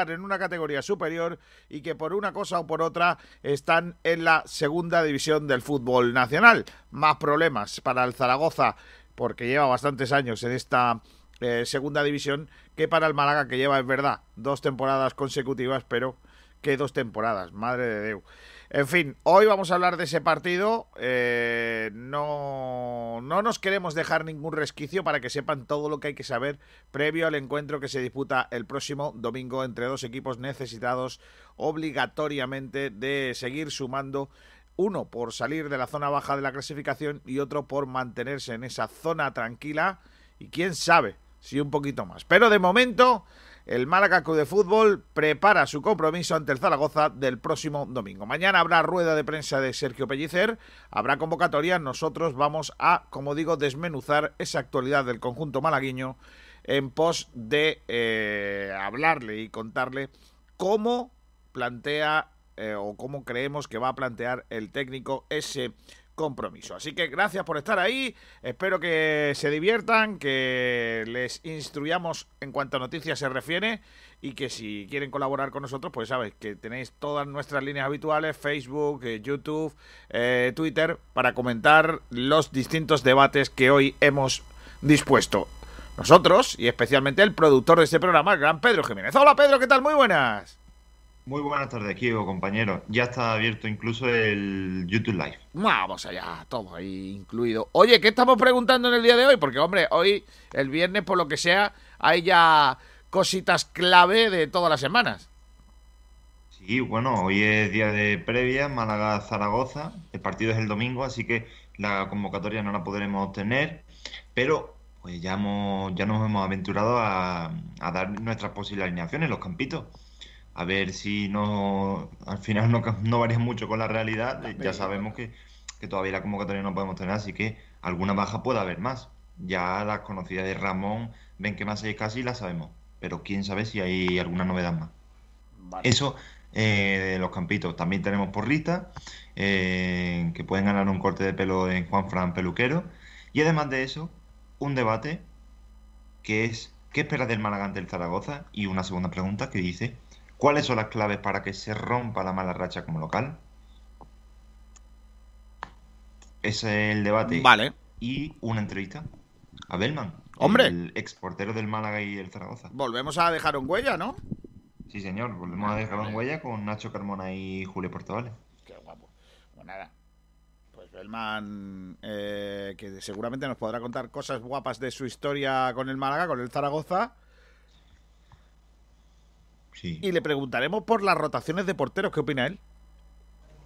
en una categoría superior y que por una cosa o por otra están en la segunda división del fútbol nacional. Más problemas para el Zaragoza porque lleva bastantes años en esta eh, segunda división que para el Málaga que lleva, es verdad, dos temporadas consecutivas, pero que dos temporadas, madre de Dios. En fin, hoy vamos a hablar de ese partido. Eh, no, no nos queremos dejar ningún resquicio para que sepan todo lo que hay que saber previo al encuentro que se disputa el próximo domingo entre dos equipos necesitados obligatoriamente de seguir sumando uno por salir de la zona baja de la clasificación y otro por mantenerse en esa zona tranquila y quién sabe si un poquito más. Pero de momento el Málaga Club de Fútbol prepara su compromiso ante el Zaragoza del próximo domingo. Mañana habrá rueda de prensa de Sergio Pellicer, habrá convocatoria. Nosotros vamos a, como digo, desmenuzar esa actualidad del conjunto malagueño en pos de eh, hablarle y contarle cómo plantea eh, o cómo creemos que va a plantear el técnico ese compromiso. Así que gracias por estar ahí, espero que se diviertan, que les instruyamos en cuanto a noticias se refiere y que si quieren colaborar con nosotros, pues sabéis que tenéis todas nuestras líneas habituales, Facebook, eh, YouTube, eh, Twitter, para comentar los distintos debates que hoy hemos dispuesto. Nosotros, y especialmente el productor de este programa, el gran Pedro Jiménez. Hola Pedro, ¿qué tal? Muy buenas. Muy buenas tardes, Kiko, compañero. Ya está abierto incluso el YouTube Live. Vamos allá, todo ahí incluido. Oye, ¿qué estamos preguntando en el día de hoy? Porque, hombre, hoy, el viernes, por lo que sea, hay ya cositas clave de todas las semanas. Sí, bueno, hoy es día de previa, Málaga-Zaragoza. El partido es el domingo, así que la convocatoria no la podremos tener. Pero, pues ya, hemos, ya nos hemos aventurado a, a dar nuestras posibles alineaciones, los campitos a ver si no al final no, no varía mucho con la realidad. Ya sabemos que, todavía la convocatoria no podemos tener, así que alguna baja puede haber más. Ya las conocidas de Ramón, ven que más hay casi las sabemos, pero quién sabe si hay alguna novedad más. Eso eh, de los campitos. También tenemos porristas eh, que pueden ganar un corte de pelo en Juan Fran Peluquero. Y además de eso, un debate que es ¿qué esperas del Málaga ante el Zaragoza? Y una segunda pregunta que dice ¿Cuáles son las claves para que se rompa la mala racha como local? Ese es el debate. Vale. Y una entrevista a Bellman. Hombre. El exportero del Málaga y el Zaragoza. Volvemos a dejar un huella, ¿no? Sí, señor. Volvemos a dejar un huella con Nacho Carmona y Julio Portavales. Qué guapo. Pues nada. Pues Bellman, eh, que seguramente nos podrá contar cosas guapas de su historia con el Málaga, con el Zaragoza. Y le preguntaremos por las rotaciones de porteros. ¿Qué opina él?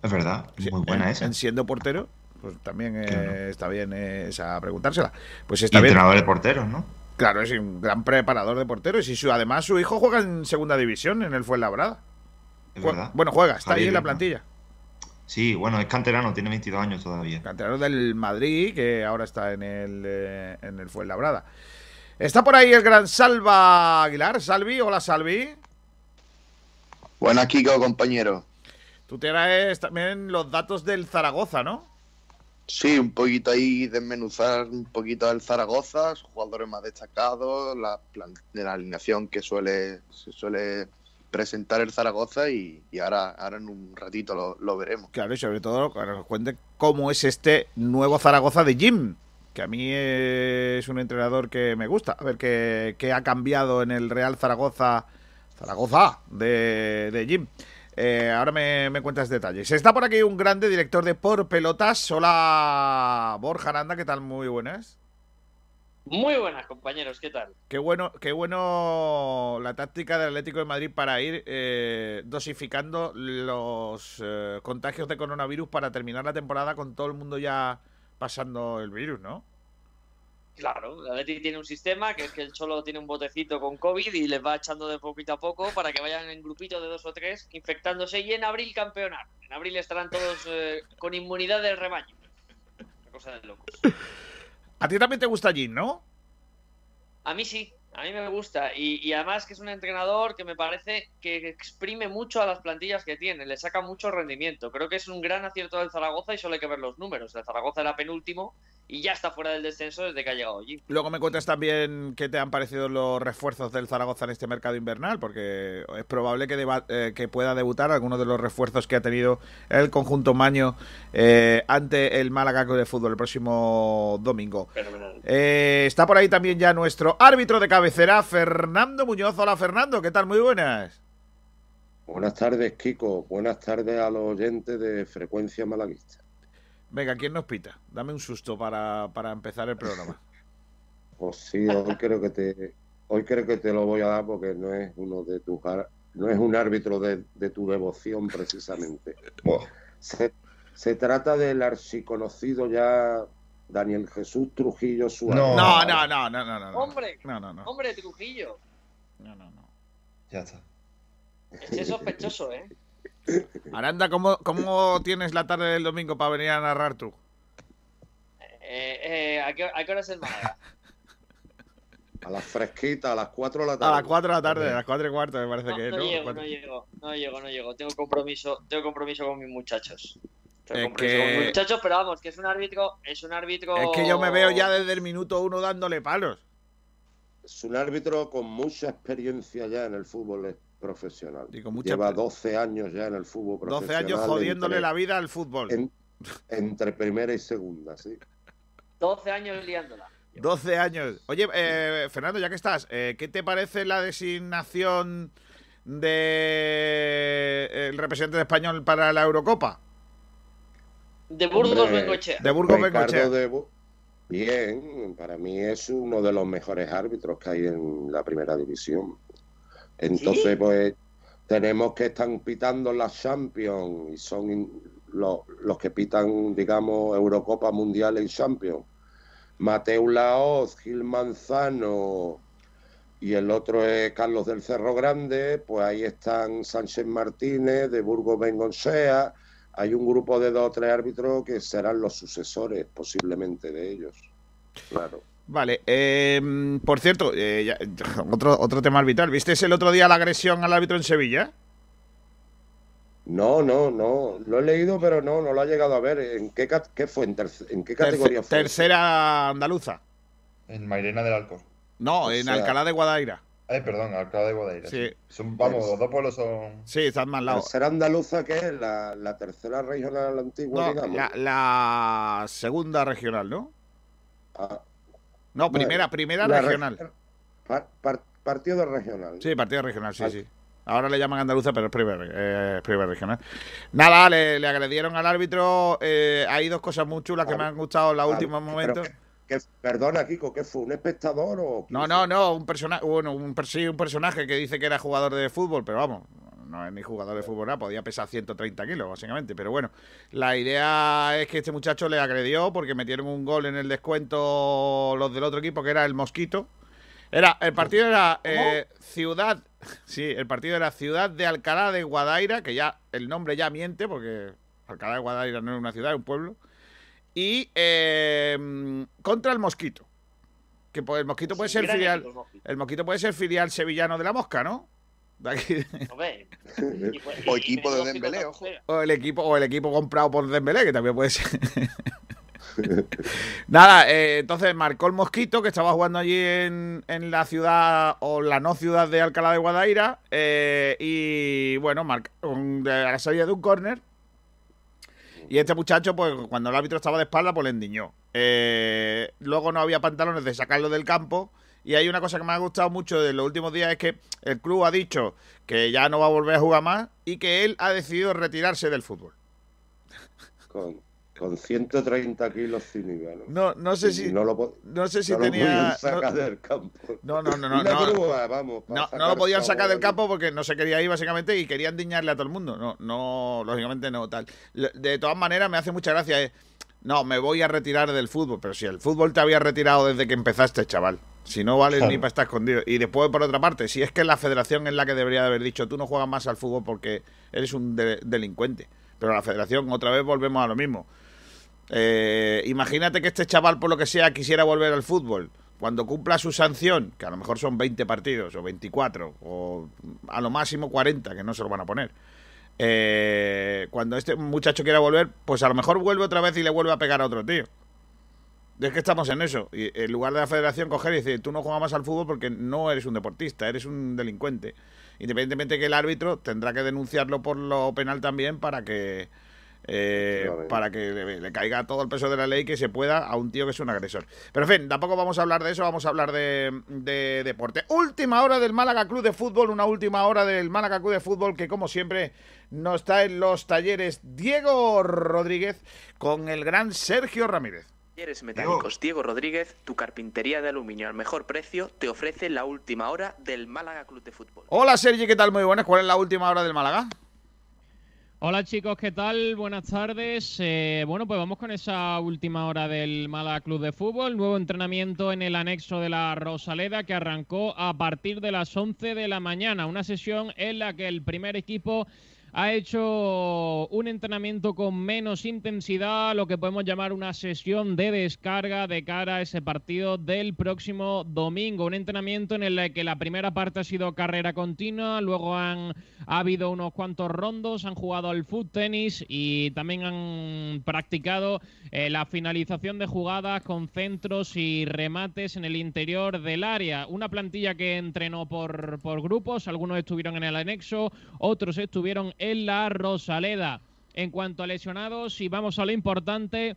Es verdad, muy buena esa. En siendo portero, pues también está bien esa preguntársela. Pues está bien. entrenador de porteros, ¿no? Claro, es un gran preparador de porteros. Y su, además su hijo juega en segunda división, en el Fuenlabrada. Es verdad. Bueno, juega, está ahí en la plantilla. Sí, bueno, es canterano, tiene 22 años todavía. Canterano del Madrid, que ahora está en el, eh, en el Fuenlabrada. Está por ahí el gran Salva Aguilar. Salvi, hola Salvi. Buenas, Kiko, compañero. Tú te traes también los datos del Zaragoza, ¿no? Sí, un poquito ahí desmenuzar un poquito del Zaragoza, jugadores más destacados, la, la alineación que suele se suele presentar el Zaragoza y, ahora, ahora en un ratito lo, veremos. Claro, y sobre todo que nos cuente cómo es este nuevo Zaragoza de Jim, que a mí es un entrenador que me gusta. A ver qué, qué ha cambiado en el Real Zaragoza Zaragoza de, de Jim. Eh, ahora me, cuentas detalles. Está por aquí un grande director de Por Pelotas. Hola, Borja Aranda, ¿qué tal? Muy buenas. Muy buenas, compañeros, ¿qué tal? Qué bueno, qué bueno la táctica del Atlético de Madrid para ir eh, dosificando los eh, contagios de coronavirus para terminar la temporada con todo el mundo ya pasando el virus, ¿no? Claro, el Atleti tiene un sistema que es que el Cholo tiene un botecito con COVID y les va echando de poquito a poco para que vayan en grupitos de dos o tres infectándose y en abril campeonar. En abril estarán todos eh, con inmunidad del rebaño. Una cosa de locos. A ti también te gusta Jim, ¿no? A mí sí, a mí me gusta. Y, y, además que es un entrenador que me parece que exprime mucho a las plantillas que tiene, le saca mucho rendimiento. Creo que es un gran acierto del Zaragoza y solo hay que ver los números. El Zaragoza era penúltimo y ya está fuera del descenso desde que ha llegado allí. Luego me cuentas también qué te han parecido los refuerzos del Zaragoza en este mercado invernal, porque es probable que, eh, que pueda debutar algunos de los refuerzos que ha tenido el conjunto Maño eh, ante el Málaga de fútbol el próximo domingo. Eh, está por ahí también ya nuestro árbitro de cabecera, Fernando Muñoz. Hola Fernando, ¿qué tal? Muy buenas. Buenas tardes, Kiko. Buenas tardes a los oyentes de Frecuencia Malaguista. Venga, ¿quién nos pita? Dame un susto para, empezar el programa. Pues sí, hoy creo que te hoy creo que te lo voy a dar porque no es uno de tus no es un árbitro de, tu devoción precisamente. Se, trata del archiconocido ya Daniel Jesús Trujillo Suárez. No, no, no, no, no, no. Hombre, no, no, no. hombre Trujillo. No, no, no. Ya está. Es sospechoso, ¿eh? Aranda, ¿cómo, ¿cómo tienes la tarde del domingo para venir a narrar tú? Eh, eh, ¿a, qué, ¿A qué hora es el Málaga? A las fresquitas, a las 4 de la tarde. A las 4 de la tarde, a las 4 y cuarto me parece que no. No llego, no llego, no llego, no llego. Tengo compromiso, tengo compromiso con mis muchachos. Tengo compromiso con mis muchachos, pero vamos, que es un árbitro, es un árbitro... Es que yo me veo ya desde el minuto uno dándole palos. Es un árbitro con mucha experiencia ya en el fútbol profesional. Lleva 12 años ya en el fútbol profesional. 12 años jodiéndole la vida al fútbol. entre primera y segunda, sí. 12 años liándola. 12 años. Oye, eh, Fernando, ya que estás, eh, ¿qué te parece la designación del de representante español para la Eurocopa? De Burgos Bengochea. De Burgos Bengochea. Bien, para mí es uno de los mejores árbitros que hay en la primera división. Entonces, pues tenemos que están pitando las Champions y son los, los que pitan, digamos, Eurocopa Mundial y Champions. Mateo Laoz, Gil Manzano y el otro es Carlos del Cerro Grande, pues ahí están Sánchez Martínez de Burgos Bengonsea. Hay un grupo de dos o tres árbitros que serán los sucesores posiblemente de ellos. Claro. Vale, eh, por cierto, eh, otro, otro tema arbitral. ¿Viste el otro día la agresión al árbitro en Sevilla? No, no, no. Lo he leído, pero no, no lo ha llegado a ver. ¿En qué, qué fue? ¿En, qué categoría fue? Tercera andaluza. En Mairena del Alcor. No, en Alcalá de Guadaira. Ay, perdón, Alcalá de Guadaira. Sí. vamos, los dos pueblos son. Sí, están más lados. ¿Tercera andaluza qué es? ¿La, tercera regional antigua, digamos? La, segunda regional, ¿no? Ah, no, primera, primera regional. partido regional. Sí, partido regional, sí, sí. Ahora le llaman andaluza, pero es primer, eh, regional. Nada, le, agredieron al árbitro. Eh, hay dos cosas muy chulas que me han gustado en los últimos momentos. perdona, Kiko, ¿qué fue? ¿Un espectador o.? No, no, no, un personaje. Bueno, un, un personaje que dice que era jugador de fútbol, pero vamos, no es ni jugador de fútbol, nada, podía pesar 130 kilos, básicamente. Pero bueno, la idea es que este muchacho le agredió porque metieron un gol en el descuento los del otro equipo, que era el Mosquito. Era, el partido era eh, Ciudad Sí, el partido era Ciudad de Alcalá de Guadaira, que ya el nombre ya miente, porque Alcalá de Guadaira no es una ciudad, es un pueblo. Y eh, contra el Mosquito. Que pues, el Mosquito puede ser filial. El Mosquito puede ser filial sevillano de la Mosca, ¿no? o equipo de Dembélé, ojo. O el equipo, o el equipo comprado por Dembélé, que también puede ser. Nada, eh, entonces marcó el Mosquito, que estaba jugando allí en, la ciudad, o la no ciudad de Alcalá de Guadaira, eh, y bueno, marca, a la salida de un córner. Y este muchacho, pues cuando el árbitro estaba de espalda, pues le endiñó. Eh, luego no había pantalones de sacarlo del campo. Y hay una cosa que me ha gustado mucho de los últimos días es que el club ha dicho que ya no va a volver a jugar más y que él ha decidido retirarse del fútbol. Con, con 130 kilos cínicos. ¿no? No, no sé si. No, lo, no sé si no tenía. Lo sacar del campo. No, no, no. No, no, no, lo podían sacar del campo porque no se quería ir, básicamente, y querían diñarle a todo el mundo. No, no, lógicamente no, tal. De todas maneras, me hace mucha gracia. Eh. No, me voy a retirar del fútbol. Pero si el fútbol te había retirado desde que empezaste, chaval. Si no vales ni para estar escondido. Y después, por otra parte, si es que la federación es la que debería de haber dicho, tú no juegas más al fútbol porque eres un delincuente. Pero la federación, otra vez volvemos a lo mismo. Eh, imagínate que este chaval, por lo que sea, quisiera volver al fútbol. Cuando cumpla su sanción, que a lo mejor son 20 partidos o 24 o a lo máximo 40, que no se lo van a poner. Eh, cuando este muchacho quiera volver, pues a lo mejor vuelve otra vez y le vuelve a pegar a otro tío. Es que estamos en eso. Y en lugar de la federación coger y decir, tú no juegas más al fútbol porque no eres un deportista, eres un delincuente. Independientemente que el árbitro tendrá que denunciarlo por lo penal también para que eh, para que le, caiga todo el peso de la ley que se pueda a un tío que es un agresor. Pero en fin, tampoco vamos a hablar de eso, vamos a hablar de, de deporte. Última hora del Málaga Club de Fútbol, una última hora del Málaga Club de Fútbol que como siempre no está en los talleres Diego Rodríguez con el gran Sergio Ramírez. Talleres Metálicos Diego Rodríguez, tu carpintería de aluminio al mejor precio, te ofrece la última hora del Málaga Club de Fútbol. Hola Sergi, ¿qué tal? Muy buenas. ¿Cuál es la última hora del Málaga? Hola chicos, ¿qué tal? Buenas tardes. Eh, bueno, pues vamos con esa última hora del Málaga Club de Fútbol. Nuevo entrenamiento en el anexo de la Rosaleda que arrancó a partir de las 11 de la mañana. Una sesión en la que el primer equipo ha hecho un entrenamiento con menos intensidad, lo que podemos llamar una sesión de descarga de cara a ese partido del próximo domingo. Un entrenamiento en el que la primera parte ha sido carrera continua, luego han ha habido unos cuantos rondos, han jugado al foot tenis y también han practicado eh, la finalización de jugadas con centros y remates en el interior del área. Una plantilla que entrenó por, por grupos, algunos estuvieron en el anexo, otros estuvieron en en la Rosaleda. En cuanto a lesionados, y vamos a lo importante,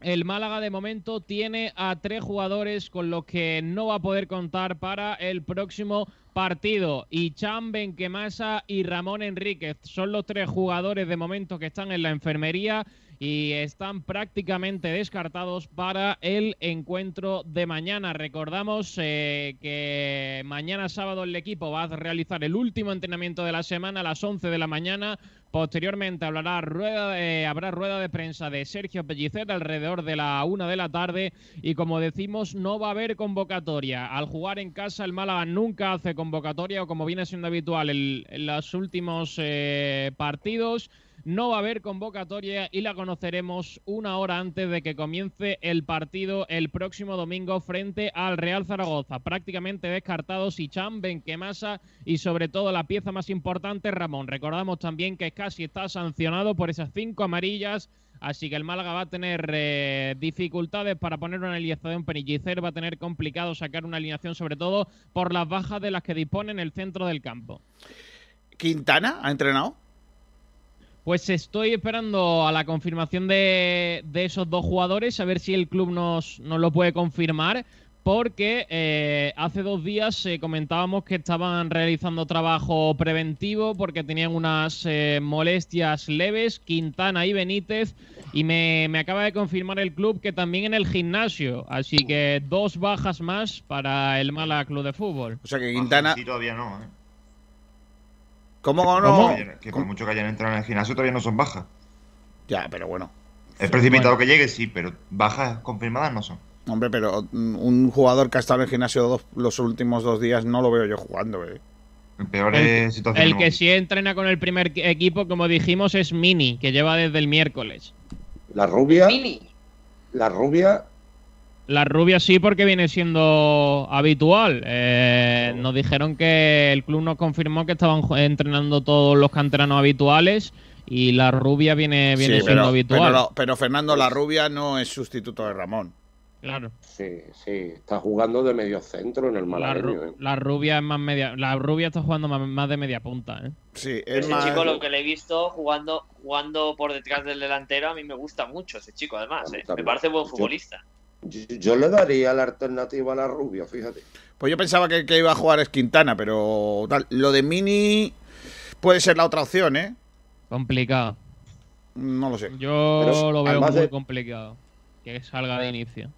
el Málaga de momento tiene a tres jugadores con los que no va a poder contar para el próximo partido. Ichan Benquemasa y Ramón Enríquez son los tres jugadores de momento que están en la enfermería y están prácticamente descartados para el encuentro de mañana. Recordamos eh, que mañana sábado el equipo va a realizar el último entrenamiento de la semana a las 11 de la mañana. Posteriormente hablará rueda habrá rueda de prensa de Sergio Pellicer alrededor de la una de la tarde y como decimos no va a haber convocatoria. Al jugar en casa el Málaga nunca hace convocatoria o como viene siendo habitual en, los últimos eh, partidos no va a haber convocatoria y la conoceremos una hora antes de que comience el partido el próximo domingo frente al Real Zaragoza. Prácticamente descartados Sicham, Benquemasa y sobre todo la pieza más importante, Ramón. Recordamos también que casi está sancionado por esas cinco amarillas. Así que el Málaga va a tener eh, dificultades para poner una alineación Penillicer, va a tener complicado sacar una alineación, sobre todo por las bajas de las que dispone en el centro del campo. ¿Quintana ha entrenado? Pues estoy esperando a la confirmación de, esos dos jugadores, a ver si el club nos, lo puede confirmar, porque eh, hace dos días eh, comentábamos que estaban realizando trabajo preventivo porque tenían unas eh, molestias leves, Quintana y Benítez, y me, acaba de confirmar el club que también en el gimnasio, así que dos bajas más para el Mala Club de Fútbol. O sea que Quintana... Sí, todavía no, ¿eh? ¿Cómo no? Que por mucho que hayan entrado en el gimnasio todavía no son bajas. Ya, pero bueno. Es precipitado que llegue, sí, pero bajas confirmadas no son. Hombre, pero un jugador que ha estado en el gimnasio los últimos dos días no lo veo yo jugando, eh. En el, que sí entrena con el primer equipo, como dijimos, es Mini, que lleva desde el miércoles. La rubia. Mini. La rubia la rubia sí, porque viene siendo habitual. Eh, nos dijeron que el club nos confirmó que estaban entrenando todos los canteranos habituales y la rubia viene, viene siendo habitual. Pero, Fernando, la rubia no es sustituto de Ramón. Claro. Sí, sí, está jugando de medio centro en el malagueño. La, ¿eh? la, rubia es más media, la rubia está jugando más, de media punta, ¿eh? Sí, es ese chico lo que le he visto jugando jugando por detrás del delantero a mí me gusta mucho ese chico además, ¿eh? me parece buen futbolista. Yo, le daría la alternativa a la rubia, fíjate. Pues yo pensaba que, que iba a jugar es Quintana, pero tal. Lo de Mini puede ser la otra opción, ¿eh? Complicado. No lo sé. Yo lo veo muy complicado. Que salga de inicio.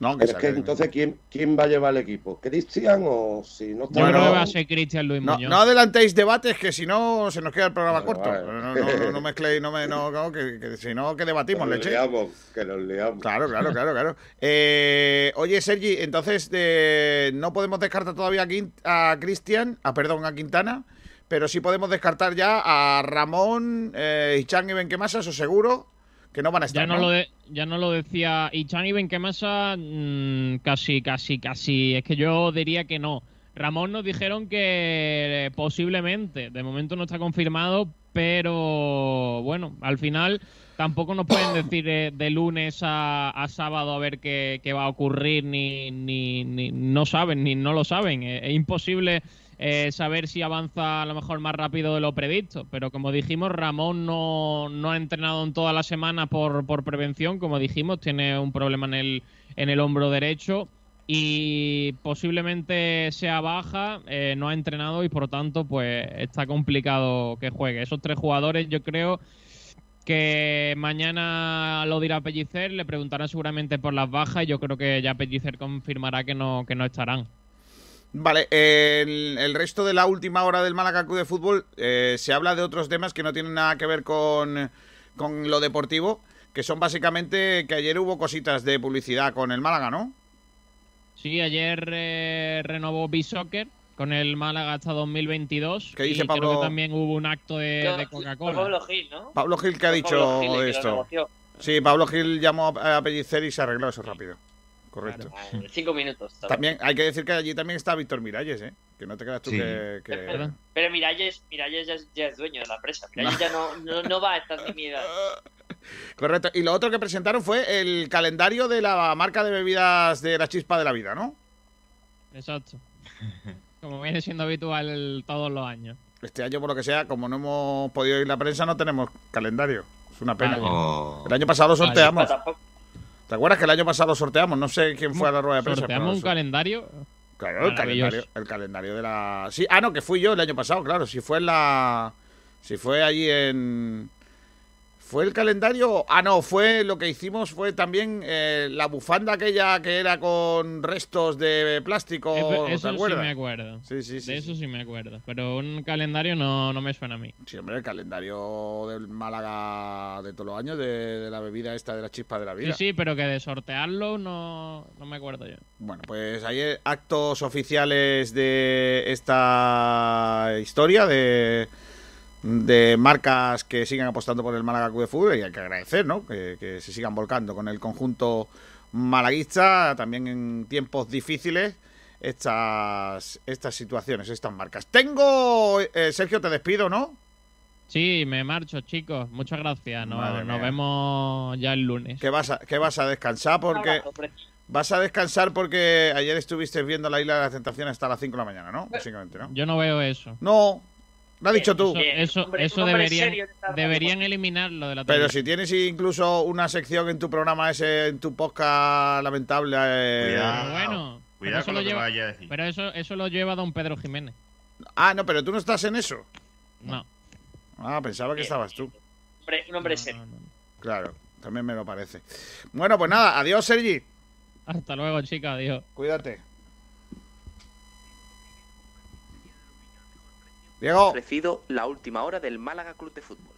No, que es que entonces, ¿quién, ¿quién va a llevar el equipo? ¿Cristian o si no está Yo creo que va a ser Cristian Luis Muñoz. No, adelantéis debates que si no se nos queda el programa corto. No, no, no, mezcléis, no, me, no que, si no, que debatimos, que leche. Leamos, que nos leamos. Claro, claro, claro, claro. Eh, oye, Sergi, entonces eh, no podemos descartar todavía a Cristian, a perdón, a Quintana, pero sí podemos descartar ya a Ramón, eh, Ichan y Benquemasa, eso seguro que no van a estar. Ya no, Lo, ya no lo decía y Benquemasa, mmm, casi, casi, casi. Es que yo diría que no. Ramón nos dijeron que posiblemente, de momento no está confirmado, pero bueno, al final tampoco nos pueden decir eh, de lunes a, a, sábado a ver qué, qué va a ocurrir, ni, ni, ni, no saben, ni no lo saben. Eh, es imposible eh, saber si avanza a lo mejor más rápido de lo previsto. Pero como dijimos, Ramón no, no ha entrenado en toda la semana por, por, prevención. Como dijimos, tiene un problema en el, en el hombro derecho y posiblemente sea baja, eh, no ha entrenado y por tanto pues está complicado que juegue. Esos tres jugadores yo creo que mañana lo dirá Pellicer, le preguntarán seguramente por las bajas y yo creo que ya Pellicer confirmará que no, que no estarán. Vale, el, el, resto de la última hora del Málaga Club de Fútbol eh, se habla de otros temas que no tienen nada que ver con, con lo deportivo, que son básicamente que ayer hubo cositas de publicidad con el Málaga, ¿no? Sí, ayer eh, renovó B-Soccer con el Málaga hasta 2022. ¿Qué dice y Pablo? Creo que también hubo un acto de, Coca-Cola. Pablo Gil, ¿no? Pablo Gil, ¿qué ha dicho Pablo Gil que esto? Sí, Pablo Gil llamó a Pellicer y se arregló eso rápido. Correcto. Cinco minutos. También hay que decir que allí también está Víctor Miralles, ¿eh? Que no te creas tú Sí. que... que-. Pero Miralles, Miralles ya, es, ya es dueño de la empresa. Miralles ya no, no, no va a estar timida. Correcto. Y lo otro que presentaron fue el calendario de la marca de bebidas de la chispa de la vida, ¿no? Exacto. Como viene siendo habitual todos los años. Este año, por lo que sea, como no hemos podido ir a la prensa, no tenemos calendario. Es una pena. Vale. Oh. El año pasado lo sorteamos. ¿Te acuerdas que el año pasado sorteamos? No sé quién fue a la rueda de prensa. Sorteamos un calendario. Claro, el calendario, el calendario de la. Sí, ah, no, que fui yo el año pasado, claro. Si fue en la. Si fue allí en. ¿Fue el calendario? Ah, no, fue lo que hicimos fue también eh, la bufanda aquella que era con restos de plástico. ¿Te eso sí me acuerdo. Sí, sí, sí. de eso sí. sí me acuerdo. Pero un calendario no, no me suena a mí. Sí, hombre, el calendario del Málaga de todos los años, de, de la bebida esta de la chispa de la Sí, vida. sí, pero que de sortearlo no, no me acuerdo yo. Bueno, pues hay actos oficiales de esta historia, de, de marcas que sigan apostando por el Málaga Club de Fútbol y hay que agradecer, ¿no? Que, que se sigan volcando con el conjunto malaguista, también en tiempos difíciles, estas, estas situaciones, estas marcas. Tengo, eh, Sergio, te despido, ¿no? Sí, me marcho, chicos. Muchas gracias. Nos vemos ya el lunes. Que vas a, que vas a descansar porque... abrazo. Vas a descansar porque ayer estuviste viendo la isla de las tentaciones hasta las 5 de la mañana, ¿no? Básicamente, ¿no? Yo no veo eso. No, lo has dicho tú. Eso, eso, hombre, deberían, deberían eliminarlo de la Pero si tienes incluso una sección en tu programa ese, en tu podcast lamentable. eh, Cuidado. Bueno, pero Cuidado eso, con lo lo que lleva, vaya a decir. pero eso, eso lo lleva don Pedro Jiménez. Ah, no, pero tú no estás en eso. No. Ah, pensaba que estabas tú. Hombre, un hombre no, serio. no, no. Claro, también me lo parece. Bueno, pues nada, adiós, Sergi. Hasta luego, chicas. Adiós. Cuídate. Diego. Ofrecido la última hora del Málaga Club de Fútbol.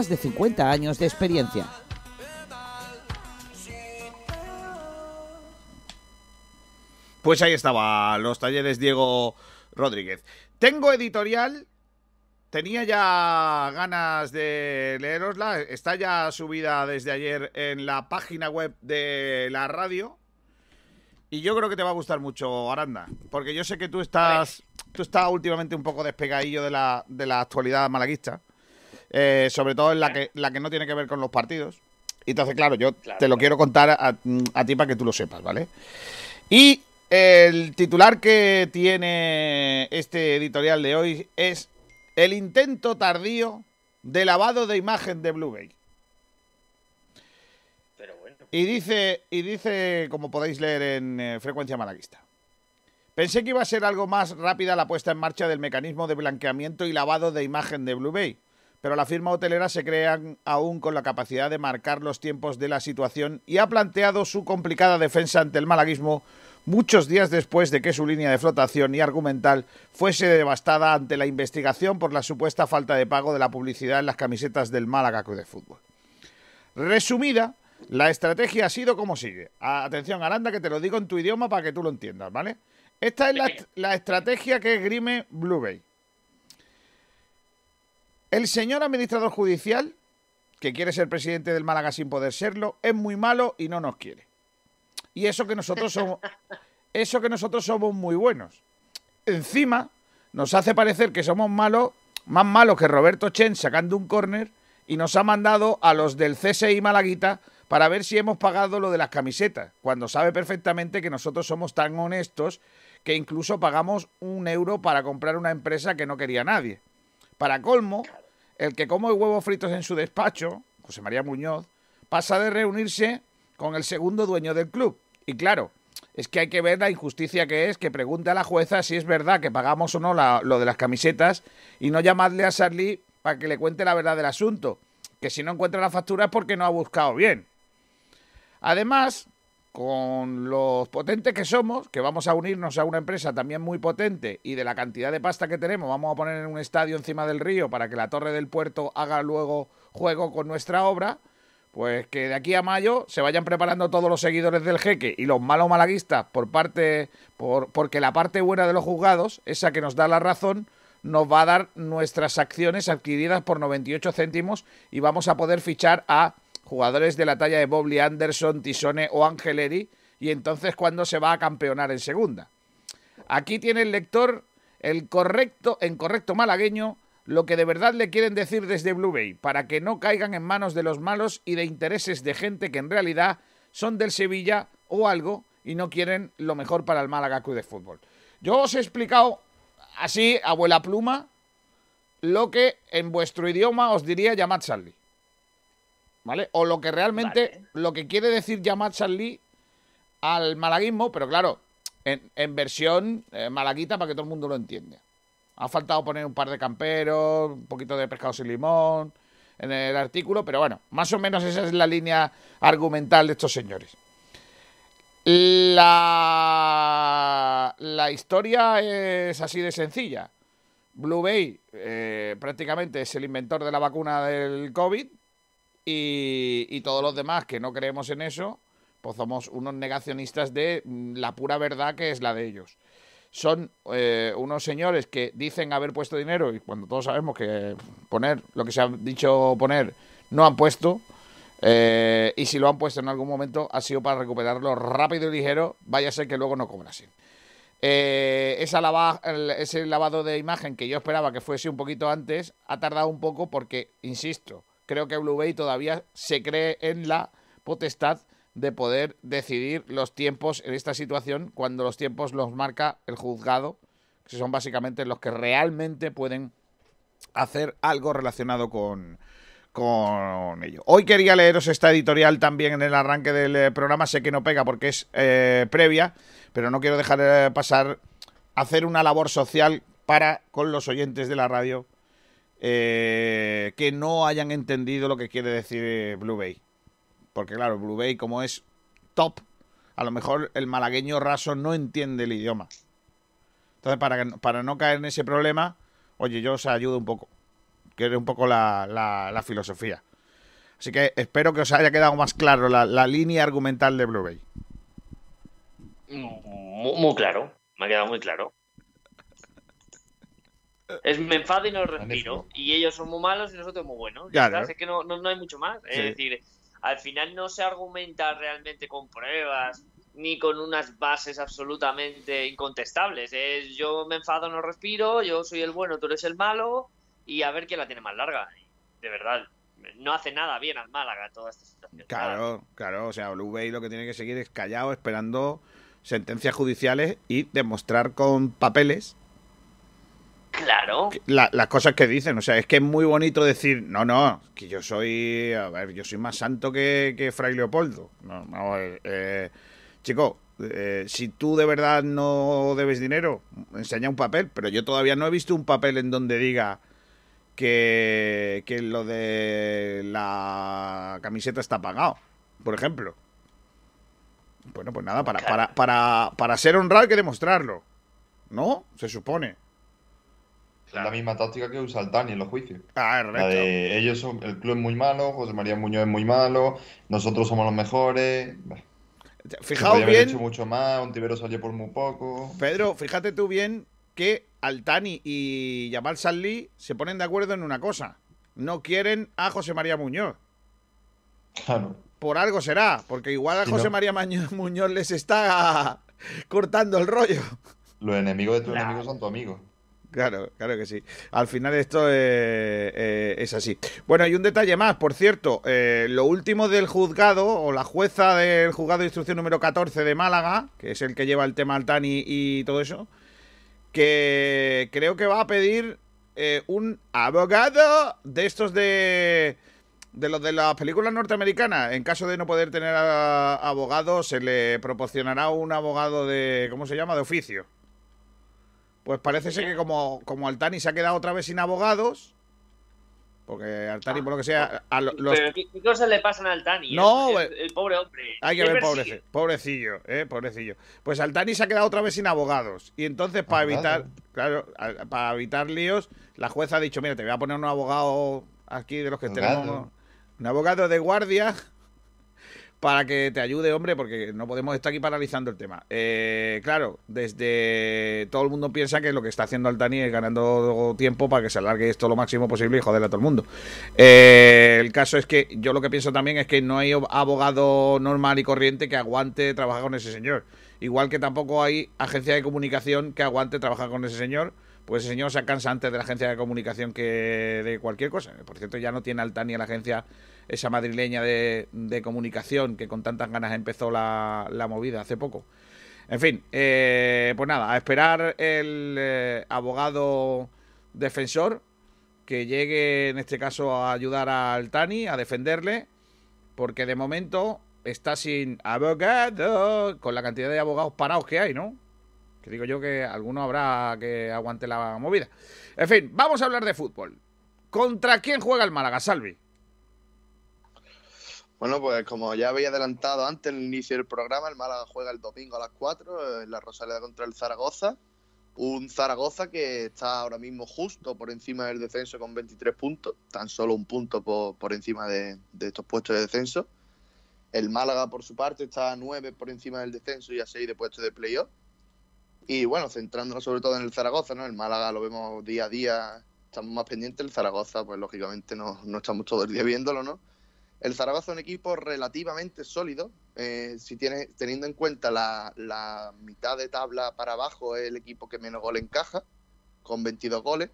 de 50 años de experiencia. Pues ahí estaba, los talleres Diego Rodríguez. Tengo editorial, tenía ya ganas de leerosla, está ya subida desde ayer en la página web de la radio. Y yo creo que te va a gustar mucho, Aranda, porque yo sé que tú estás, tú estás últimamente un poco despegadillo de la, de la actualidad malaguista, eh, sobre todo en la que, la que no tiene que ver con los partidos. Y Entonces, claro, yo Claro, te lo claro. quiero contar a, a ti para que tú lo sepas, ¿vale? Y el titular que tiene este editorial de hoy es el intento tardío de lavado de imagen de Blue Bay. Pero bueno. Y dice, y dice, como podéis leer en eh, Frecuencia Malaguista. Pensé que iba a ser algo más rápida la puesta en marcha del mecanismo de blanqueamiento y lavado de imagen de Blue Bay, pero la firma hotelera se crea aún con la capacidad de marcar los tiempos de la situación y ha planteado su complicada defensa ante el malaguismo muchos días después de que su línea de flotación y argumental fuese devastada ante la investigación por la supuesta falta de pago de la publicidad en las camisetas del Málaga Club de Fútbol. Resumida, la estrategia ha sido como sigue. Atención, Aranda, que te lo digo en tu idioma para que tú lo entiendas, ¿vale? Esta es la, la estrategia que esgrime Blue Bay. El señor administrador judicial, que quiere ser presidente del Málaga sin poder serlo, es muy malo y no nos quiere. Y eso que nosotros somos, eso que nosotros somos muy buenos. Encima, nos hace parecer que somos malos, más malos que Roberto Chen sacando un córner y nos ha mandado a los del CSI Malaguita para ver si hemos pagado lo de las camisetas, cuando sabe perfectamente que nosotros somos tan honestos que incluso pagamos un euro para comprar una empresa que no quería nadie. Para colmo, el que come huevos fritos en su despacho, José María Muñoz, pasa de reunirse con el segundo dueño del club. Y claro, es que hay que ver la injusticia que es que pregunte a la jueza si es verdad que pagamos o no lo de las camisetas y no llamarle a Sarli para que le cuente la verdad del asunto. Que si no encuentra la factura es porque no ha buscado bien. Además, con los potentes que somos, que vamos a unirnos a una empresa también muy potente y de la cantidad de pasta que tenemos, vamos a poner en un estadio encima del río para que la torre del puerto haga luego juego con nuestra obra, pues que de aquí a mayo se vayan preparando todos los seguidores del jeque y los malos malaguistas por parte, por, porque la parte buena de los juzgados, esa que nos da la razón, nos va a dar nuestras acciones adquiridas por 98 céntimos y vamos a poder fichar a jugadores de la talla de Bobby Anderson, Tisone o Angeleri, y entonces cuando se va a campeonar en segunda. Aquí tiene el lector el correcto, en correcto malagueño, lo que de verdad le quieren decir desde Blue Bay, para que no caigan en manos de los malos y de intereses de gente que en realidad son del Sevilla o algo y no quieren lo mejor para el Málaga Club de Fútbol. Yo os he explicado así, abuela pluma, lo que en vuestro idioma os diría llamad Charlie. ¿Vale? O lo que realmente, lo que quiere decir llamar Charlie al malaguismo, pero claro, en, versión eh, malaguita para que todo el mundo lo entienda. Ha faltado poner un par de camperos, un poquito de pescado sin limón en el artículo, pero bueno, más o menos esa es la línea argumental de estos señores. La, la historia es así de sencilla. Blue Bay eh, prácticamente es el inventor de la vacuna del COVID, y, todos los demás que no creemos en eso, pues somos unos negacionistas de mm, la pura verdad que es la de ellos. Son eh, unos señores que dicen haber puesto dinero y cuando todos sabemos que poner lo que se ha dicho poner no han puesto. Eh, y si lo han puesto en algún momento ha sido para recuperarlo rápido y ligero, vaya a ser que luego no cobrasen. Eh, esa ese lavado de imagen que yo esperaba que fuese un poquito antes ha tardado un poco porque, insisto, creo que Blue Bay todavía se cree en la potestad de poder decidir los tiempos en esta situación cuando los tiempos los marca el juzgado, que son básicamente los que realmente pueden hacer algo relacionado con, con ello. Hoy quería leeros esta editorial también en el arranque del eh, programa, sé que no pega porque es eh, previa, pero no quiero dejar de pasar hacer una labor social para con los oyentes de la radio eh, que no hayan entendido lo que quiere decir Blue Bay. Porque claro, Blue Bay como es top, a lo mejor el malagueño raso no entiende el idioma. Entonces, para, para no caer en ese problema, oye, yo os ayudo un poco. Que es un poco la, la, filosofía. Así que espero que os haya quedado más claro la, la línea argumental de Blue Bay. muy claro, me ha quedado muy claro. Es me enfado y no respiro. Y ellos son muy malos y nosotros muy buenos. Es que no, no, hay mucho más. Es decir, al final no se argumenta realmente con pruebas ni con unas bases absolutamente incontestables. Es yo me enfado, no respiro, yo soy el bueno, tú eres el malo y a ver quién la tiene más larga. De verdad, no hace nada bien al Málaga toda esta situación. Claro, claro, o sea, Blue Bay lo que tiene que seguir es callado esperando sentencias judiciales y demostrar con papeles Claro. las cosas que dicen, o sea, es que es muy bonito decir, no, no, que yo soy, a ver, yo soy más santo que, que Fray Leopoldo. No, no, eh, chico, eh, si tú de verdad no debes dinero, enseña un papel, pero yo todavía no he visto un papel en donde diga que, que lo de la camiseta está pagado, por ejemplo. Bueno, pues nada, para, para, para, para ser honrado hay que demostrarlo. ¿No? Se supone. Es la misma táctica que usa el Tani en los juicios. Ah, es La recto. de ellos son, el club es muy malo, José María Muñoz es muy malo, nosotros somos los mejores. Fijaos bien, hecho mucho más, Ontivero salió por muy poco. Pedro, fíjate tú bien que Altani y Yamal Salí se ponen de acuerdo en una cosa. No quieren a José María Muñoz. Claro. Por algo será, porque igual a José ¿no? María Maño- Muñoz les está cortando el rollo. Los enemigos de tus enemigos son tus amigos. Claro, claro que sí. Al final esto eh, eh, es así. Bueno, y un detalle más, por cierto, eh, lo último del juzgado, o la jueza del juzgado de instrucción número 14 de Málaga, que es el que lleva el tema Altani y todo eso, que creo que va a pedir eh, un abogado de estos de... De los de las películas norteamericanas, en caso de no poder tener abogado, se le proporcionará un abogado de. ¿Cómo se llama? De oficio. Pues parece ser que como, como Altani se ha quedado otra vez sin abogados, porque Altani, por lo que sea, a lo- los, Pero ¿qué, qué cosas le pasan al Tani? No, el, el- el pobre hombre. hay que ¿Qué ver, pobrece- pobrecillo, eh, pobrecillo. Pues Altani se ha quedado otra vez sin abogados. Y entonces, para evitar, claro, a- para evitar líos, la jueza ha dicho, mira, te voy a poner un abogado aquí de los que Abogado. tenemos. Un abogado de guardia para que te ayude, hombre, porque no podemos estar aquí paralizando el tema. Eh, claro, desde todo el mundo piensa que lo que está haciendo Altani es ganando tiempo para que se alargue esto lo máximo posible y joder a todo el mundo. Eh, el caso es que yo lo que pienso también es que no hay abogado normal y corriente que aguante trabajar con ese señor. Igual que tampoco hay agencia de comunicación que aguante trabajar con ese señor. Pues ese señor se cansa antes de la agencia de comunicación que de cualquier cosa. Por cierto, ya no tiene Altani a la agencia esa madrileña de, comunicación que con tantas ganas empezó la, movida hace poco. En fin, eh, pues nada, a esperar el eh, abogado defensor que llegue en este caso a ayudar a Altani, a defenderle, porque de momento está sin abogado, con la cantidad de abogados parados que hay, ¿no? Que digo yo que alguno habrá que aguante la movida. En fin, vamos a hablar de fútbol. ¿Contra quién juega el Málaga, Salvi? Bueno, pues como ya había adelantado antes el inicio del programa, el Málaga juega el domingo a las 4 en la Rosaleda contra el Zaragoza. Un Zaragoza que está ahora mismo justo por encima del descenso con 23 puntos, tan solo un punto por, por encima de, de estos puestos de descenso. El Málaga, por su parte, está a 9 por encima del descenso y a 6 de puestos de playoff. Y bueno, centrándonos sobre todo en el Zaragoza, ¿no? El Málaga lo vemos día a día, estamos más pendientes. El Zaragoza, pues lógicamente no, no estamos todo el día viéndolo, ¿no? El Zaragoza es un equipo relativamente sólido, eh, si tiene, teniendo en cuenta la, la mitad de tabla para abajo, es el equipo que menos gol encaja, con 22 goles,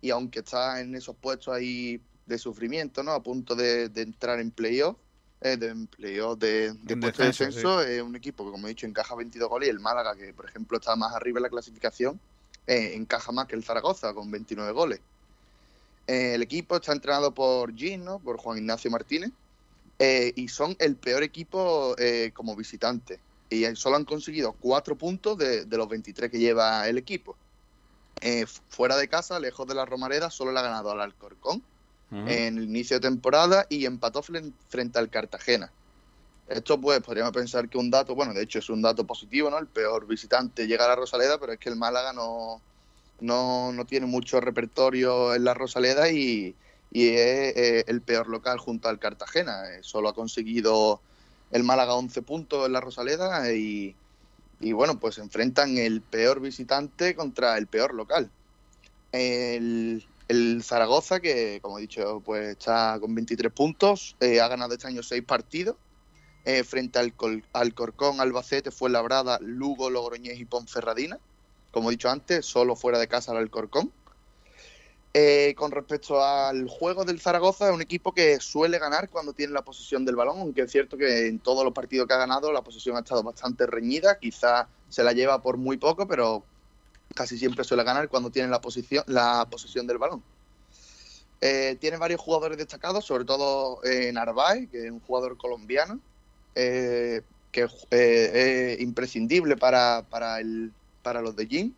y aunque está en esos puestos ahí de sufrimiento, ¿no? A punto de, de entrar en playoff, eh, de playoff de, de puesto de descenso, es un equipo que, como he dicho, encaja 22 goles, y el Málaga, que por ejemplo está más arriba en la clasificación, eh, encaja más que el Zaragoza, con 29 goles. El equipo está entrenado por Gin, ¿no? Por Juan Ignacio Martínez. Eh, y son el peor equipo eh, como visitante. Y solo han conseguido cuatro puntos de, de los 23 que lleva el equipo. Eh, fu- fuera de casa, lejos de la Romareda, solo le ha ganado al Alcorcón en el inicio de temporada y empató fren- frente al Cartagena. Esto, pues, podríamos pensar que un dato, bueno, de hecho es un dato positivo, ¿no? El peor visitante llega a la Rosaleda, pero es que el Málaga no, no, no tiene mucho repertorio en la Rosaleda y, y es eh, el peor local junto al Cartagena. Eh, solo ha conseguido el Málaga 11 puntos en la Rosaleda y, y bueno, pues enfrentan el peor visitante contra el peor local. El, el Zaragoza, que como he dicho, pues está con 23 puntos, eh, ha ganado este año 6 partidos. eh, frente al Alcorcón, Albacete, Fuenlabrada, Lugo, Logroñés y Ponferradina. Como he dicho antes, solo fuera de casa el Alcorcón. Eh, con respecto al juego del Zaragoza, es un equipo que suele ganar cuando tiene la posesión del balón, aunque es cierto que en todos los partidos que ha ganado la posesión ha estado bastante reñida, quizá se la lleva por muy poco, pero casi siempre suele ganar cuando tiene la, posición, la posesión del balón. Eh, tiene varios jugadores destacados, sobre todo eh, Narváez, que es un jugador colombiano, eh, que eh, es imprescindible para, para, el, para los de Jim.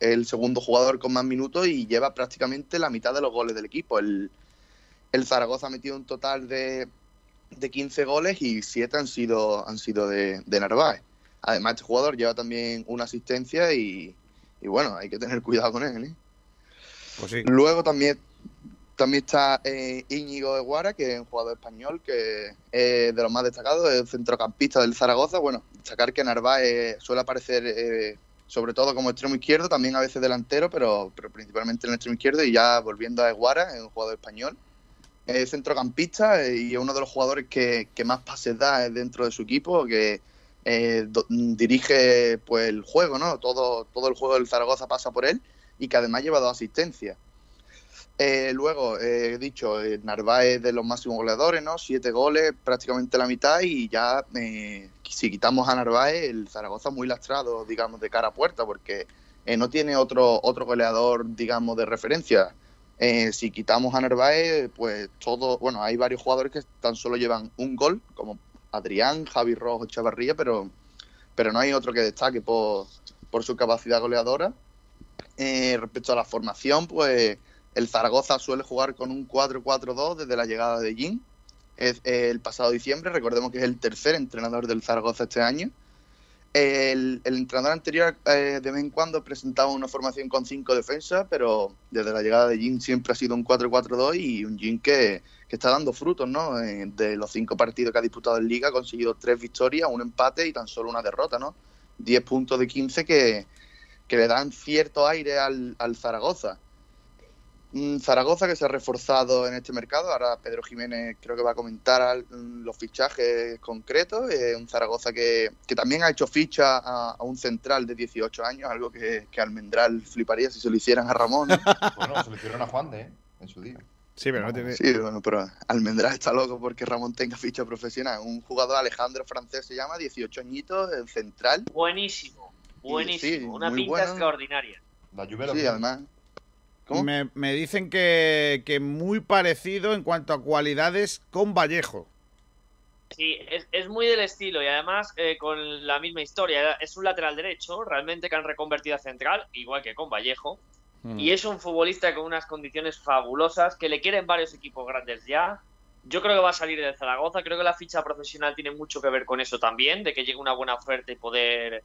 El segundo jugador con más minutos y lleva prácticamente la mitad de los goles del equipo. El, el Zaragoza ha metido un total de, de 15 goles y 7 han sido, han sido de, de Narváez. Además, este jugador lleva también una asistencia y, y bueno, hay que tener cuidado con él. ¿eh? Pues sí. Luego también, también está eh, Íñigo Eguara, que es un jugador español que es de los más destacados, es centrocampista del Zaragoza. Bueno, destacar que Narváez suele aparecer eh, sobre todo como extremo izquierdo, también a veces delantero, pero, pero principalmente en el extremo izquierdo. Y ya volviendo a Eguara, es un jugador español. Es centrocampista y es uno de los jugadores que, que más pases da dentro de su equipo, que eh, dirige pues el juego, ¿no? Todo, todo el juego del Zaragoza pasa por él y que además lleva dos asistencias. Eh, luego, eh, he dicho, eh, Narváez de los máximos goleadores, ¿no? Siete goles, prácticamente la mitad, y ya eh, si quitamos a Narváez, el Zaragoza muy lastrado, digamos, de cara a puerta, porque eh, no tiene otro, otro goleador, digamos, de referencia. Eh, si quitamos a Narváez, pues todo, bueno, hay varios jugadores que tan solo llevan un gol, como Adrián, Javi Rojo, Chavarría, pero, pero no hay otro que destaque por, su capacidad goleadora. Eh, respecto a la formación, pues el Zaragoza suele jugar con un 4-4-2 desde la llegada de Jim. Es, el pasado diciembre, recordemos que es el tercer entrenador del Zaragoza este año. El, entrenador anterior eh, de vez en cuando presentaba una formación con cinco defensas, pero desde la llegada de Jim siempre ha sido un 4-4-2 y un Jim que, que está dando frutos, ¿no? Eh, de los cinco partidos que ha disputado en Liga ha conseguido tres victorias, un empate y tan solo una derrota, ¿no? 10 puntos de 15 que, que le dan cierto aire al, al Zaragoza. Un Zaragoza que se ha reforzado en este mercado. Ahora Pedro Jiménez creo que va a comentar al- los fichajes concretos. Eh, un Zaragoza que, que también ha hecho ficha a, a un central de 18 años, algo que, que Almendral fliparía si se lo hicieran a Ramón. ¿no? Bueno, se lo hicieron a Juan de, ¿eh? En su día. Sí, pero no tiene. Sí, bueno, pero Almendral está loco porque Ramón tenga ficha profesional. Un jugador Alejandro francés se llama, 18 añitos, el central. Buenísimo, buenísimo. sí, una pinta bueno. extraordinaria. La lluvia Sí, además. ¿Cómo? Me, me dicen que, que muy parecido en cuanto a cualidades con Vallejo. Sí, es, es muy del estilo y además eh, con la misma historia. Es un lateral derecho, realmente que han reconvertido a central, igual que con Vallejo. Mm. Y es un futbolista con unas condiciones fabulosas que le quieren varios equipos grandes ya. Yo creo que va a salir del Zaragoza. Creo que la ficha profesional tiene mucho que ver con eso también, de que llegue una buena oferta y poder,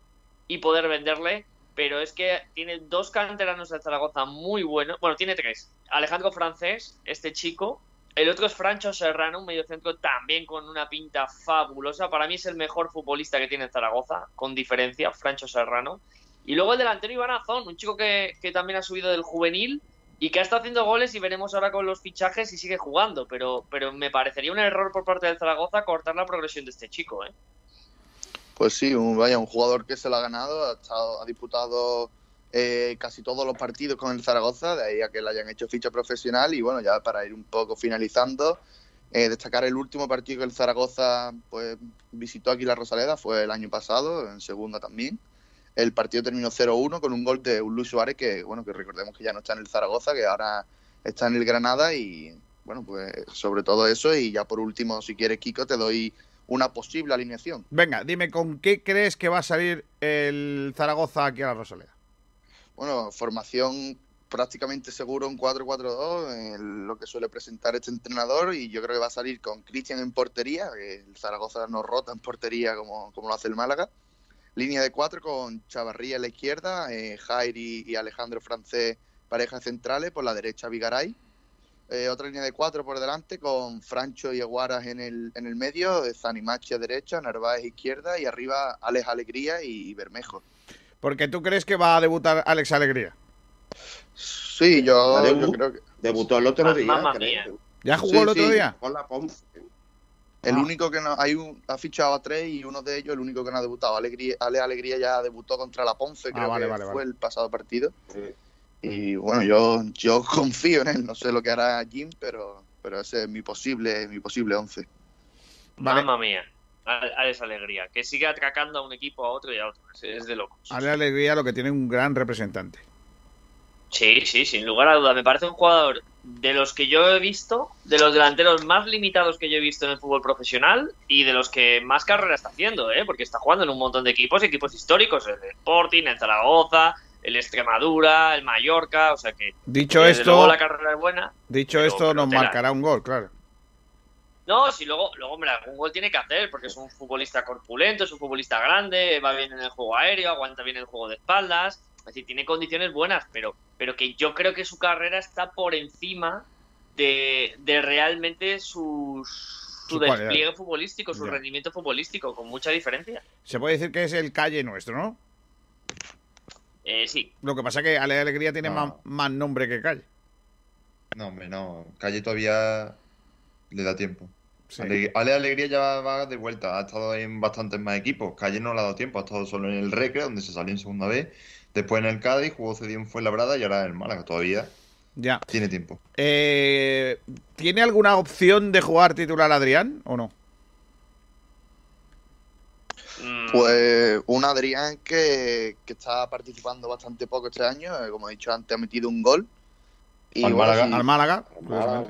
y poder venderle. Pero es que tiene dos canteranos del Zaragoza muy buenos. Bueno, tiene tres. Alejandro Francés, este chico. El otro es Francho Serrano, un mediocentro también con una pinta fabulosa. Para mí es el mejor futbolista que tiene Zaragoza, con diferencia, Francho Serrano. Y luego el delantero Iván Azón, un chico que, que también ha subido del juvenil y que ha estado haciendo goles y veremos ahora con los fichajes si sigue jugando. Pero, pero me parecería un error por parte del Zaragoza cortar la progresión de este chico. ¿eh? Pues sí, un, vaya, un jugador que se lo ha ganado, ha, estado- ha disputado eh, casi todos los partidos con el Zaragoza, de ahí a que le hayan hecho ficha profesional y bueno, ya para ir un poco finalizando, eh, destacar el último partido que el Zaragoza pues visitó aquí la Rosaleda, fue el año pasado, en segunda también. El partido terminó 0-1 con un gol de un Luis Suárez que, bueno, que recordemos que ya no está en el Zaragoza, que ahora está en el Granada y, bueno, pues sobre todo eso y ya por último, si quieres, Kiko, te doy una posible alineación. Venga, dime con qué crees que va a salir el Zaragoza aquí a la Rosaleda. Bueno, formación prácticamente seguro un 4-4-2, eh, lo que suele presentar este entrenador, y yo creo que va a salir con Cristian en portería, que el Zaragoza no rota en portería como, como lo hace el Málaga. Línea de cuatro con Chavarría en la izquierda, eh, Jairi y Alejandro Francés, parejas centrales, por la derecha Vigaray. Eh, otra línea de cuatro por delante con Francho y Aguaras en el, en el medio, eh, Zanimachi a derecha, Narváez izquierda y arriba Alex Alegría y Bermejo. Porque tú crees que va a debutar Alex Alegría. Sí, yo, ¿Va a yo debu- creo que Debutó el otro Ma- día, mía. ¿Ya jugó Sí, el otro sí. día? Con la Ponce. el Ah. único que no hay un, ha fichado a tres y uno de ellos el único que no ha debutado. Alegría, Ale Alegría ya debutó contra la Ponce, Ah, creo vale, que vale, fue vale. el pasado partido. Sí. Y bueno, yo, yo confío en él, no sé lo que hará Jim, pero, pero ese es mi posible, mi posible once. Vale. Mamma mía. A- Alex Alegría, que sigue atracando a un equipo, a otro y a otro. Es, de locos. Ale Alegría lo que tiene un gran representante. Sí, sí, sin lugar a duda. Me parece un jugador de los que yo he visto, de los delanteros más limitados que yo he visto en el fútbol profesional y de los que más carrera está haciendo, ¿eh? porque está jugando en un montón de equipos, equipos históricos, el Sporting, el Zaragoza, el Extremadura, el Mallorca, o sea que Dicho esto, luego la carrera es buena. dicho pero- esto, nos marcará un gol, claro. No, si luego, luego, hombre, algún gol tiene que hacer, porque es un futbolista corpulento, es un futbolista grande, va bien en el juego aéreo, aguanta bien el juego de espaldas, es decir, tiene condiciones buenas, pero, pero que yo creo que su carrera está por encima de, de realmente sus, su despliegue futbolístico, su Ya. rendimiento futbolístico, con mucha diferencia. Se puede decir que es el calle nuestro, ¿no? Eh, sí, Lo que pasa es que Ale Alegría tiene No. más, más nombre que calle. No, hombre, no. Calle todavía le da tiempo. Sí. Ale, Ale Alegría ya va, de vuelta. Ha estado en bastantes más equipos. Calle no le ha dado tiempo. Ha estado solo en el Recre, donde se salió en segunda vez. Después en el Cádiz, jugó cedido en Fuenlabrada y ahora en el Málaga. Todavía Ya. tiene tiempo. Eh, ¿Tiene alguna opción de jugar titular Adrián o no? Mm, Pues un Adrián que, que está participando bastante poco este año, eh, como he dicho antes, ha metido un gol. Y Al bueno, Málaga. sí, Al Málaga.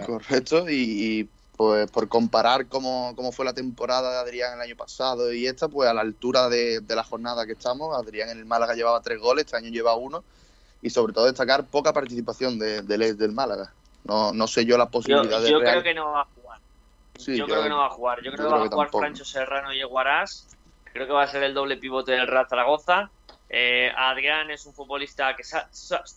Correcto. Y, y, pues por comparar cómo, cómo fue la temporada de Adrián el año pasado y esta, pues a la altura de, de la jornada que estamos, Adrián en el Málaga llevaba tres goles, este año lleva uno. Y sobre todo destacar poca participación de, del Málaga. No, no sé yo las yo, posibilidades yo creo que no va a jugar. Sí, yo, creo que no va a jugar. Yo yo creo que va a jugar tampoco. Francho Serrano y Eguarás. Creo que va a ser el doble pivote del Real Zaragoza. Eh, Adrián es un futbolista que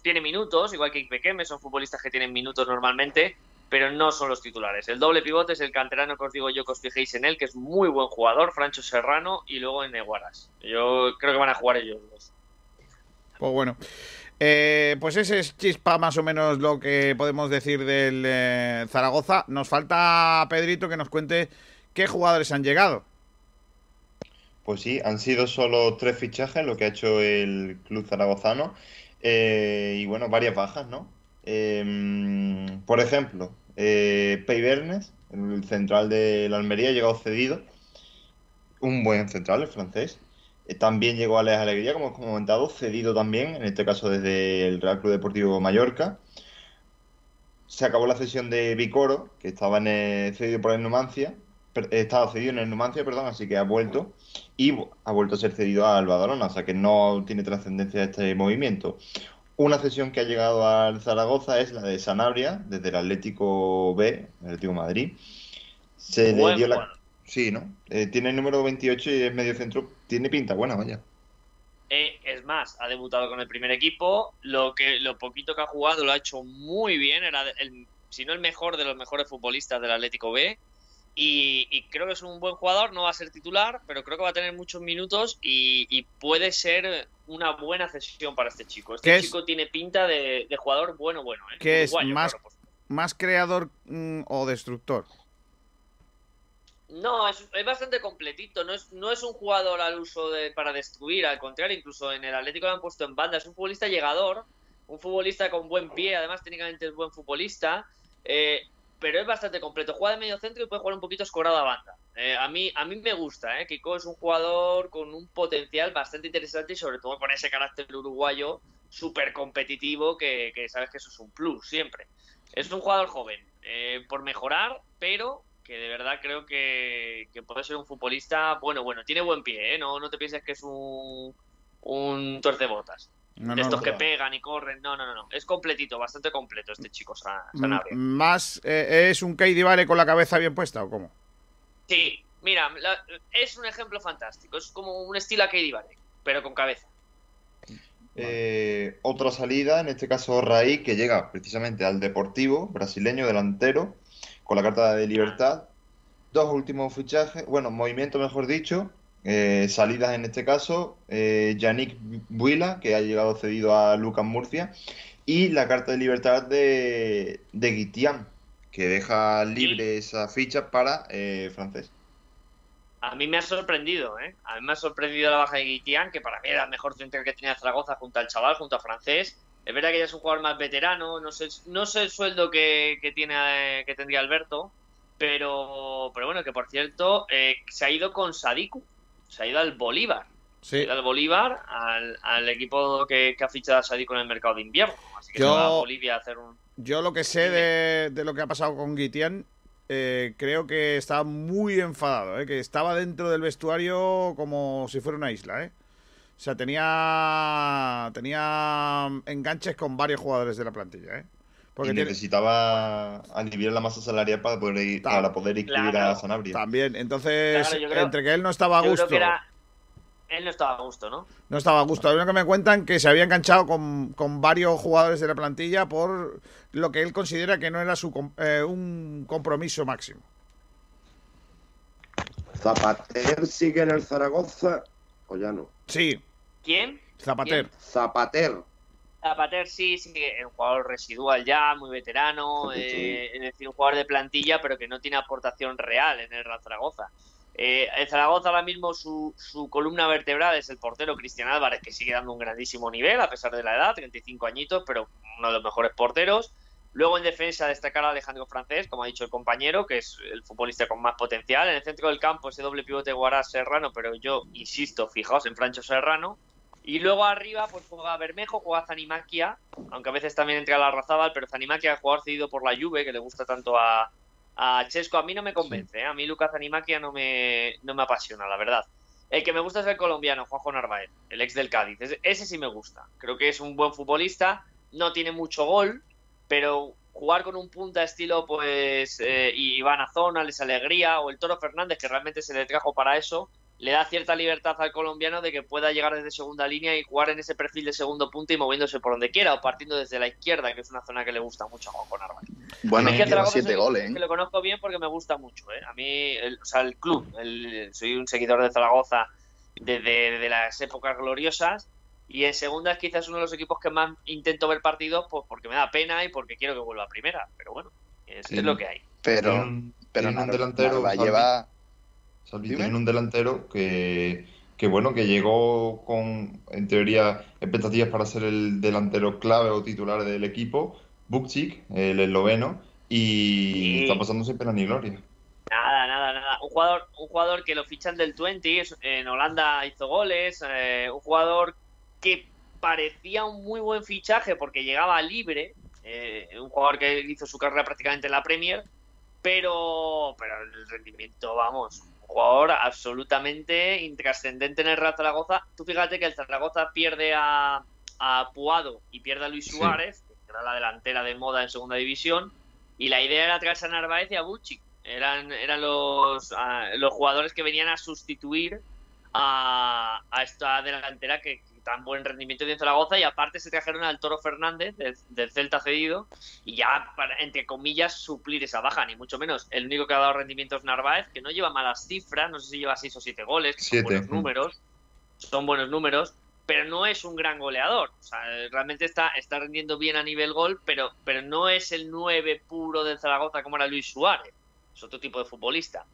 tiene minutos, igual que Ipequeme, son futbolistas que tienen minutos normalmente, pero no son los titulares. El doble pivote es el canterano que os digo yo que os fijéis en él, que es muy buen jugador, Francho Serrano, y luego en Eguarás. Yo creo que van a jugar ellos dos. Pues bueno. Eh, pues ese es chispa más o menos lo que podemos decir del eh, Zaragoza. Nos falta Pedrito que nos cuente qué jugadores han llegado. Pues sí, han sido solo tres fichajes lo que ha hecho el club zaragozano. Eh, y bueno, varias bajas, ¿no? Eh, por ejemplo, eh, Pei Bernes, el central de la Almería, ha llegado cedido. Un buen central, el francés. Eh, también llegó Alex Alegría, como hemos comentado, cedido también, en este caso desde el Real Club Deportivo Mallorca. Se acabó la cesión de Vicoro, que estaba en el- cedido por el Numancia. per- Estaba cedido en el Numancia, perdón, así que ha vuelto y ha vuelto a ser cedido al Badalona, o sea que no tiene trascendencia este movimiento. Una cesión que ha llegado al Zaragoza es la de Sanabria, desde el Atlético B, el Atlético de Madrid. Se le dio la... Sí, ¿no? Eh, tiene el número 28 y es medio centro. Tiene pinta buena, vaya. Eh, es más, ha debutado con el primer equipo. Lo que lo poquito que ha jugado lo ha hecho muy bien. Era el, si no el mejor de los mejores futbolistas del Atlético B. Y, y creo que es un buen jugador. No va a ser titular, pero creo que va a tener muchos minutos y, y puede ser una buena cesión para este chico. ¿Qué Este es? chico tiene pinta de, de jugador bueno, bueno. ¿eh? ¿Qué es? Más- claro, pues. ¿Más creador mm, o destructor? No, es, es bastante completito. No es, no es un jugador al uso de, para destruir, al contrario, incluso en el Atlético lo han puesto en banda. Es un futbolista llegador, un futbolista con buen pie, además técnicamente es buen futbolista, eh, pero es bastante completo. Juega de medio centro y puede jugar un poquito escorado a banda. Eh, a, mí, a mí me gusta, ¿eh? Kiko es un jugador con un potencial bastante interesante y sobre todo con ese carácter uruguayo súper competitivo que, que sabes que eso es un plus siempre. Es un jugador joven, eh, por mejorar, pero que de verdad creo que, puede ser un futbolista bueno, bueno, tiene buen pie, ¿eh? No, no te pienses que es un, un tuercebotas. No, de no, estos no. que pegan y corren. No, no, no, no. Es completito, bastante completo este chico Sa- Mm, Sanabria. ¿Más eh, es un Katie Vale con la cabeza bien puesta o cómo? Sí, mira, la- es un ejemplo fantástico. Es como un estilo a Katie Vale, pero con cabeza. Eh, otra salida, en este caso Raí, que llega precisamente al Deportivo, brasileño, delantero, con la carta de libertad. Dos últimos fichajes, bueno, movimiento mejor dicho, eh, salidas en este caso, eh, Yannick Buila, que ha llegado cedido a Lucas Murcia, y la carta de libertad de, de Guitián, que deja libre esa ficha para eh, francés. A mí me ha sorprendido, ¿eh? A mí me ha sorprendido la baja de Guitián, que para mí era el mejor central que tenía Zaragoza junto al chaval, junto a Francés. Es verdad que ya es un jugador más veterano, no sé, no sé el sueldo que, que tiene eh, que tendría Alberto, pero, pero bueno, que por cierto, eh, se ha ido con Sadiku, se ha ido al Bolívar. Se ha Sí. ido al Bolívar, al, al equipo que, que ha fichado a en el mercado de invierno. Así que Yo- se va a Bolivia a hacer un. Yo lo que sé de, de lo que ha pasado con Guitián, eh, creo que estaba muy enfadado, eh, que estaba dentro del vestuario como si fuera una isla. Eh. O sea, tenía tenía enganches con varios jugadores de la plantilla, ¿eh? Porque y necesitaba aliviar la masa salarial para poder, ir, para poder inscribir a Sanabria. También, entonces, entre que él no estaba a gusto. Él no estaba a gusto, ¿no? No estaba a gusto. Lo que me cuentan que se había enganchado con, con, varios jugadores de la plantilla por lo que él considera que no era su eh, un compromiso máximo. ¿Zapater sigue en el Zaragoza o ya no? Sí. ¿Quién? Zapater. Zapater. Zapater sí, sí, un jugador residual ya, muy veterano, eh, es decir, un jugador de plantilla, pero que no tiene aportación real en el Real Zaragoza. Eh, el Zaragoza ahora mismo su, su, columna vertebral es el portero Cristian Álvarez, que sigue dando un grandísimo nivel a pesar de la edad, 35 añitos, pero uno de los mejores porteros. Luego en defensa destacar a Alejandro Francés, como ha dicho el compañero, que es el futbolista con más potencial. En el centro del campo ese doble pivote Guarás Serrano, pero yo insisto, fijaos en Francho Serrano. Y luego arriba pues juega Bermejo, juega Zanimaquia, aunque a veces también entra la Razábal, pero Zanimaquia, jugador cedido por la Juve, que le gusta tanto a, a Chesco, a mí no me convence, ¿eh? a mí Lucas Zanimaquia no me, no me apasiona, la verdad. El que me gusta es el colombiano, Juanjo Narváez, el ex del Cádiz. Ese sí me gusta. Creo que es un buen futbolista, no tiene mucho gol, pero jugar con un punta estilo pues eh, Iván Azona, Les Alegría o el Toro Fernández, que realmente se le trajo para eso, le da cierta libertad al colombiano de que pueda llegar desde segunda línea y jugar en ese perfil de segundo punto y moviéndose por donde quiera o partiendo desde la izquierda, que es una zona que le gusta mucho a Juan. Bueno, lleva siete goles. Que lo conozco bien porque me gusta mucho. ¿eh? A mí, o sea, el club, soy un seguidor de Zaragoza desde, las épocas gloriosas y en segunda es quizás uno de los equipos que más intento ver partidos pues porque me da pena y porque quiero que vuelva a primera. Pero bueno, es, lo que hay. Pero, pero un delantero lleva tiene un delantero que, que, bueno, que llegó con, en teoría, expectativas para ser el delantero clave o titular del equipo, Bukchik, el esloveno, y está pasando sin pena ni gloria. Nada, nada, nada. Un jugador, un jugador que lo fichan del 20, en Holanda hizo goles, eh, un jugador que parecía un muy buen fichaje porque llegaba libre, eh, un jugador que hizo su carrera prácticamente en la Premier, pero, pero el rendimiento, vamos, jugador absolutamente intrascendente en el Real Zaragoza. Tú fíjate que el Zaragoza pierde a, a Puado y pierde a Luis Suárez, que era la delantera de moda en segunda división, y la idea era traerse a Narváez y a Bucci. Eran, eran los, los jugadores que venían a sustituir a, a esta delantera que, tan buen rendimiento de Zaragoza y aparte se trajeron al Toro Fernández del, Celta cedido y ya para, entre comillas suplir esa baja, ni mucho menos. El único que ha dado rendimiento es Narváez, que no lleva malas cifras, no sé si lleva 6 o 7 goles, son buenos números, son buenos números, pero no es un gran goleador. O sea, realmente está, está rendiendo bien a nivel gol, pero, pero no es el 9 puro del Zaragoza como era Luis Suárez. Es otro tipo de futbolista.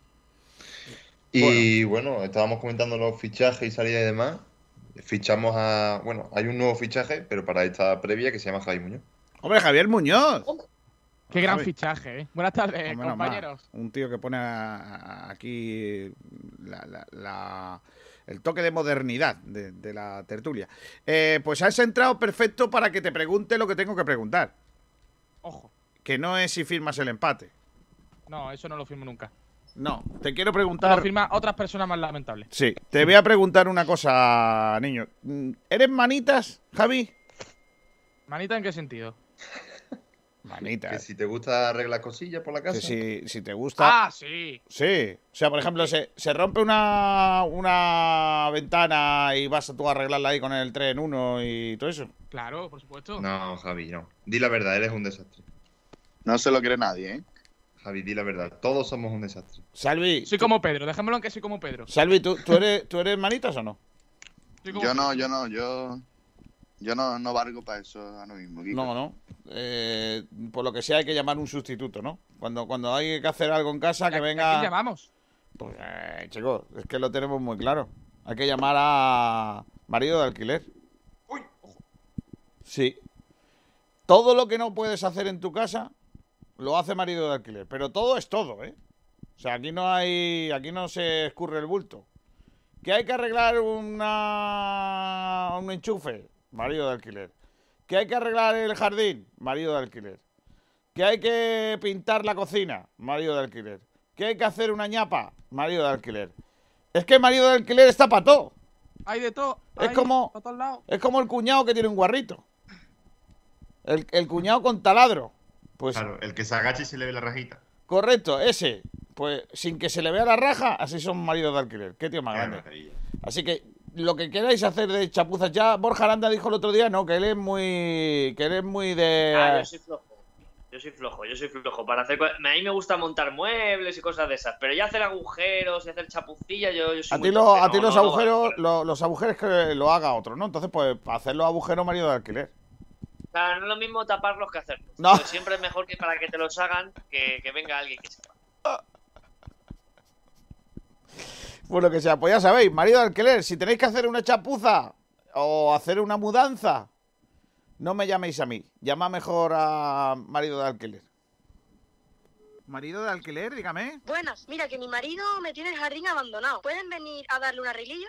Y bueno, bueno estábamos comentando los fichajes y salida y demás fichamos a. Bueno, hay un nuevo fichaje, pero para esta previa que se llama Javier Muñoz. ¡Hombre, Javier Muñoz! Qué gran fichaje, ¿eh? Buenas tardes, compañeros. Un tío que pone aquí el toque de modernidad de, la tertulia. Eh, pues has entrado perfecto para que te pregunte lo que tengo que preguntar. Ojo. Que no es si firmas el empate. No, eso no lo firmo nunca. No, te quiero preguntar. firma otras personas más lamentables. Sí, te voy a preguntar una cosa, niño. ¿Eres manitas, Javi? ¿Manita en qué sentido? Manitas. Que si te gusta arreglar cosillas por la casa. Que si, te gusta. Ah, sí. Sí. O sea, por ejemplo, se, se rompe una, una ventana y vas tú a arreglarla ahí con el tren 1 y todo eso. Claro, por supuesto. No, Javi, no. Di la verdad, eres un desastre. No se lo cree nadie, ¿eh? Javi, di la verdad. Todos somos un desastre. Salvi. Soy como Pedro, dejémoslo en que soy como Pedro. Salvi, ¿tú, tú, eres, ¿tú eres manitas o no? Yo no, yo no, yo. Yo no, no valgo para eso ahora mismo. No, no. Eh, por lo que sea, hay que llamar un sustituto, ¿no? Cuando, cuando hay que hacer algo en casa, que venga. ¿A llamamos? Pues, eh, chicos, es que lo tenemos muy claro. Hay que llamar a marido de alquiler. Uy, Sí. Todo lo que no puedes hacer en tu casa, lo hace marido de alquiler. Pero todo es todo, ¿eh? O sea, aquí no hay. Aquí no se escurre el bulto. Que hay que arreglar una. un enchufe. Marido de alquiler. Que hay que arreglar el jardín. Marido de alquiler. Que hay que pintar la cocina. Marido de alquiler. Que hay que hacer una ñapa. Marido de alquiler. Es que marido de alquiler está para todo. Hay de todo. Es como-. Es como el cuñado que tiene un guarrito. El, el cuñado con taladro. Pues Claro, el que se agacha y se le ve la rajita. correcto, ese. Pues sin que se le vea la raja, así son maridos de alquiler. Qué tío más Qué grande. Así que lo que queráis hacer de chapuzas ya, Borja Aranda dijo el otro día, no, que él es muy, que él es muy de... Ah, yo soy flojo. Yo soy flojo, yo soy flojo. Para hacer, a mí me gusta montar muebles y cosas de esas, pero ya hacer agujeros y hacer chapucillas, yo, yo soy a muy ti, lo- a no, ti los no, no, agujeros, no. lo- los agujeros que lo haga otro, ¿no? Entonces, pues, para hacer los agujeros marido de alquiler. O sea, no es lo mismo taparlos que hacerlos. No. Pero siempre es mejor que para que te los hagan que, que venga alguien que sepa. Pues lo que sea, pues ya sabéis, marido de alquiler, si tenéis que hacer una chapuza o hacer una mudanza, no me llaméis a mí, llama mejor a marido de alquiler. ¿Marido de alquiler? Dígame. Buenas, mira que mi marido me tiene el jardín abandonado. ¿Pueden venir a darle un arreglillo?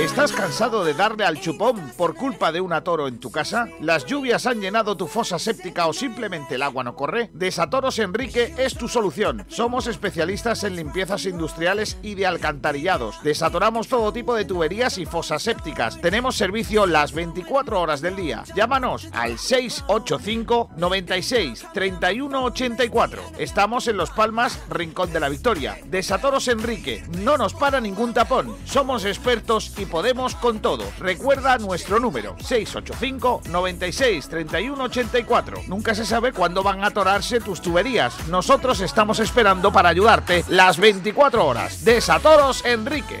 ¿Estás cansado de darle al chupón por culpa de un atoro en tu casa? ¿Las lluvias han llenado tu fosa séptica o simplemente el agua no corre? Desatoros Enrique es tu solución. Somos especialistas en limpiezas industriales y de alcantarillados. Desatoramos todo tipo de tuberías y fosas sépticas. Tenemos servicio las 24 horas del día. Llámanos al 685 96 31 84. Estamos en Los Palmas, Rincón de la Victoria. Desatoros Enrique. No nos para ningún tapón. Somos expertos y podemos con todo. Recuerda nuestro número 685 96 31 84. Nunca se sabe cuándo van a atorarse tus tuberías. Nosotros estamos esperando para ayudarte las 24 horas. Desatoros Enrique.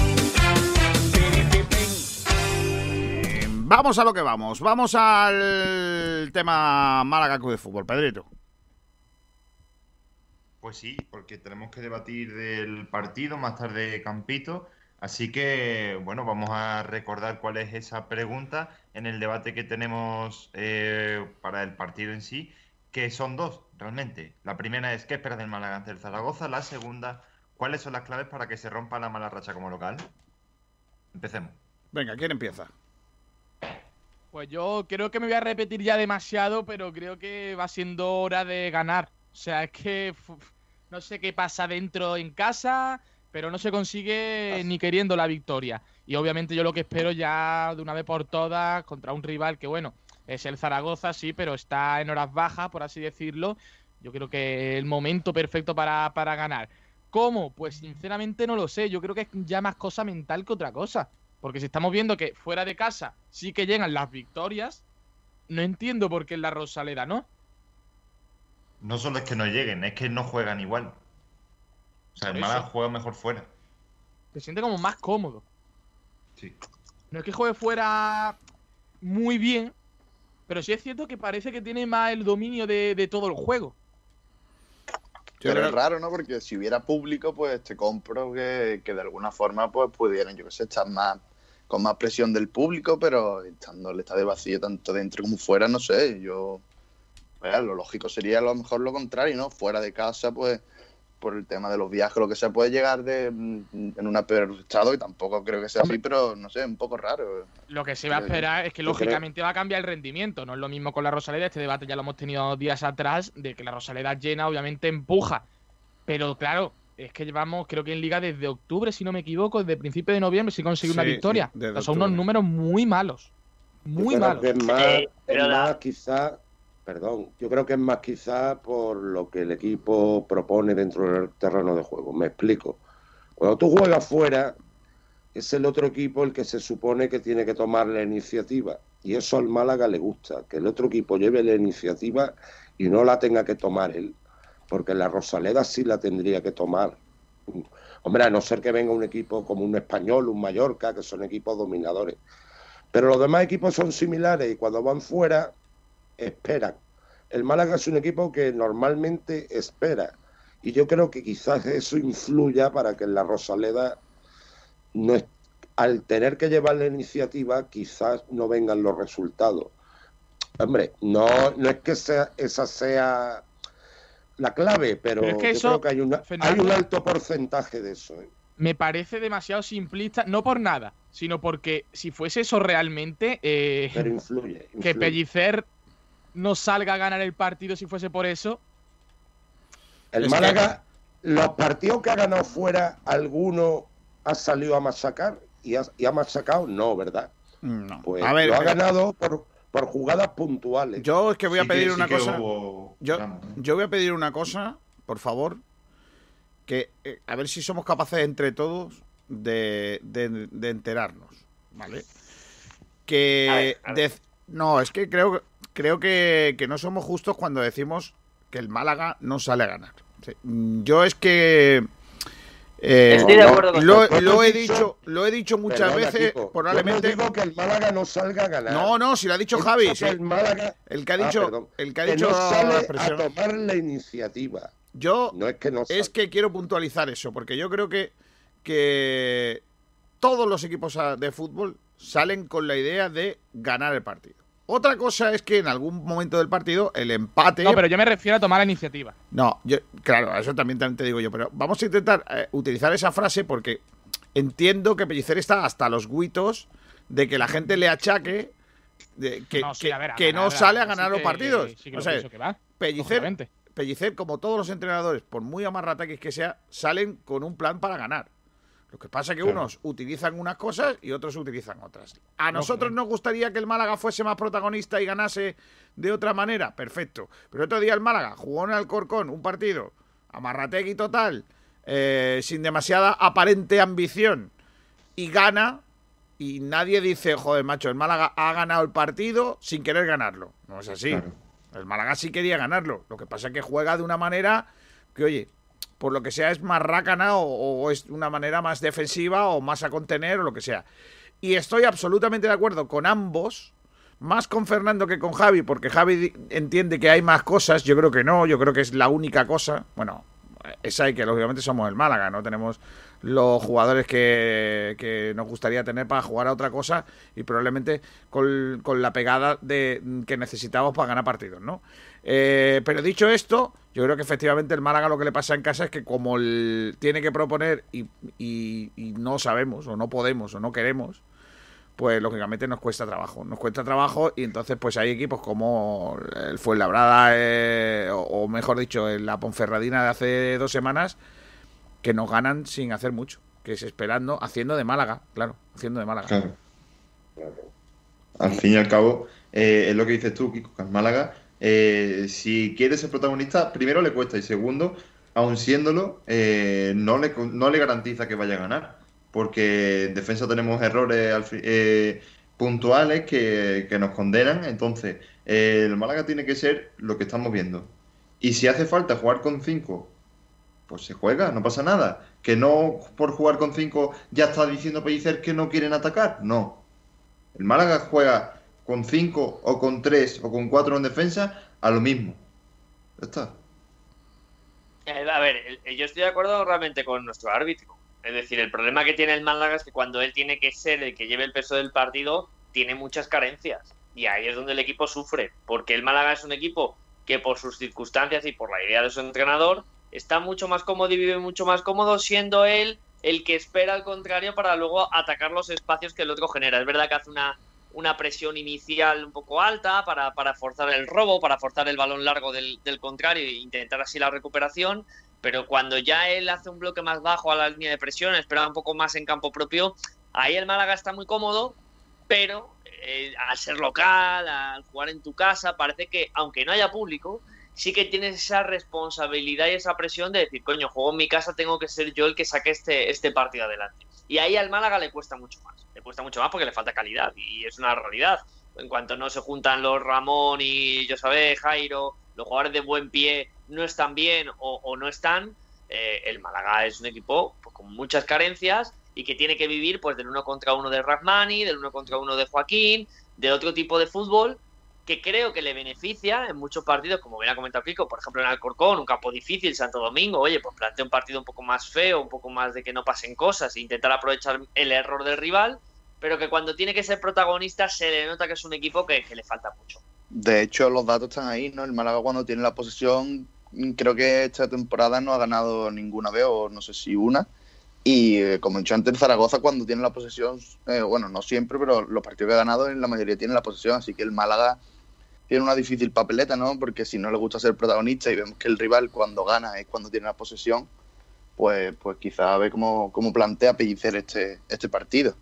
Vamos a lo que vamos. Vamos al tema Málaga Club de Fútbol, Pedrito. Pues sí, porque tenemos que debatir del partido, más tarde Campito. Así que, bueno, vamos a recordar cuál es esa pregunta en el debate que tenemos eh, para el partido en sí, que son dos, realmente. La primera es, ¿qué esperas del Málaga ante el Zaragoza? La segunda, ¿cuáles son las claves para que se rompa la mala racha como local? Empecemos. Venga, ¿quién empieza? Pues yo creo que me voy a repetir ya demasiado, pero creo que va siendo hora de ganar. O sea, es que no sé qué pasa dentro en casa, pero no se consigue ni queriendo la victoria. Y obviamente yo lo que espero ya de una vez por todas contra un rival que, bueno, es el Zaragoza, sí, pero está en horas bajas, por así decirlo. Yo creo que el momento perfecto para, para ganar. ¿Cómo? Pues sinceramente no lo sé. Yo creo que es ya más cosa mental que otra cosa. Porque si estamos viendo que fuera de casa sí que llegan las victorias, no entiendo por qué en la Rosaleda no. No solo es que no lleguen, es que no juegan igual. O sea, el Málaga juega mejor fuera. Se siente como más cómodo. Sí. No es que juegue fuera muy bien, pero sí es cierto que parece que tiene más el dominio de, de todo el juego. Pero es raro, ¿no? Porque si hubiera público, pues te compro que, que de alguna forma pues pudieran, yo que sé, estar más con más presión del público, pero estando el estadio vacío tanto dentro como fuera, no sé, yo lo lógico sería a lo mejor lo contrario, ¿no? Fuera de casa, pues por el tema de los viajes, lo que se puede llegar de mm, en una peor estado y tampoco creo que sea así, pero no sé, un poco raro. Lo que se va a yo. esperar es que creo- lógicamente va a cambiar el rendimiento. No es lo mismo con la Rosaleda. Este debate ya lo hemos tenido días atrás, de que la Rosaleda llena, obviamente empuja. Pero claro, es que llevamos, creo que en liga desde octubre, si no me equivoco, desde principio de noviembre, sin conseguir una victoria. sí, desde O sea, son unos números muy malos. Muy yo creo malos. que es más, Eh, es la- más quizá, perdón, yo creo que es más quizá por lo que el equipo propone dentro del terreno de juego. Me explico. Cuando tú juegas fuera, es el otro equipo el que se supone que tiene que tomar la iniciativa. Y eso al Málaga le gusta, que el otro equipo lleve la iniciativa y no la tenga que tomar él. Porque la Rosaleda sí la tendría que tomar. Hombre, a no ser que venga un equipo como un español, un Mallorca, que son equipos dominadores. Pero los demás equipos son similares y cuando van fuera, esperan. El Málaga es un equipo que normalmente espera. Y yo creo que quizás eso influya para que en la Rosaleda, no al tener que llevar la iniciativa, quizás no vengan los resultados. Hombre, no, no es que esa sea la clave, pero, Pero es que yo eso, creo que hay, una- hay Fernando- un alto porcentaje de eso. ¿eh? me parece demasiado simplista, no por nada, sino porque si fuese eso realmente, eh, Pero influye. que. Pellicer no salga a ganar el partido si fuese por eso. El Es Málaga, los partidos que ha ganado fuera, alguno ha salido a masacar y ha, y ha masacado, no, ¿verdad? No. Pues A ver, lo ha ganado por, por jugadas puntuales. Yo es que voy a Sí pedir una cosa. hubo Yo, drama. yo voy a pedir una cosa, por favor. Que eh, a ver si somos capaces entre todos de, de- de enterarnos, ¿vale? Que A ver, a ver. dec- no, es que creo creo que, que no somos justos cuando decimos que el Málaga no sale a ganar. Yo es que eh, Estoy de acuerdo con lo, lo he dicho- lo he dicho muchas Perdona, veces, Kiko, probablemente. Yo no digo que el Málaga no salga a ganar. No, no, si lo ha dicho He Javi. sí. que el Málaga El que ha Ah, dicho, perdón. el que ha que dicho no la sale a tomar la iniciativa. Yo No es que no es que quiero puntualizar eso, porque yo creo que, que todos los equipos de fútbol salen con la idea de ganar el partido. Otra cosa es que en algún momento del partido el empate. No, pero yo me refiero a tomar la iniciativa. No, yo, claro, eso también, también te digo yo, pero vamos a intentar eh, utilizar esa frase porque entiendo que Pellicer está hasta los guitos de que la gente le achaque de que, No, sí, que- a ver, a que no ganar, sale a sí ganar los que- partidos. sí o sea, va, Pellicer. Pellicer, como todos los entrenadores, por muy amarrataques que sea, salen con un plan para ganar. Lo que pasa es que Claro. unos utilizan unas cosas y otros utilizan otras. ¿A nosotros nos gustaría que el Málaga fuese más protagonista y ganase de otra manera? Perfecto. Pero otro día el Málaga jugó en Alcorcón un partido amarrategui total, eh, sin demasiada aparente ambición, y gana, y nadie dice, joder, macho, el Málaga ha ganado el partido sin querer ganarlo. No es así. El Málaga sí quería ganarlo. Lo que pasa es que juega de una manera que, oye, por lo que sea es más rácana o, o es una manera más defensiva o más a contener o lo que sea. Y estoy absolutamente de acuerdo con ambos, más con Fernando que con Javi, porque Javi entiende que hay más cosas, yo creo que no, yo creo que es la única cosa. Bueno, esa y que lógicamente somos el Málaga, no tenemos los jugadores que, que nos gustaría tener para jugar a otra cosa y probablemente con, con la pegada de que necesitamos para ganar partidos, ¿no? Eh, pero dicho esto, yo creo que efectivamente el Málaga lo que le pasa en casa es que como el- tiene que proponer y, no sabemos o no podemos o no queremos, pues lógicamente nos cuesta trabajo. Nos cuesta trabajo y entonces pues hay equipos como el Fuenlabrada eh, o, mejor dicho, en la Ponferradina de hace dos semanas que nos ganan sin hacer mucho, que es esperando, haciendo de Málaga, claro, haciendo de Málaga. Claro. Al fin y al cabo, eh, es lo que dices tú, Kiko, que al Málaga, eh, si quiere ser protagonista, primero le cuesta y segundo, aun siéndolo, eh, no, le, no le garantiza que vaya a ganar. Porque en defensa tenemos errores eh, puntuales que, que nos condenan. Entonces, eh, el Málaga tiene que ser lo que estamos viendo. Y si hace falta jugar con cinco pues se juega, no pasa nada. Que no por jugar con 5 ya está diciendo Pellicer que no quieren atacar. No. El Málaga juega con 5 o con 3 o con 4 en defensa a lo mismo. Ya está. Eh, A ver, yo estoy de acuerdo realmente con nuestro árbitro. Es decir, el problema que tiene el Málaga es que cuando él tiene que ser el que lleve el peso del partido, tiene muchas carencias. Y ahí es donde el equipo sufre. Porque el Málaga es un equipo que por sus circunstancias y por la idea de su entrenador, está mucho más cómodo y vive mucho más cómodo siendo él el que espera al contrario para luego atacar los espacios que el otro genera. Es verdad que hace una, una presión inicial un poco alta para, para forzar el robo, para forzar el balón largo del, del contrario e intentar así la recuperación, pero cuando ya él hace un bloque más bajo a la línea de presión, espera un poco más en campo propio, ahí el Málaga está muy cómodo, pero eh, al ser local, al jugar en tu casa, parece que aunque no haya público, sí que tienes esa responsabilidad y esa presión de decir, coño, juego en mi casa, tengo que ser yo el que saque este, este partido adelante. Y ahí al Málaga le cuesta mucho más. Le cuesta mucho más porque le falta calidad y es una realidad. En cuanto no se juntan los Ramón y yo sabé, Jairo, los jugadores de buen pie no están bien o, o no están, eh, el Málaga es un equipo pues, con muchas carencias y que tiene que vivir pues del uno contra uno de Rahmani, del uno contra uno de Joaquín, de otro tipo de fútbol que creo que le beneficia en muchos partidos, como bien ha comentado Pico, por ejemplo en Alcorcón, un campo difícil, Santo Domingo, oye, pues plantea un partido un poco más feo, un poco más de que no pasen cosas, e intentar aprovechar el error del rival, pero que cuando tiene que ser protagonista se le nota que es un equipo que, le falta mucho. De hecho, los datos están ahí, ¿no? El Málaga cuando tiene la posesión, creo que esta temporada no ha ganado ninguna vez, o no sé si una. Y eh, como he dicho antes, Zaragoza cuando tiene la posesión, eh, bueno, no siempre, pero los partidos que ha ganado en la mayoría tienen la posesión, así que el Málaga tiene una difícil papeleta, ¿no? Porque si no le gusta ser protagonista y vemos que el rival cuando gana es cuando tiene la posesión, pues, pues quizá a ver cómo, cómo plantea Pellicer este, este partido.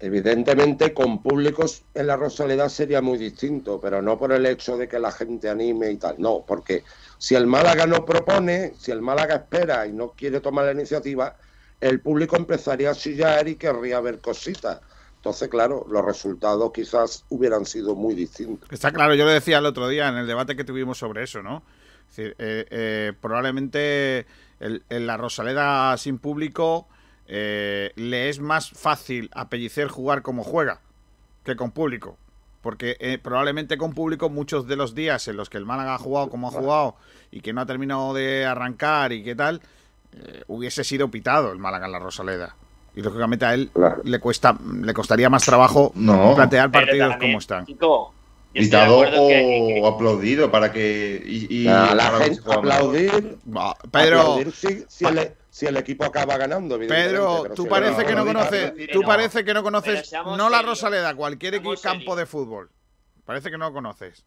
Evidentemente, con públicos en la Rosaleda sería muy distinto, pero no por el hecho de que la gente anime y tal. No, porque si el Málaga no propone, si el Málaga espera y no quiere tomar la iniciativa, el público empezaría a chillar y querría ver cositas. Entonces, claro, los resultados quizás hubieran sido muy distintos. Está claro, yo lo decía el otro día en el debate que tuvimos sobre eso, ¿no? Es decir, eh, eh, probablemente el- en la Rosaleda sin público eh, le es más fácil a Pellicer jugar como juega que con público. Porque eh, probablemente con público muchos de los días en los que el Málaga ha jugado como ha jugado y que no ha terminado de arrancar y qué tal, eh, hubiese sido pitado el Málaga en la Rosaleda. Y lógicamente a él le cuesta le costaría más trabajo No. plantear partidos también, como están. Chico, Gritado o que- aplaudido para que. Y, y A la para ver gente aplaudir, Pedro, aplaudir si, si el, si el equipo acaba ganando. Pedro, tú si parece que no conoces, tú parece que no conoces no la Rosaleda, cualquier equipo campo serios. de fútbol. Parece que no lo conoces.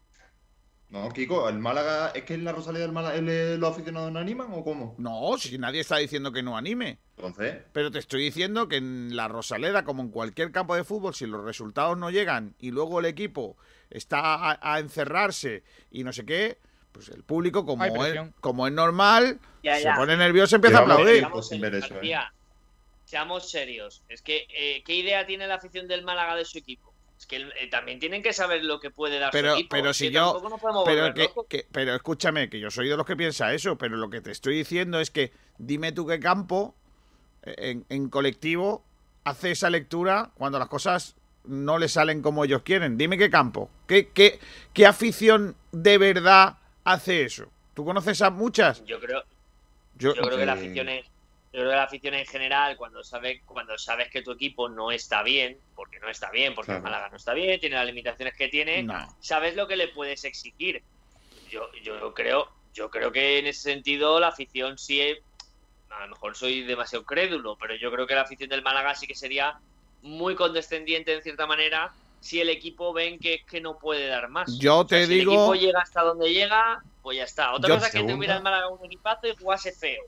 No, Kiko, el Málaga. ¿Es que en la Rosaleda el Málaga, el- los aficionados no animan o cómo? No, si nadie está diciendo que no anime. Entonces. Pero te estoy diciendo que en la Rosaleda, como en cualquier campo de fútbol, si los resultados no llegan y luego el equipo está a, a encerrarse y no sé qué, pues el público, como, es, como es normal, Ya, se pone nervioso y empieza a aplaudir. tiempo sin ver eso, ¿eh? Seamos serios. Es que, eh, ¿qué idea tiene la afición del Málaga de su equipo? Es que eh, también tienen que saber lo que puede dar Pero, su equipo. pero si yo. podemos Pero, que- pero escúchame, que yo soy de los que piensa eso, pero lo que te estoy diciendo es que dime tú qué campo eh, en, en colectivo hace esa lectura cuando las cosas no le salen como ellos quieren. Dime qué campo. ¿Qué, qué, qué afición de verdad hace eso? ¿Tú conoces a muchas? Yo creo, Yo, yo creo que la eh, afición es. Yo creo que la afición en general, cuando sabe, cuando sabes que tu equipo no está bien, porque no está bien, porque el Claro. Málaga no está bien, tiene las limitaciones que tiene, No. sabes lo que le puedes exigir. Yo, yo creo, yo creo que en ese sentido la afición sí es- a lo mejor soy demasiado crédulo, pero yo creo que la afición del Málaga sí que sería muy condescendiente en cierta manera si el equipo ven que es que no puede dar más. Yo O sea, te si digo- el equipo llega hasta donde llega, pues ya está. Otra Yo- cosa es que Segunda. tuviera el Málaga un equipazo y jugase feo,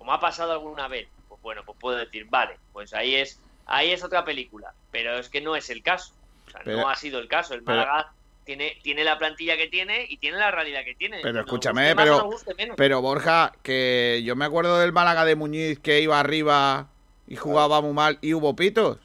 como ha pasado alguna vez. Pues bueno, pues puedo decir, vale, pues ahí es ahí es otra película, pero es que no es el caso. O sea, Pero- no ha sido el caso. El pero- Málaga tiene, tiene la plantilla que tiene y tiene la realidad que tiene. Pero escúchame, pero, pero Borja, que yo me acuerdo del Málaga de Muñiz que iba arriba y jugaba muy mal y hubo pitos.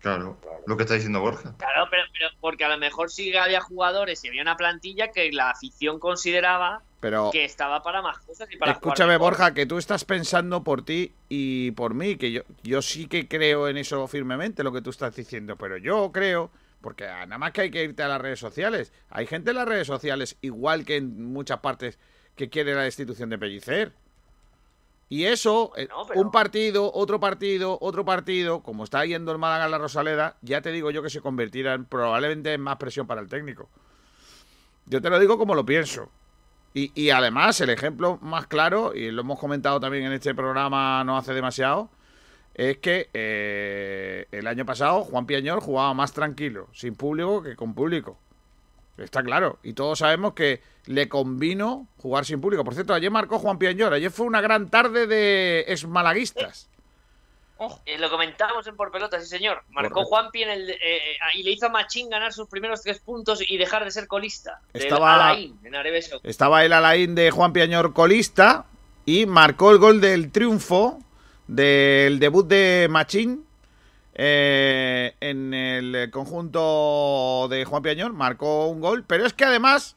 Claro, lo que está diciendo Borja. Claro, pero, pero porque a lo mejor sí que había jugadores y había una plantilla que la afición consideraba Pero que estaba para más cosas y para escúchame. Borja, que tú estás pensando por ti y por mí, que yo, yo sí que creo en eso firmemente, lo que tú estás diciendo, pero yo creo, porque nada más que hay que irte a las redes sociales. Hay gente en las redes sociales, igual que en muchas partes, que quiere la destitución de Pellicer. Y eso, eh, un partido, otro partido, otro partido, como está yendo el Málaga la Rosaleda, ya te digo yo que se convertirá en, probablemente en más presión para el técnico. Yo te lo digo como lo pienso. Y, y además, el ejemplo más claro, y lo hemos comentado también en este programa no hace demasiado, es que eh, el año pasado Juan Piañor jugaba más tranquilo, sin público que con público. Está claro. Y todos sabemos que le convino jugar sin público. Por cierto, ayer marcó Juan Piañor. Ayer fue una gran tarde de exmalaguistas. Eh, lo comentamos en Por Pelota, sí señor. Marcó. Juanpi en el, eh, eh, y le hizo a Machín ganar sus primeros tres puntos y dejar de ser colista. Del Estaba- Alain, en. Estaba el Alain de Juan Piañor colista y marcó el gol del triunfo del debut de Machín eh, en el conjunto de Juan Piañor. Marcó un gol, pero es que además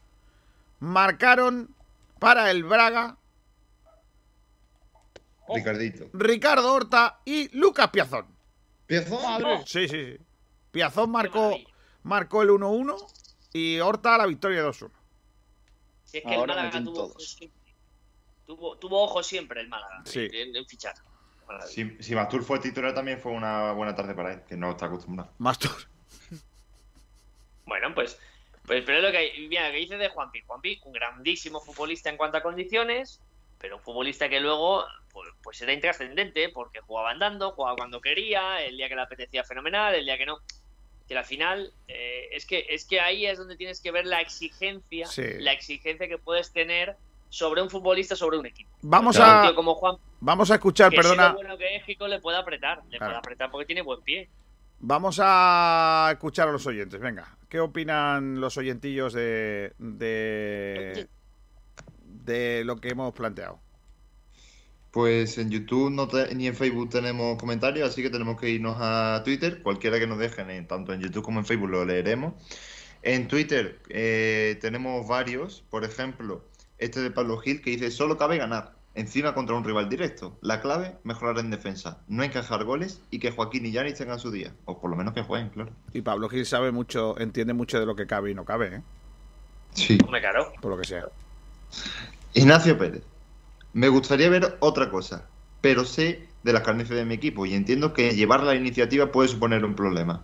marcaron para el Braga Ricardito. Ricardo Horta y Lucas Piazón. ¿Piazón? Sí, sí, sí. Piazón marcó, marcó el 1-1 y Horta la victoria 2-1. Si es que el Málaga tuvo, todos. tuvo, tuvo ojo siempre el Málaga Sí. en, en fichar. Si, si Mastur fue titular también fue una buena tarde para él, que no está acostumbrado. Mastur. Bueno, pues, pues pero es lo que hay. Mira, lo que dice de Juanpi. Juanpi, un grandísimo futbolista en cuanto a condiciones, pero un futbolista que luego pues, pues era intrascendente porque jugaba andando, jugaba cuando quería, el día que le apetecía fenomenal, el día que no. Que al final eh, es que es que ahí es donde tienes que ver la exigencia, Sí. la exigencia que puedes tener sobre un futbolista, sobre un equipo. Vamos Porque un a- tío como Juan, Vamos a escuchar, que perdona. bueno que Kiko le puede apretar, le Claro. puede apretar porque tiene buen pie. Vamos a escuchar a los oyentes. Venga, ¿qué opinan los oyentillos de, de, de lo que hemos planteado? Pues en YouTube no te- ni en Facebook tenemos comentarios, así que tenemos que irnos a Twitter. Cualquiera que nos dejen, en- tanto en YouTube como en Facebook, lo leeremos. En Twitter eh, tenemos varios, por ejemplo, este de Pablo Gil que dice: Solo cabe ganar. Encima contra un rival directo. La clave, mejorar en defensa. No encajar goles y que Joaquín y Yanis tengan su día. O por lo menos que jueguen, claro. Y Pablo Gil sabe mucho, entiende mucho de lo que cabe y no cabe, ¿eh? Sí. Hombre, claro. Por lo que sea. Ignacio Pérez. Me gustaría ver otra cosa, pero sé de las carencias de mi equipo y entiendo que llevar la iniciativa puede suponer un problema.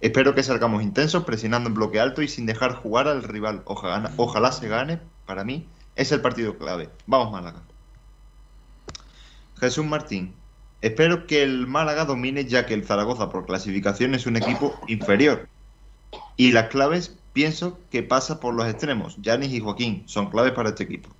Espero que salgamos intensos, presionando en bloque alto y sin dejar jugar al rival. Ojalá, ojalá se gane. Para mí es el partido clave. Vamos Málaga. Jesús Martín. Espero que el Málaga domine ya que el Zaragoza por clasificación es un equipo inferior. Y las claves pienso que pasa por los extremos. Yanis y Joaquín son claves para este equipo.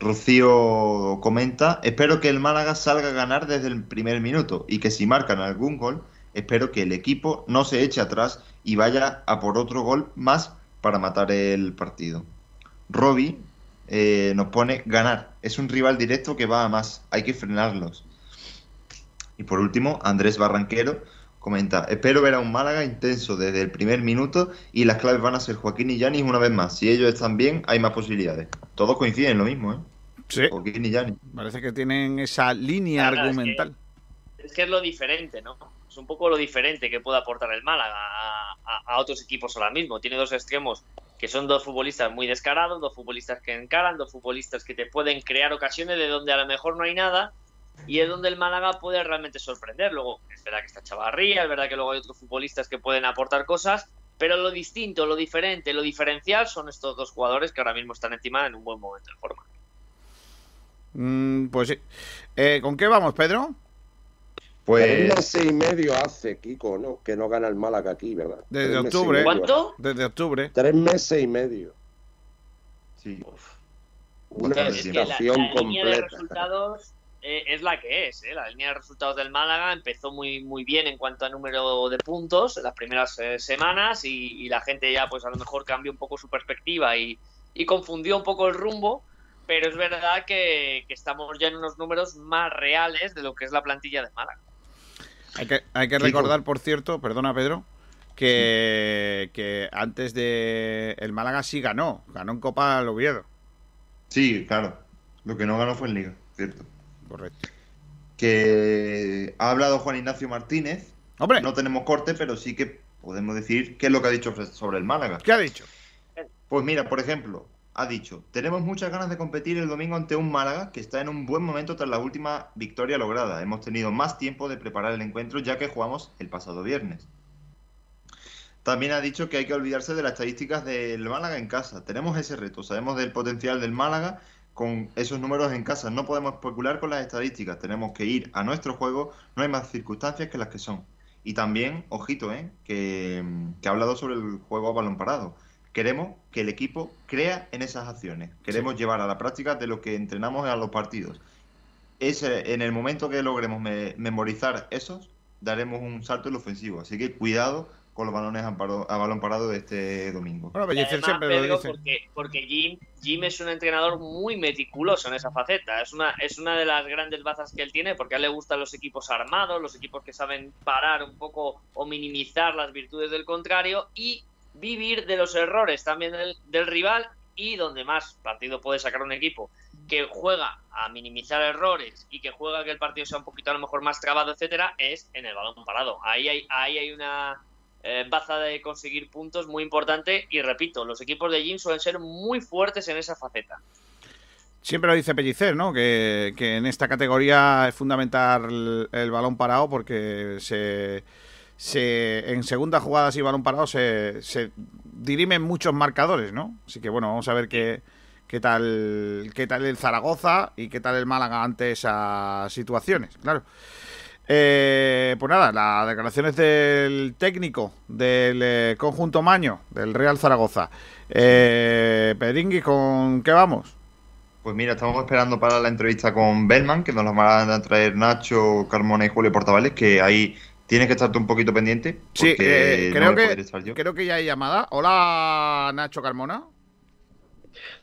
Rocío comenta, espero que el Málaga salga a ganar desde el primer minuto y que si marcan algún gol, espero que el equipo no se eche atrás y vaya a por otro gol más para matar el partido. Robbie eh, nos pone ganar, es un rival directo que va a más, hay que frenarlos. Y por último, Andrés Barranquero comenta, espero ver a un Málaga intenso desde el primer minuto y las claves van a ser Joaquín y Yanis una vez más. Si ellos están bien, hay más posibilidades. Todos coinciden en lo mismo, ¿eh? Sí. Joaquín y Yanis. Parece que tienen esa línea Claro, es que- argumental. Es que es lo diferente, ¿no? Es un poco lo diferente que puede aportar el Málaga a, a- a otros equipos ahora mismo. Tiene dos extremos que son dos futbolistas muy descarados, dos futbolistas que encaran, dos futbolistas que te pueden crear ocasiones de donde a lo mejor no hay nada, y es donde el Málaga puede realmente sorprender. Luego, es verdad que está Chavarría, es verdad que luego hay otros futbolistas que pueden aportar cosas, pero lo distinto, lo diferente, lo diferencial son estos dos jugadores que ahora mismo están encima en un buen momento de forma. Mm, pues sí. Eh, ¿Con qué vamos, Pedro? Pues... Pues Tres meses y medio hace, Kiko, ¿no? Que no gana el Málaga aquí, ¿verdad? Desde Tres octubre. ¿Cuánto? Desde octubre. Tres meses y medio. Sí. Una Es que la, situación la línea de completa. resultados eh, es la que es. eh. La línea de resultados del Málaga empezó muy, muy bien en cuanto a número de puntos en las primeras eh, semanas y, y la gente ya pues a lo mejor cambió un poco su perspectiva y, y confundió un poco el rumbo. Pero es verdad que, que estamos ya en unos números más reales de lo que es la plantilla de Málaga. Hay que, hay que recordar, por cierto, perdona Pedro, que, que antes de el Málaga sí ganó, ganó en Copa al Oviedo. Sí, claro. Lo que no ganó fue en Liga, cierto. Correcto. Que ha hablado Juan Ignacio Martínez. Hombre, No tenemos corte, pero sí que podemos decir qué es lo que ha dicho sobre el Málaga. ¿qué ha dicho? Pues mira, por ejemplo, ha dicho, tenemos muchas ganas de competir el domingo ante un Málaga que está en un buen momento tras la última victoria lograda. Hemos tenido más tiempo de preparar el encuentro ya que jugamos el pasado viernes. También ha dicho que hay que olvidarse de las estadísticas del Málaga en casa. Tenemos ese reto, sabemos del potencial del Málaga con esos números en casa. No podemos especular con las estadísticas, tenemos que ir a nuestro juego, no hay más circunstancias que las que son. Y también, ojito, ¿eh? que, que ha hablado sobre el juego a balón parado. Queremos que el equipo crea en esas acciones. Queremos llevar a la práctica de lo que entrenamos a los partidos. Ese, en el momento que logremos me- memorizar esos, daremos un salto en lo ofensivo. Así que cuidado con los balones a, paro- a balón parado de este domingo. Bueno, además, siempre Pedro, lo dice. porque, porque Jim, Jim es un entrenador muy meticuloso en esa faceta. Es una, es una de las grandes bazas que él tiene, porque a él le gustan los equipos armados, los equipos que saben parar un poco o minimizar las virtudes del contrario y vivir de los errores también del, del rival y donde más partido puede sacar un equipo que juega a minimizar errores y que juega que el partido sea un poquito a lo mejor más trabado, etcétera, es en el balón parado. Ahí hay, ahí hay una eh, baza de conseguir puntos muy importante y repito, los equipos de Jim suelen ser muy fuertes en esa faceta. Siempre lo dice Pellicer, ¿no? Que, que en esta categoría es fundamental el, balón parado porque se, se en segunda jugadas y balón parado se, se dirimen muchos marcadores, ¿no? Así que bueno, vamos a ver qué, qué tal qué tal el Zaragoza y qué tal el Málaga ante esas situaciones, claro. Eh, pues nada, las declaraciones del técnico del eh, conjunto Maño, del Real Zaragoza. Eh, ¿con qué vamos? Pues mira, estamos esperando para la entrevista con Bellman, que nos la van a traer Nacho, Carmona y Julio Portavales, que ahí tienes que estar tú un poquito pendiente. Sí, eh, creo, que, creo que ya hay llamada. Hola, Nacho Carmona.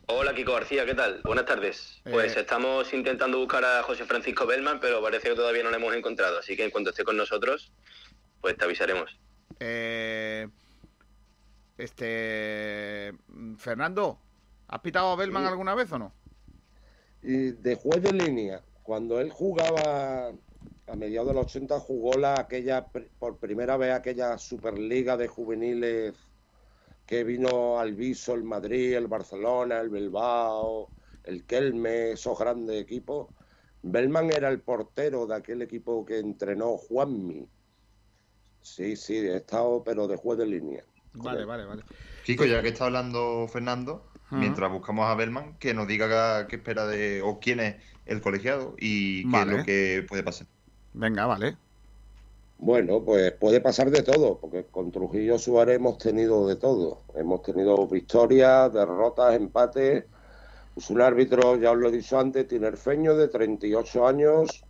Hola Kiko García, ¿qué tal? Buenas tardes. Pues Eh. estamos intentando buscar a José Francisco Bellman, pero parece que todavía no lo hemos encontrado. Así que en cuanto esté con nosotros, pues te avisaremos. Eh, este. Fernando, ¿has pitado a Bellman Sí. alguna vez o no? De juez de línea, cuando él jugaba a mediados de los 80, jugó la, aquella, por primera vez aquella Superliga de juveniles que vino al Viso, el Madrid, el Barcelona, el Bilbao, el Kelme, esos grandes equipos. Bellman era el portero de aquel equipo que entrenó Juanmi. Sí, sí, he estado, pero de juez de línea. Vale, vale, vale. Kiko, ya que está hablando Fernando, mientras buscamos a Bellman, que nos diga qué espera de, o quién es el colegiado y qué Vale. es lo que puede pasar. Venga, vale. Bueno, pues puede pasar de todo, porque con Trujillo Suárez hemos tenido de todo. Hemos tenido victorias, derrotas, empates. Es un árbitro, ya os lo he dicho antes, tinerfeño de 38 años,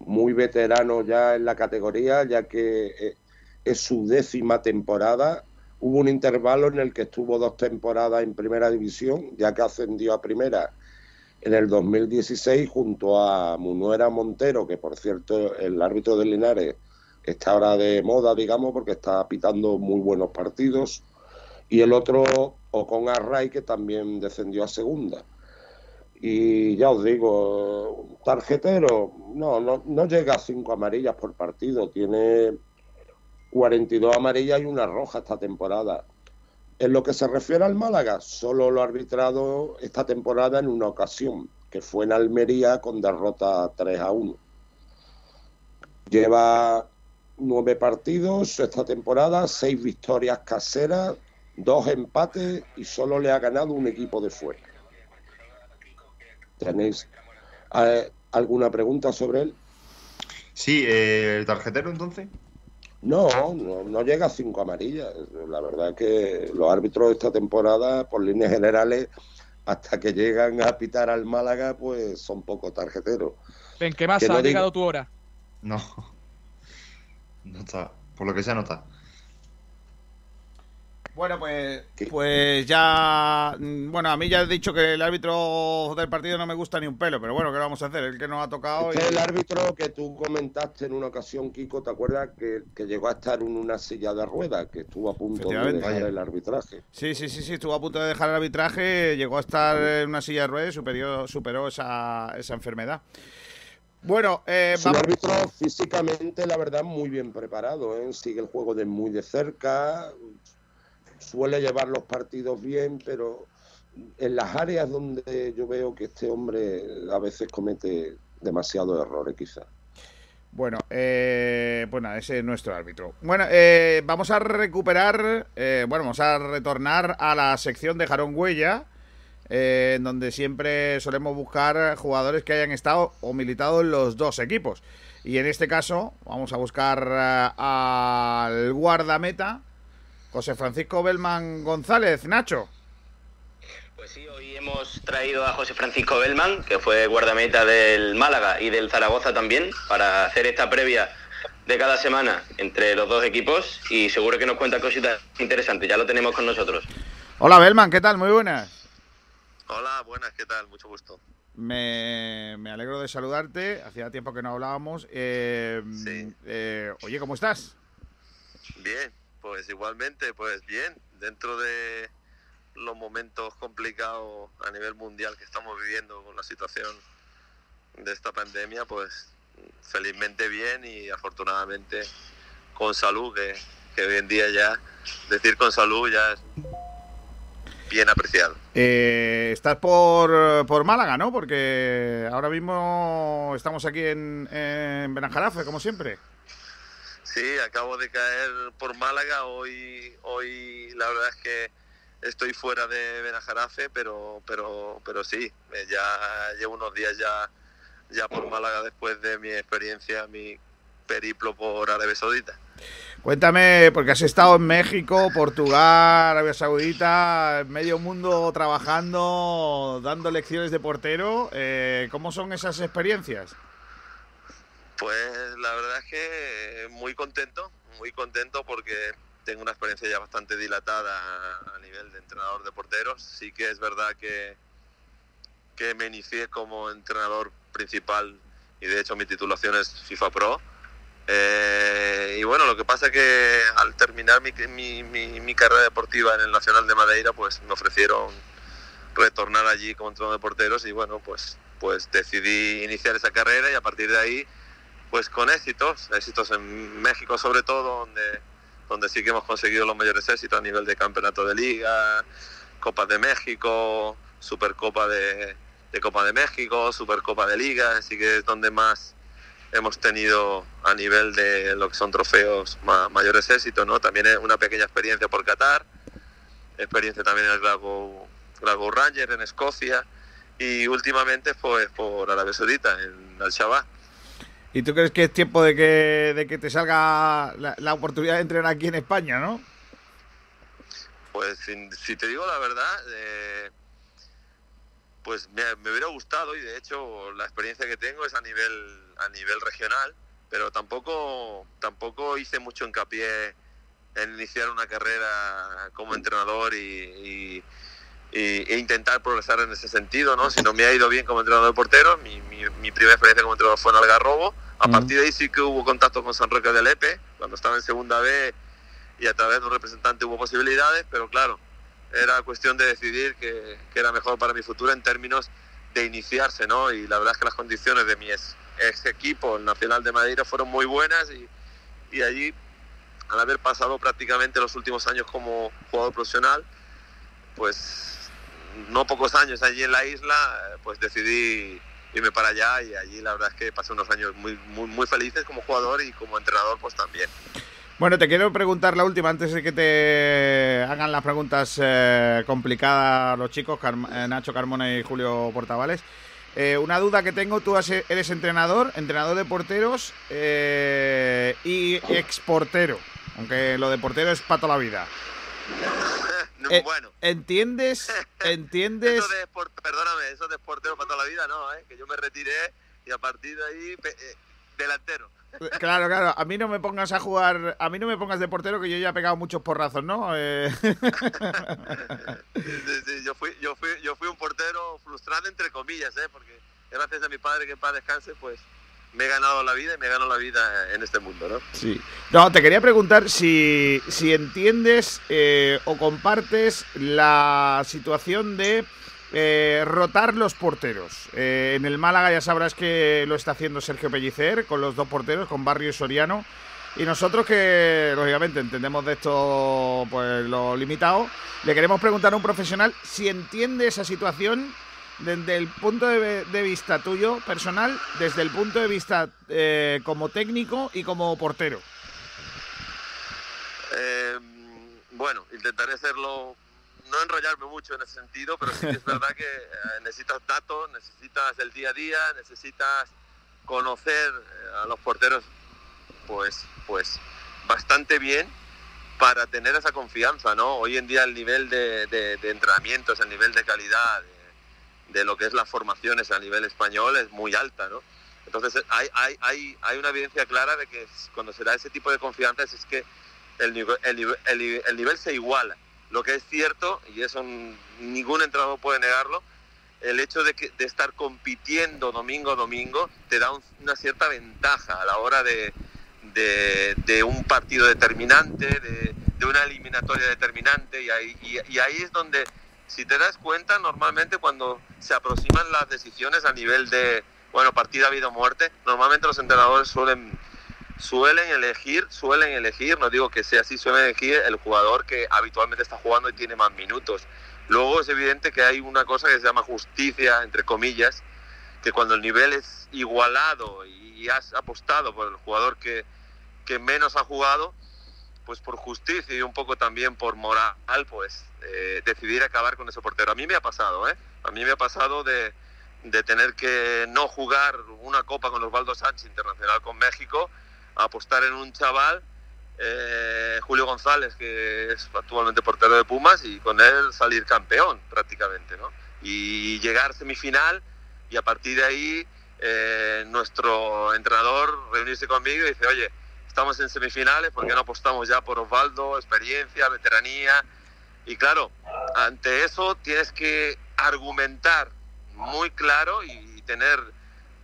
muy veterano ya en la categoría, ya que eh, es su décima temporada. Hubo un intervalo en el que estuvo dos temporadas en primera división, ya que ascendió a primera en el 2016 junto a Munuera Montero, que por cierto el árbitro de Linares está ahora de moda, digamos, porque está pitando muy buenos partidos. Y el otro, Ocon Array, que también descendió a segunda. Y ya os digo, tarjetero, no, no, no llega a cinco amarillas por partido, tiene 42 amarillas y una roja esta temporada. En lo que se refiere al Málaga, solo lo ha arbitrado esta temporada en una ocasión, que fue en Almería con derrota 3 a 1. Lleva nueve partidos esta temporada, seis victorias caseras, dos empates y solo le ha ganado un equipo de fuera. ¿Tenéis eh, alguna pregunta sobre él? Sí, eh, ¿el tarjetero entonces? No, no, no llega a cinco amarillas. La verdad es que los árbitros de esta temporada, por líneas generales, hasta que llegan a pitar al Málaga, pues son poco tarjeteros. Ven, ¿qué más Que ha diga- llegado tu hora? No. No está. Por lo que sea, no está. Bueno, pues, pues ya. mm, Bueno, a mí ya he dicho que el árbitro del partido no me gusta ni un pelo, pero bueno, ¿qué vamos a hacer? El que nos ha tocado. Este es el árbitro que tú comentaste en una ocasión, Kiko, ¿te acuerdas? Que, que llegó a estar en una silla de ruedas, que estuvo a punto de dejar Vaya. el arbitraje. Sí, sí, sí, sí, estuvo a punto de dejar el arbitraje, llegó a estar en una silla de ruedas y superó, superó esa, esa enfermedad. Bueno, eh, Es un árbitro físicamente, la verdad, muy bien preparado, ¿eh? sigue el juego de muy de cerca, suele llevar los partidos bien, pero en las áreas donde yo veo que este hombre a veces comete demasiados errores, quizás. Bueno, eh, pues nada, ese es nuestro árbitro. Bueno, eh, vamos a recuperar, eh, bueno, vamos a retornar a la sección de Jarón Huella, eh, en donde siempre solemos buscar jugadores que hayan estado o militado en los dos equipos. Y en este caso, vamos a buscar eh, al guardameta, José Francisco Belman González. Nacho. Pues sí, hoy hemos traído a José Francisco Belman, que fue guardameta del Málaga y del Zaragoza también, para hacer esta previa de cada semana entre los dos equipos y seguro que nos cuenta cositas interesantes, ya lo tenemos con nosotros. Hola Belman, ¿qué tal? Muy buenas. Hola, buenas, ¿qué tal? Mucho gusto. Me, me alegro de saludarte. Hacía tiempo que no hablábamos. Eh, eh, oye, ¿cómo estás? Bien, pues igualmente, pues bien, dentro de los momentos complicados a nivel mundial que estamos viviendo con la situación de esta pandemia, pues felizmente bien y afortunadamente con salud, que, que hoy en día ya decir con salud ya es bien apreciado. Eh, estás por, por Málaga, ¿no? Porque ahora mismo estamos aquí en, en Benajarafe, como siempre. Sí, acabo de caer por Málaga. Hoy, hoy la verdad es que estoy fuera de Benajarafe, pero, pero, pero sí, eh, ya llevo unos días ya, ya por Málaga después de mi experiencia, mi periplo por Arabia Saudita. Cuéntame, porque has estado en México, Portugal, Arabia Saudita, medio mundo trabajando, dando lecciones de portero. Eh, ¿Cómo son esas experiencias? Pues la verdad es que muy contento, muy contento porque tengo una experiencia ya bastante dilatada a nivel de entrenador de porteros. Sí que es verdad que, que me inicié como entrenador principal y de hecho mi titulación es FIFA Pro. Eh, y bueno, lo que pasa es que al terminar mi, mi, mi- mi carrera deportiva en el Nacional de Madeira, pues me ofrecieron retornar allí como entrenador de porteros y bueno, pues, pues decidí iniciar esa carrera y a partir de ahí, pues con éxitos, éxitos en México sobre todo, donde, donde sí que hemos conseguido los mayores éxitos a nivel de campeonato de liga, Copa de México, Supercopa de, de Copa de México, Supercopa de Liga, así que es donde más hemos tenido a nivel de lo que son trofeos ma- mayores éxitos, ¿no? También es una pequeña experiencia por Qatar, experiencia también en el Glasgow, Glasgow Rangers en Escocia y últimamente pues por Arabia Saudita en Al-Shabaab. ¿Y tú crees que es tiempo de que, de que te salga la, la oportunidad de entrenar aquí en España, no? Pues si, si te digo la verdad, eh, pues me, me hubiera gustado y de hecho la experiencia que tengo es a nivel a nivel regional, pero tampoco tampoco hice mucho hincapié en iniciar una carrera como entrenador y, y- e intentar progresar en ese sentido, ¿no? Si no me ha ido bien como entrenador de porteros, mi, mi- mi primera experiencia como entrenador fue en Algarrobo. A partir de ahí sí que hubo contacto con San Roque de Lepe, cuando estaba en segunda B y a través de un representante hubo posibilidades, pero claro, era cuestión de decidir que era mejor para mi futuro en términos de iniciarse, ¿no? Y la verdad es que las condiciones de mi ex, ex equipo, el Nacional de Madeira, fueron muy buenas y, y allí, al haber pasado prácticamente los últimos años como jugador profesional, pues no pocos años allí en la isla, eh, pues decidí irme para allá y allí la verdad es que pasé unos años muy, muy, muy felices como jugador y como entrenador pues también. Bueno, te quiero preguntar la última antes de que te hagan las preguntas eh, complicadas los chicos, Carm- eh, Nacho Carmona y Julio Portavales. Eh, una duda que tengo, tú has- eres entrenador, entrenador de porteros eh, y exportero, aunque lo de portero es para toda la vida. Eh, bueno. ¿Entiendes? ¿Entiendes? Eso de por- perdóname, eso de portero para toda la vida no, ¿eh? que yo me retiré y a partir de ahí delantero. Claro, claro, a mí no me pongas a jugar, a mí no me pongas de portero que yo ya he pegado muchos porrazos, ¿no? Eh, Sí, sí, yo, fui, yo, fui, yo fui un portero frustrado entre comillas, ¿eh? porque gracias a mi padre que en paz descanse, pues me he ganado la vida y me gano la vida en este mundo, ¿no? Sí. No, te quería preguntar si, si entiendes eh, o compartes la situación de eh, rotar los porteros. Eh, en el Málaga ya sabrás que lo está haciendo Sergio Pellicer con los dos porteros, con Barrio y Soriano. Y nosotros que, lógicamente, entendemos de esto pues lo limitado, le queremos preguntar a un profesional si entiende esa situación desde el punto de, vista tuyo personal, desde el punto de vista eh, como técnico y como portero. Bueno, intentaré hacerlo, no enrollarme mucho en ese sentido, pero sí que es verdad que eh, necesitas datos, necesitas el día a día, necesitas conocer eh, a los porteros, pues, pues bastante bien para tener esa confianza, ¿no? Hoy en día el nivel de, entrenamientos, el nivel de calidad de, lo que es las formaciones a nivel español es muy alta, ¿no? Entonces hay, hay, hay, hay una evidencia clara de que cuando se da ese tipo de confianza es que el el nivel se iguala. Lo que es cierto, y eso ningún entrenador puede negarlo, el hecho de, estar compitiendo domingo a domingo te da un- una cierta ventaja a la hora de, un partido determinante, de, una eliminatoria determinante, y ahí, y ahí es donde, si te das cuenta, normalmente cuando se aproximan las decisiones a nivel de, bueno, partida, vida o muerte, normalmente los entrenadores suelen suelen elegir, suelen elegir, no digo que sea así, suelen elegir el jugador que habitualmente está jugando y tiene más minutos. Luego es evidente que hay una cosa que se llama justicia, entre comillas, que cuando el nivel es igualado y has apostado por el jugador que, que menos ha jugado, pues por justicia y un poco también por moral, pues eh, decidir acabar con ese portero. A mí me ha pasado, ¿eh? A mí me ha pasado de, de tener que no jugar una copa con Osvaldo Sánchez Internacional con México, apostar en un chaval, eh, Julio González, que es actualmente portero de Pumas, y con él salir campeón prácticamente, ¿no? Y llegar semifinal y a partir de ahí eh, nuestro entrenador reunirse conmigo y dice, oye, estamos en semifinales, ¿por qué no apostamos ya por Osvaldo? Experiencia, veteranía. Y claro, ante eso tienes que argumentar muy claro y tener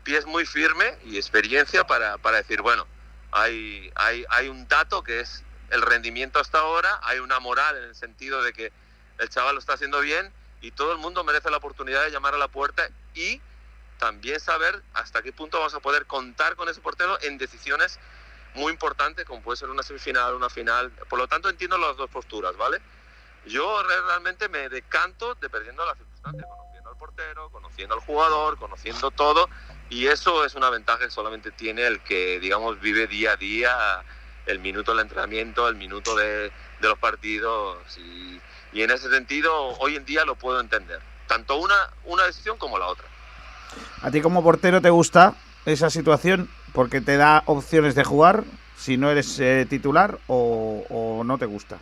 pies muy firme y experiencia para, para decir, bueno, hay, hay, hay un dato que es el rendimiento hasta ahora, hay una moral en el sentido de que el chaval lo está haciendo bien y todo el mundo merece la oportunidad de llamar a la puerta y también saber hasta qué punto vamos a poder contar con ese portero en decisiones muy importantes como puede ser una semifinal, una final. Por lo tanto entiendo las dos posturas, ¿vale? Yo re- realmente me decanto dependiendo de las circunstancias, conociendo al portero, conociendo al jugador, conociendo todo y eso es una ventaja que solamente tiene el que, digamos, vive día a día el minuto del entrenamiento, el minuto de, de los partidos y, y en ese sentido hoy en día lo puedo entender, tanto una, una decisión como la otra. ¿A ti como portero te gusta esa situación porque te da opciones de jugar si no eres eh, titular o, o no te gusta?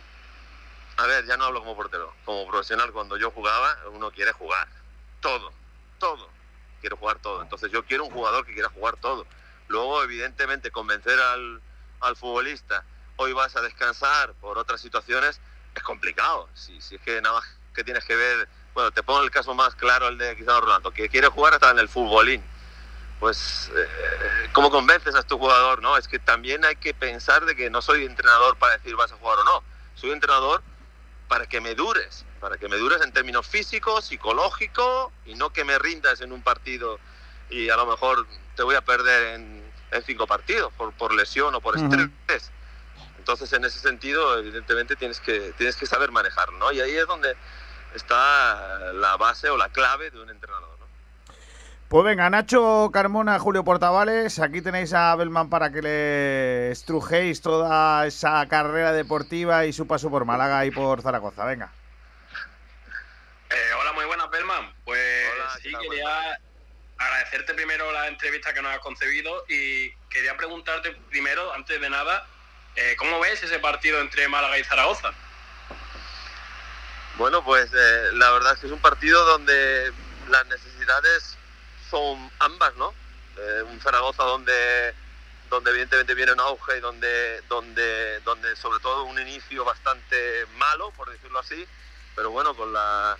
A ver, ya no hablo como portero, como profesional cuando yo jugaba, uno quiere jugar todo, todo, quiero jugar todo. Entonces yo quiero un jugador que quiera jugar todo. Luego, evidentemente, convencer al, al futbolista, hoy vas a descansar por otras situaciones, es complicado. Si, es que nada más que tienes que ver, bueno, te pongo el caso más claro, el de Cristiano Ronaldo, que quiere jugar hasta en el futbolín. Pues, eh, ¿cómo convences a tu jugador? no Es que también hay que pensar de que no soy entrenador para decir vas a jugar o no. Soy entrenador para que me dures, para que me dures en términos físicos, psicológicos y no que me rindas en un partido y a lo mejor te voy a perder en, en cinco partidos por, por lesión o por estrés. Entonces, en ese sentido, evidentemente tienes que, tienes que saber manejarlo, ¿no? Y ahí es donde está la base o la clave de un entrenador. ¿no? Pues venga, Nacho Carmona, Julio Portavales, aquí tenéis a Belman para que le estrujéis toda esa carrera deportiva y su paso por Málaga y por Zaragoza. Venga. Eh, hola, muy buenas, Belman. Pues sí, quería agradecerte primero la entrevista que nos has concebido y quería preguntarte primero, antes de nada, eh, ¿cómo ves ese partido entre Málaga y Zaragoza? Bueno, pues eh, la verdad es que es un partido donde las necesidades son ambas, ¿no? Eh, un Zaragoza donde donde evidentemente viene un auge y donde donde donde sobre todo un inicio bastante malo, por decirlo así, pero bueno, con la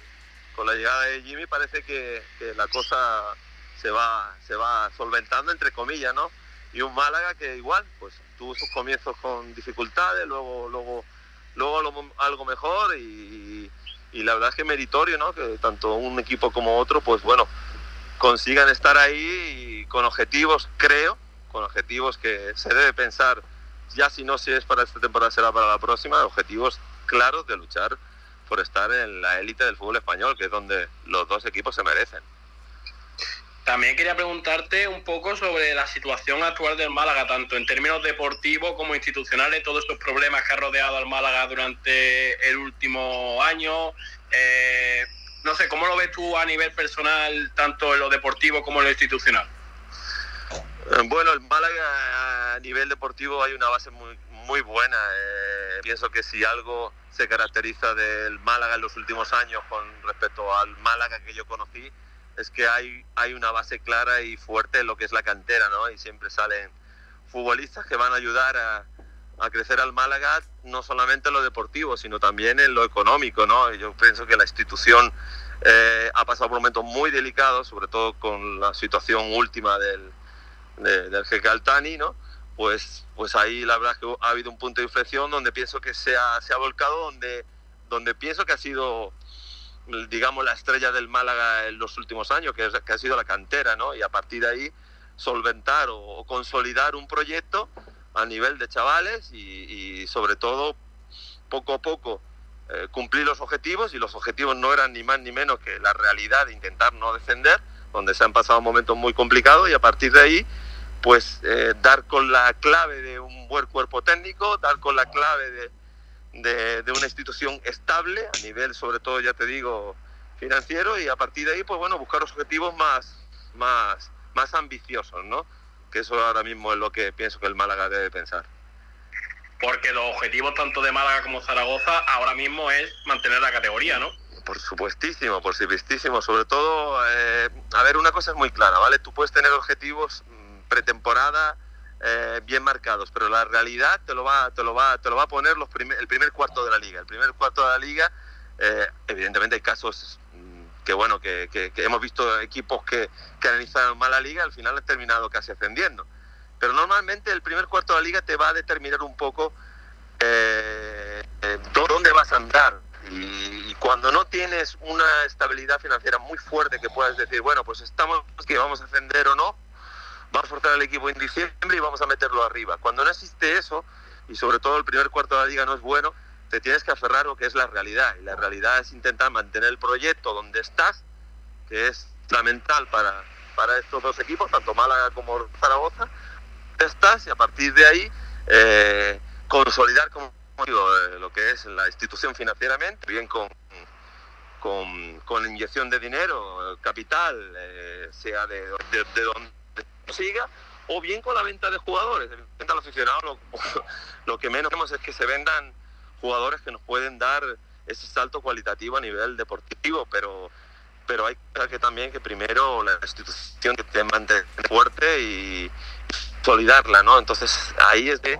con la llegada de Jimmy parece que, la cosa se va se va solventando entre comillas, ¿no? Y un Málaga que igual, pues tuvo sus comienzos con dificultades, luego luego luego algo- mejor y, la verdad es que meritorio, ¿no? Que tanto un equipo como otro, pues bueno, consigan estar ahí con objetivos, creo, con objetivos que se debe pensar, ya si no si es para esta temporada, será para la próxima, objetivos claros de luchar por estar en la élite del fútbol español, que es donde los dos equipos se merecen. También quería preguntarte un poco sobre la situación actual del Málaga, tanto en términos deportivos como institucionales, todos estos problemas que ha rodeado al Málaga durante el último año. Eh, no sé, ¿cómo lo ves tú a nivel personal, tanto en lo deportivo como en lo institucional? Bueno, el Málaga a nivel deportivo hay una base muy, muy buena. Eh, pienso que si algo se caracteriza del Málaga en los últimos años con respecto al Málaga que yo conocí, es que hay, hay una base clara y fuerte en lo que es la cantera, ¿no? Y siempre salen futbolistas que van a ayudar a, a crecer al Málaga, no solamente en lo deportivo, sino también en lo económico, ¿no? Yo pienso que la institución eh, ha pasado por momentos muy delicados, sobre todo con la situación última del, de- del jeque Altani, ¿no? Pues, pues ahí la verdad que ha habido un punto de inflexión donde pienso que se ha, se ha volcado, donde, donde pienso que ha sido, digamos, la estrella del Málaga en los últimos años, que, es- que ha sido la cantera, ¿no? Y a partir de ahí solventar o, consolidar un proyecto a nivel de chavales y, y sobre todo poco a poco eh, cumplir los objetivos y los objetivos no eran ni más ni menos que la realidad de intentar no descender, donde se han pasado momentos muy complicados y a partir de ahí pues eh, dar con la clave de un buen cuerpo técnico, dar con la clave de, de- de una institución estable a nivel sobre todo ya te digo financiero y a partir de ahí pues bueno buscar los objetivos más más más ambiciosos, ¿no? Que eso ahora mismo es lo que pienso que el Málaga debe pensar. Porque los objetivos tanto de Málaga como Zaragoza ahora mismo es mantener la categoría, ¿no? Por supuestísimo, por supuestísimo. Sobre todo, eh, a ver, una cosa es muy clara, ¿vale? Tú puedes tener objetivos pretemporada eh, bien marcados, pero la realidad te lo va, te lo va, te lo va a poner los primer- el primer cuarto de la liga. El primer cuarto de la liga, eh, evidentemente hay casos mm, que bueno, que, hemos visto equipos que, que iniciado mal la liga, al final han terminado casi ascendiendo. Pero normalmente el primer cuarto de la liga te va a determinar un poco eh, dónde vas a andar. Y cuando no tienes una estabilidad financiera muy fuerte que puedas decir, bueno, pues estamos que vamos a ascender o no, vamos a forzar al equipo en diciembre y vamos a meterlo arriba. Cuando no existe eso, y sobre todo el primer cuarto de la liga no es bueno, te tienes que aferrar lo que es la realidad. Y la realidad es intentar mantener el proyecto donde estás, que es fundamental para, para estos dos equipos, tanto Málaga como Zaragoza, estás y a partir de ahí eh, consolidar como digo, eh, lo que es la institución financieramente, bien con, con, inyección de dinero, capital, eh, sea de, de, de donde siga, o bien con la venta de jugadores. Evidentemente al aficionado lo, que menos queremos es que se vendan jugadores que nos pueden dar ese salto cualitativo a nivel deportivo, pero pero hay que también que primero la institución que te fuerte y solidarla, ¿no? Entonces ahí es que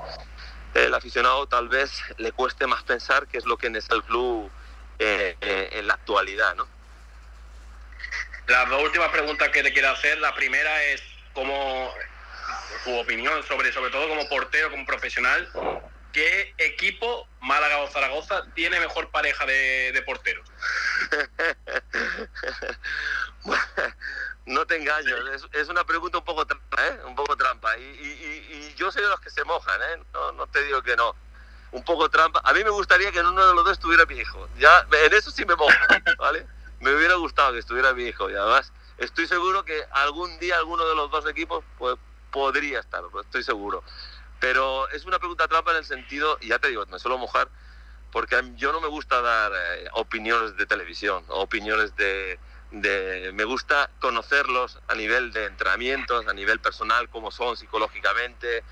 el aficionado tal vez le cueste más pensar qué es lo que necesita el club eh, eh, en la actualidad, ¿no? Las dos últimas preguntas que te quiero hacer, la primera es cómo tu opinión sobre, sobre todo como portero, como profesional, ¿qué equipo, Málaga o Zaragoza, tiene mejor pareja de, de porteros? no te engaño, es, es una pregunta un poco trampa, ¿eh? Un poco trampa. Y, y- y- y yo soy de los que se mojan, ¿eh? No, no te digo que no. Un poco trampa. A mí me gustaría que en uno de los dos estuviera mi hijo. Ya, en eso sí me mojo, ¿vale? Me hubiera gustado que estuviera mi hijo. Y además, estoy seguro que algún día alguno de los dos equipos pues, podría estar, estoy seguro. Pero es una pregunta trampa en el sentido, y ya te digo, me suelo mojar, porque yo no me gusta dar eh, opiniones de televisión, opiniones de... Me gusta conocerlos a nivel de entrenamientos, a nivel personal, cómo son psicológicamente,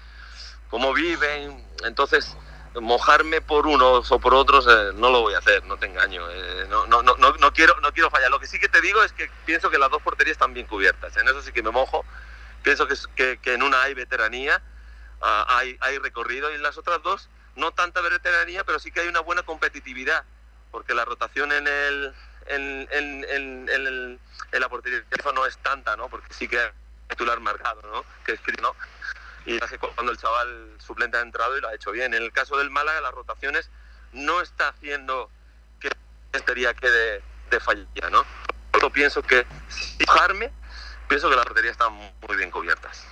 cómo viven. Entonces, mojarme por unos o por otros eh, no lo voy a hacer, no te engaño. eh, no, no, no, no, quiero, no quiero fallar. Lo que sí que te digo es que pienso que las dos porterías están bien cubiertas. En eso sí que me mojo. Pienso que, en una hay veteranía, ah, hay, hay recorrido y en las otras dos no tanta veteranía, pero sí que hay una buena competitividad, porque la rotación en el en, en, en- en el- en la portería no es tanta, ¿no? Porque sí que hay titular marcado, ¿no? Que es ¿no? Y cuando el chaval suplente ha entrado y lo ha hecho bien. En el caso del Málaga, las rotaciones no está haciendo que estaría que de, de fallar, ¿no? Por eso pienso que, sin mojarme, pienso que las porterías están muy bien cubiertas.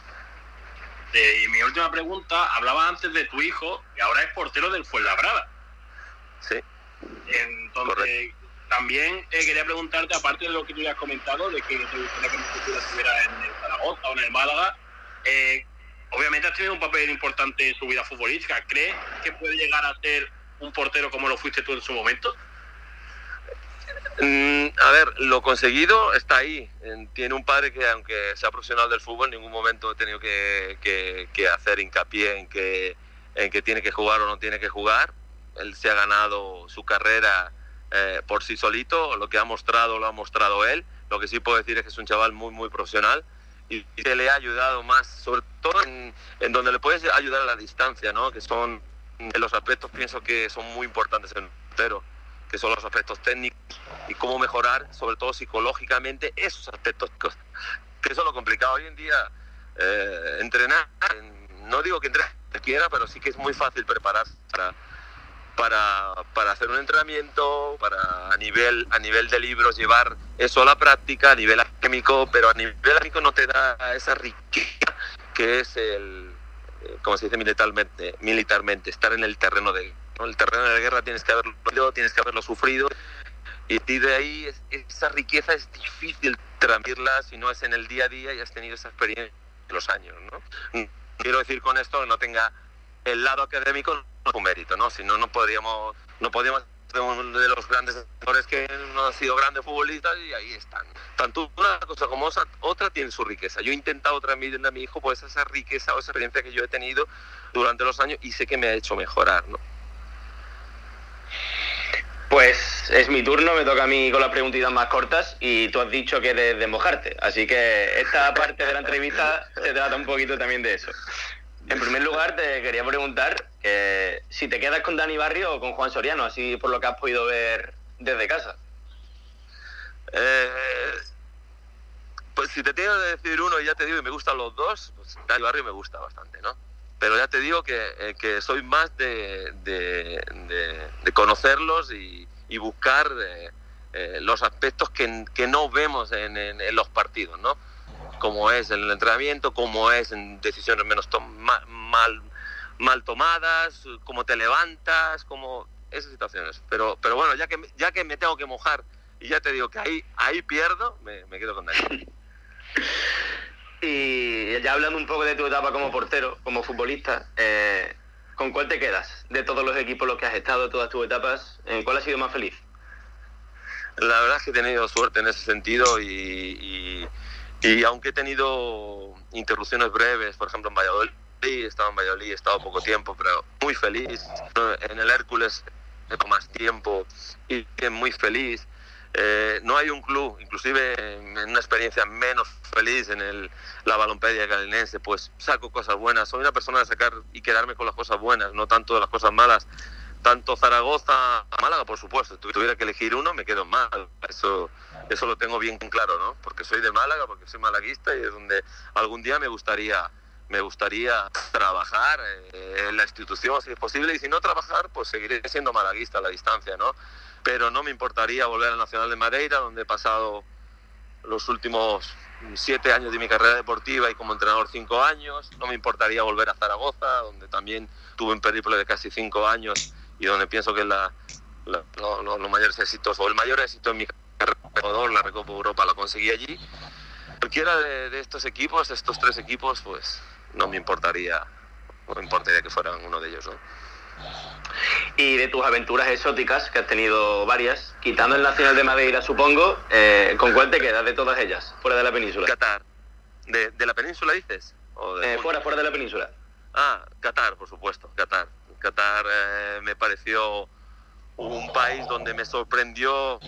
Eh, y mi última pregunta, hablaba antes de tu hijo, que ahora es portero del Fuenlabrada. Sí. Entonces, también eh, quería preguntarte, aparte de lo que tú ya has comentado, de que te gustaría que en el futuro estuviera en el Zaragoza o en el Málaga, eh, obviamente has tenido un papel importante en su vida futbolística. ¿Crees que puede llegar a ser un portero como lo fuiste tú en su momento? Mm, a ver, lo conseguido está ahí. En- Tiene un padre que, aunque sea profesional del fútbol, en ningún momento he tenido que, hacer hincapié en que, en que tiene que jugar o no tiene que jugar. Él se ha ganado su carrera eh, por sí solito. Lo que ha mostrado, lo ha mostrado él. Lo que sí puedo decir es que es un chaval muy, muy profesional y que le ha ayudado más, sobre todo en, en donde le puedes ayudar a la distancia, ¿no? Que son en los aspectos, pienso que son muy importantes en portero que son los aspectos técnicos y cómo mejorar, sobre todo psicológicamente, esos aspectos. Que eso es lo complicado hoy en día. eh, entrenar, en- no digo que entrene quiera, pero sí que es muy fácil prepararse para, para, para hacer un entrenamiento, para a nivel, a nivel de libros llevar eso a la práctica, a nivel académico, pero a nivel académico no te da esa riqueza que es el, eh, como se dice militarmente, militarmente estar en el terreno de ¿no? el terreno de la guerra tienes que haberlo tienes que haberlo sufrido y de ahí es- esa riqueza es difícil transmitirla si no es en el día a día y has tenido esa experiencia en los años ¿no? quiero decir con esto que no tenga el lado académico no es un mérito no si no no podríamos no podríamos ser uno de los grandes actores que no han sido grandes futbolistas y ahí están. Tanto una cosa como otra tiene su riqueza. Yo he intentado transmitirle a mi hijo pues esa riqueza o esa experiencia que yo he tenido durante los años y sé que me ha hecho mejorar no Pues es mi turno, me toca a mí con las preguntitas más cortas y tú has dicho que eres de mojarte, así que esta parte de la entrevista se trata un poquito también de eso. En primer lugar, te quería preguntar si te quedas con Dani Barrio o con Juan Soriano, así por lo que has podido ver desde casa. Eh, pues si te tengo que decir uno y ya te digo y me gustan los dos, pues Dani Barrio me gusta bastante, ¿no? Pero ya te digo que, eh, que soy más de, de- conocerlos y, buscar eh, los aspectos que, que no vemos en- en los partidos, ¿no? Como es en el entrenamiento, como es en decisiones menos mal, mal tomadas, cómo te levantas, como esas situaciones. Pero, pero bueno, ya que, me- ya que me tengo que mojar y ya te digo que ahí, ahí pierdo, me, me quedo con Dani. Y ya hablando un poco de tu etapa como portero, como futbolista, eh, ¿con cuál te quedas? De todos los equipos en los que has estado, todas tus etapas, ¿en cuál has sido más feliz? La verdad es que he tenido suerte en ese sentido y, y- y aunque he tenido interrupciones breves, por ejemplo en Valladolid, he estado en Valladolid, he estado poco tiempo, pero muy feliz. En el Hércules tengo más tiempo y muy feliz. Eh, no hay un club, inclusive en una experiencia menos feliz en el, la balompedia galinense, pues saco cosas buenas. Soy una persona de sacar y quedarme con las cosas buenas, no tanto de las cosas malas. Tanto Zaragoza, Málaga, por supuesto. Tuviera que elegir uno, me quedo en Málaga. Eso, eso lo tengo bien claro, ¿no? Porque soy de Málaga, porque soy malaguista y es donde algún día me gustaría me gustaría trabajar eh, en la institución si es posible y si no trabajar pues seguiré siendo malaguista a la distancia no pero no me importaría volver al Nacional de Madeira donde he pasado los últimos siete años de mi carrera deportiva y como entrenador cinco años no me importaría volver a Zaragoza donde también tuve un periplo de casi cinco años y donde pienso que la, la- lo- lo- los mayores éxitos o el mayor éxito en mi carrera la Recopa Europa la conseguí allí cualquiera de, de estos equipos, de estos tres equipos, pues no me importaría, no me importaría que fueran uno de ellos, ¿no? Y de tus aventuras exóticas, que has tenido varias, quitando el Nacional de Madeira, supongo, eh, ¿con cuál te quedas de todas ellas, fuera de la península? Qatar. ¿De, de la península dices? ¿O Eh, fuera, fuera de la península. Ah, Qatar, por supuesto, Qatar. Qatar eh, me pareció un país donde me sorprendió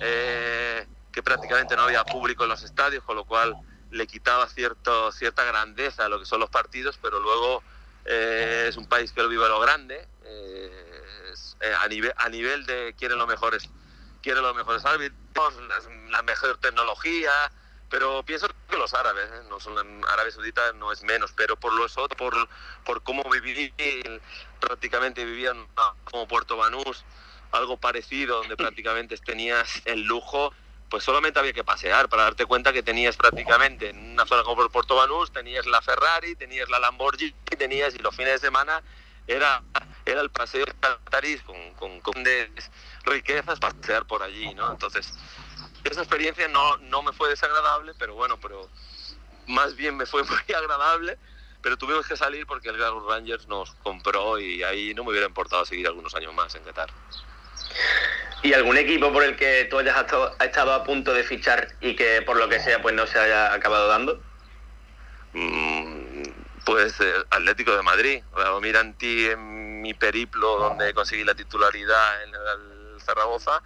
eh, que prácticamente no había público en los estadios, con lo cual le quitaba cierta grandeza a lo que son los partidos, pero luego eh, es un país que lo vive lo grande, a, nivel, a nivel de quieren los mejores, quieren mejores árbitros, la mejor tecnología, pero pienso que los árabes, ¿eh? no son Arabia Saudita no es menos, pero por los otros, por, por cómo viví, prácticamente vivían como Puerto Banús, algo parecido, donde prácticamente tenías el lujo, pues solamente había que pasear para darte cuenta que tenías prácticamente en una zona como Puerto Banús, tenías la Ferrari, tenías la Lamborghini, tenías y los fines de semana era, era el paseo de Catarís con, con, con de riquezas pasear por allí, ¿no? Entonces, esa experiencia no, no me fue desagradable, pero bueno, pero más bien me fue muy agradable, pero tuvimos que salir porque el Glasgow Rangers nos compró y ahí no me hubiera importado seguir algunos años más en Qatar. ¿Y algún equipo por el que tú hayas estado, a punto de fichar y que por lo que sea pues no se haya acabado dando? Mm, Pues eh, Atlético de Madrid. Mira en ti en mi periplo donde conseguí la titularidad en el Zaragoza,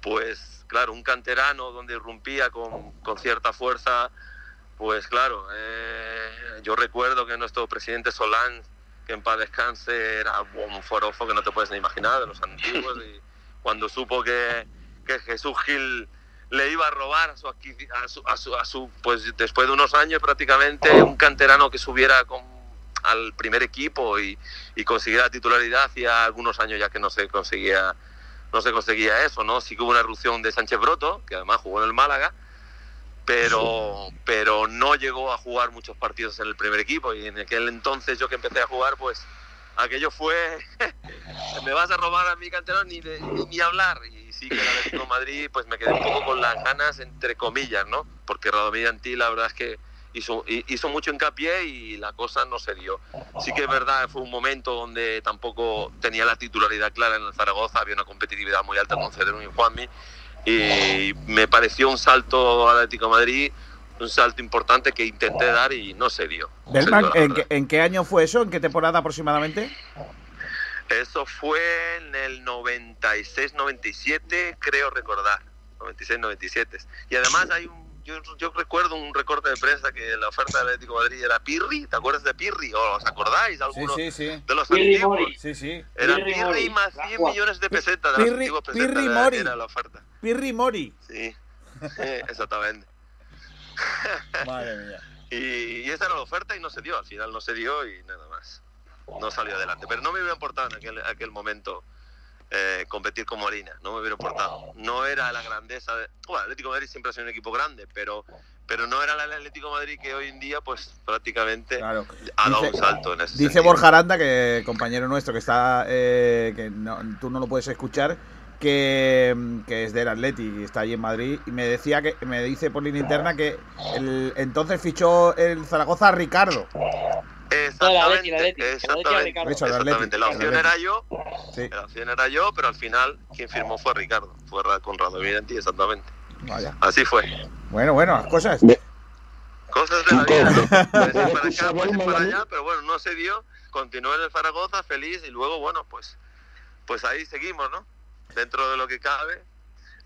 pues claro, un canterano donde irrumpía con, con cierta fuerza, pues claro, eh, yo recuerdo que nuestro presidente Solán, que en paz descanse, era un forofo que no te puedes ni imaginar, de los antiguos, y cuando supo que, que Jesús Gil le iba a robar a su, a su, a su, a su- pues después de unos años prácticamente un canterano que subiera con, al primer equipo y, y consiguiera la titularidad hacía algunos años ya que no se conseguía no se conseguía eso no sí que hubo una erupción de Sánchez Broto que además jugó en el Málaga pero pero no llegó a jugar muchos partidos en el primer equipo. Y en aquel entonces yo que empecé a jugar pues aquello fue me vas a robar a mi ni, de- ni, ni hablar. Y sí que el Atlético de Madrid pues me quedé un poco con las ganas entre comillas no porque Radomir Antí la verdad es que hizo, hi- hizo mucho hincapié y la cosa no se dio sí que es verdad fue un momento donde tampoco tenía la titularidad clara en el Zaragoza había una competitividad muy alta con Cedrún y Juanmi y me pareció un salto al Atlético de Madrid un salto importante que intenté dar y no se dio No se dio, ¿en qué, en qué año fue eso? ¿En qué temporada aproximadamente? Eso fue en el 96-97, creo recordar. 96-97. Y además hay un, yo, yo recuerdo un recorte de prensa que la oferta del Atlético de Madrid era Pirri. ¿Te acuerdas de Pirri? ¿O os acordáis? Alguno sí, sí. de los Pirri antiguos. Mori. Sí, sí. Era Pirri Pirri, más 100 millones de pesetas de Pirri- pesetas. Pirri era- Mori. Era la oferta. Pirri Mori. Sí, sí, exactamente. Madre mía. Y, y esa era la oferta y no se dio, al final no se dio y nada más. No salió adelante. Pero no me hubiera importado en aquel, aquel momento eh, competir con Molina, no me hubiera importado. No era la grandeza de... Bueno, Atlético de Madrid siempre ha sido un equipo grande, pero, pero no era el Atlético de Madrid que hoy en día pues prácticamente ha dado Dice- un salto en ese Dice sentido. Borja Aranda, que compañero nuestro que está, eh, que no- tú no lo puedes escuchar, que, que es del Atleti y está allí en Madrid y me decía que me dice por línea interna que el, entonces fichó el Zaragoza a Ricardo. Exactamente. La opción era yo, Sí. la opción era yo, pero al final quien firmó fue Ricardo, fue Ra- con Radomir Antí, exactamente. Vaya. Así fue. Bueno, bueno, las cosas. Cosas de la vida, ¿no? Puede ser para acá, puede ser para allá, pero bueno, no se dio. Continué en el Zaragoza feliz y luego, bueno, pues, pues ahí seguimos, ¿no? Dentro de lo que cabe.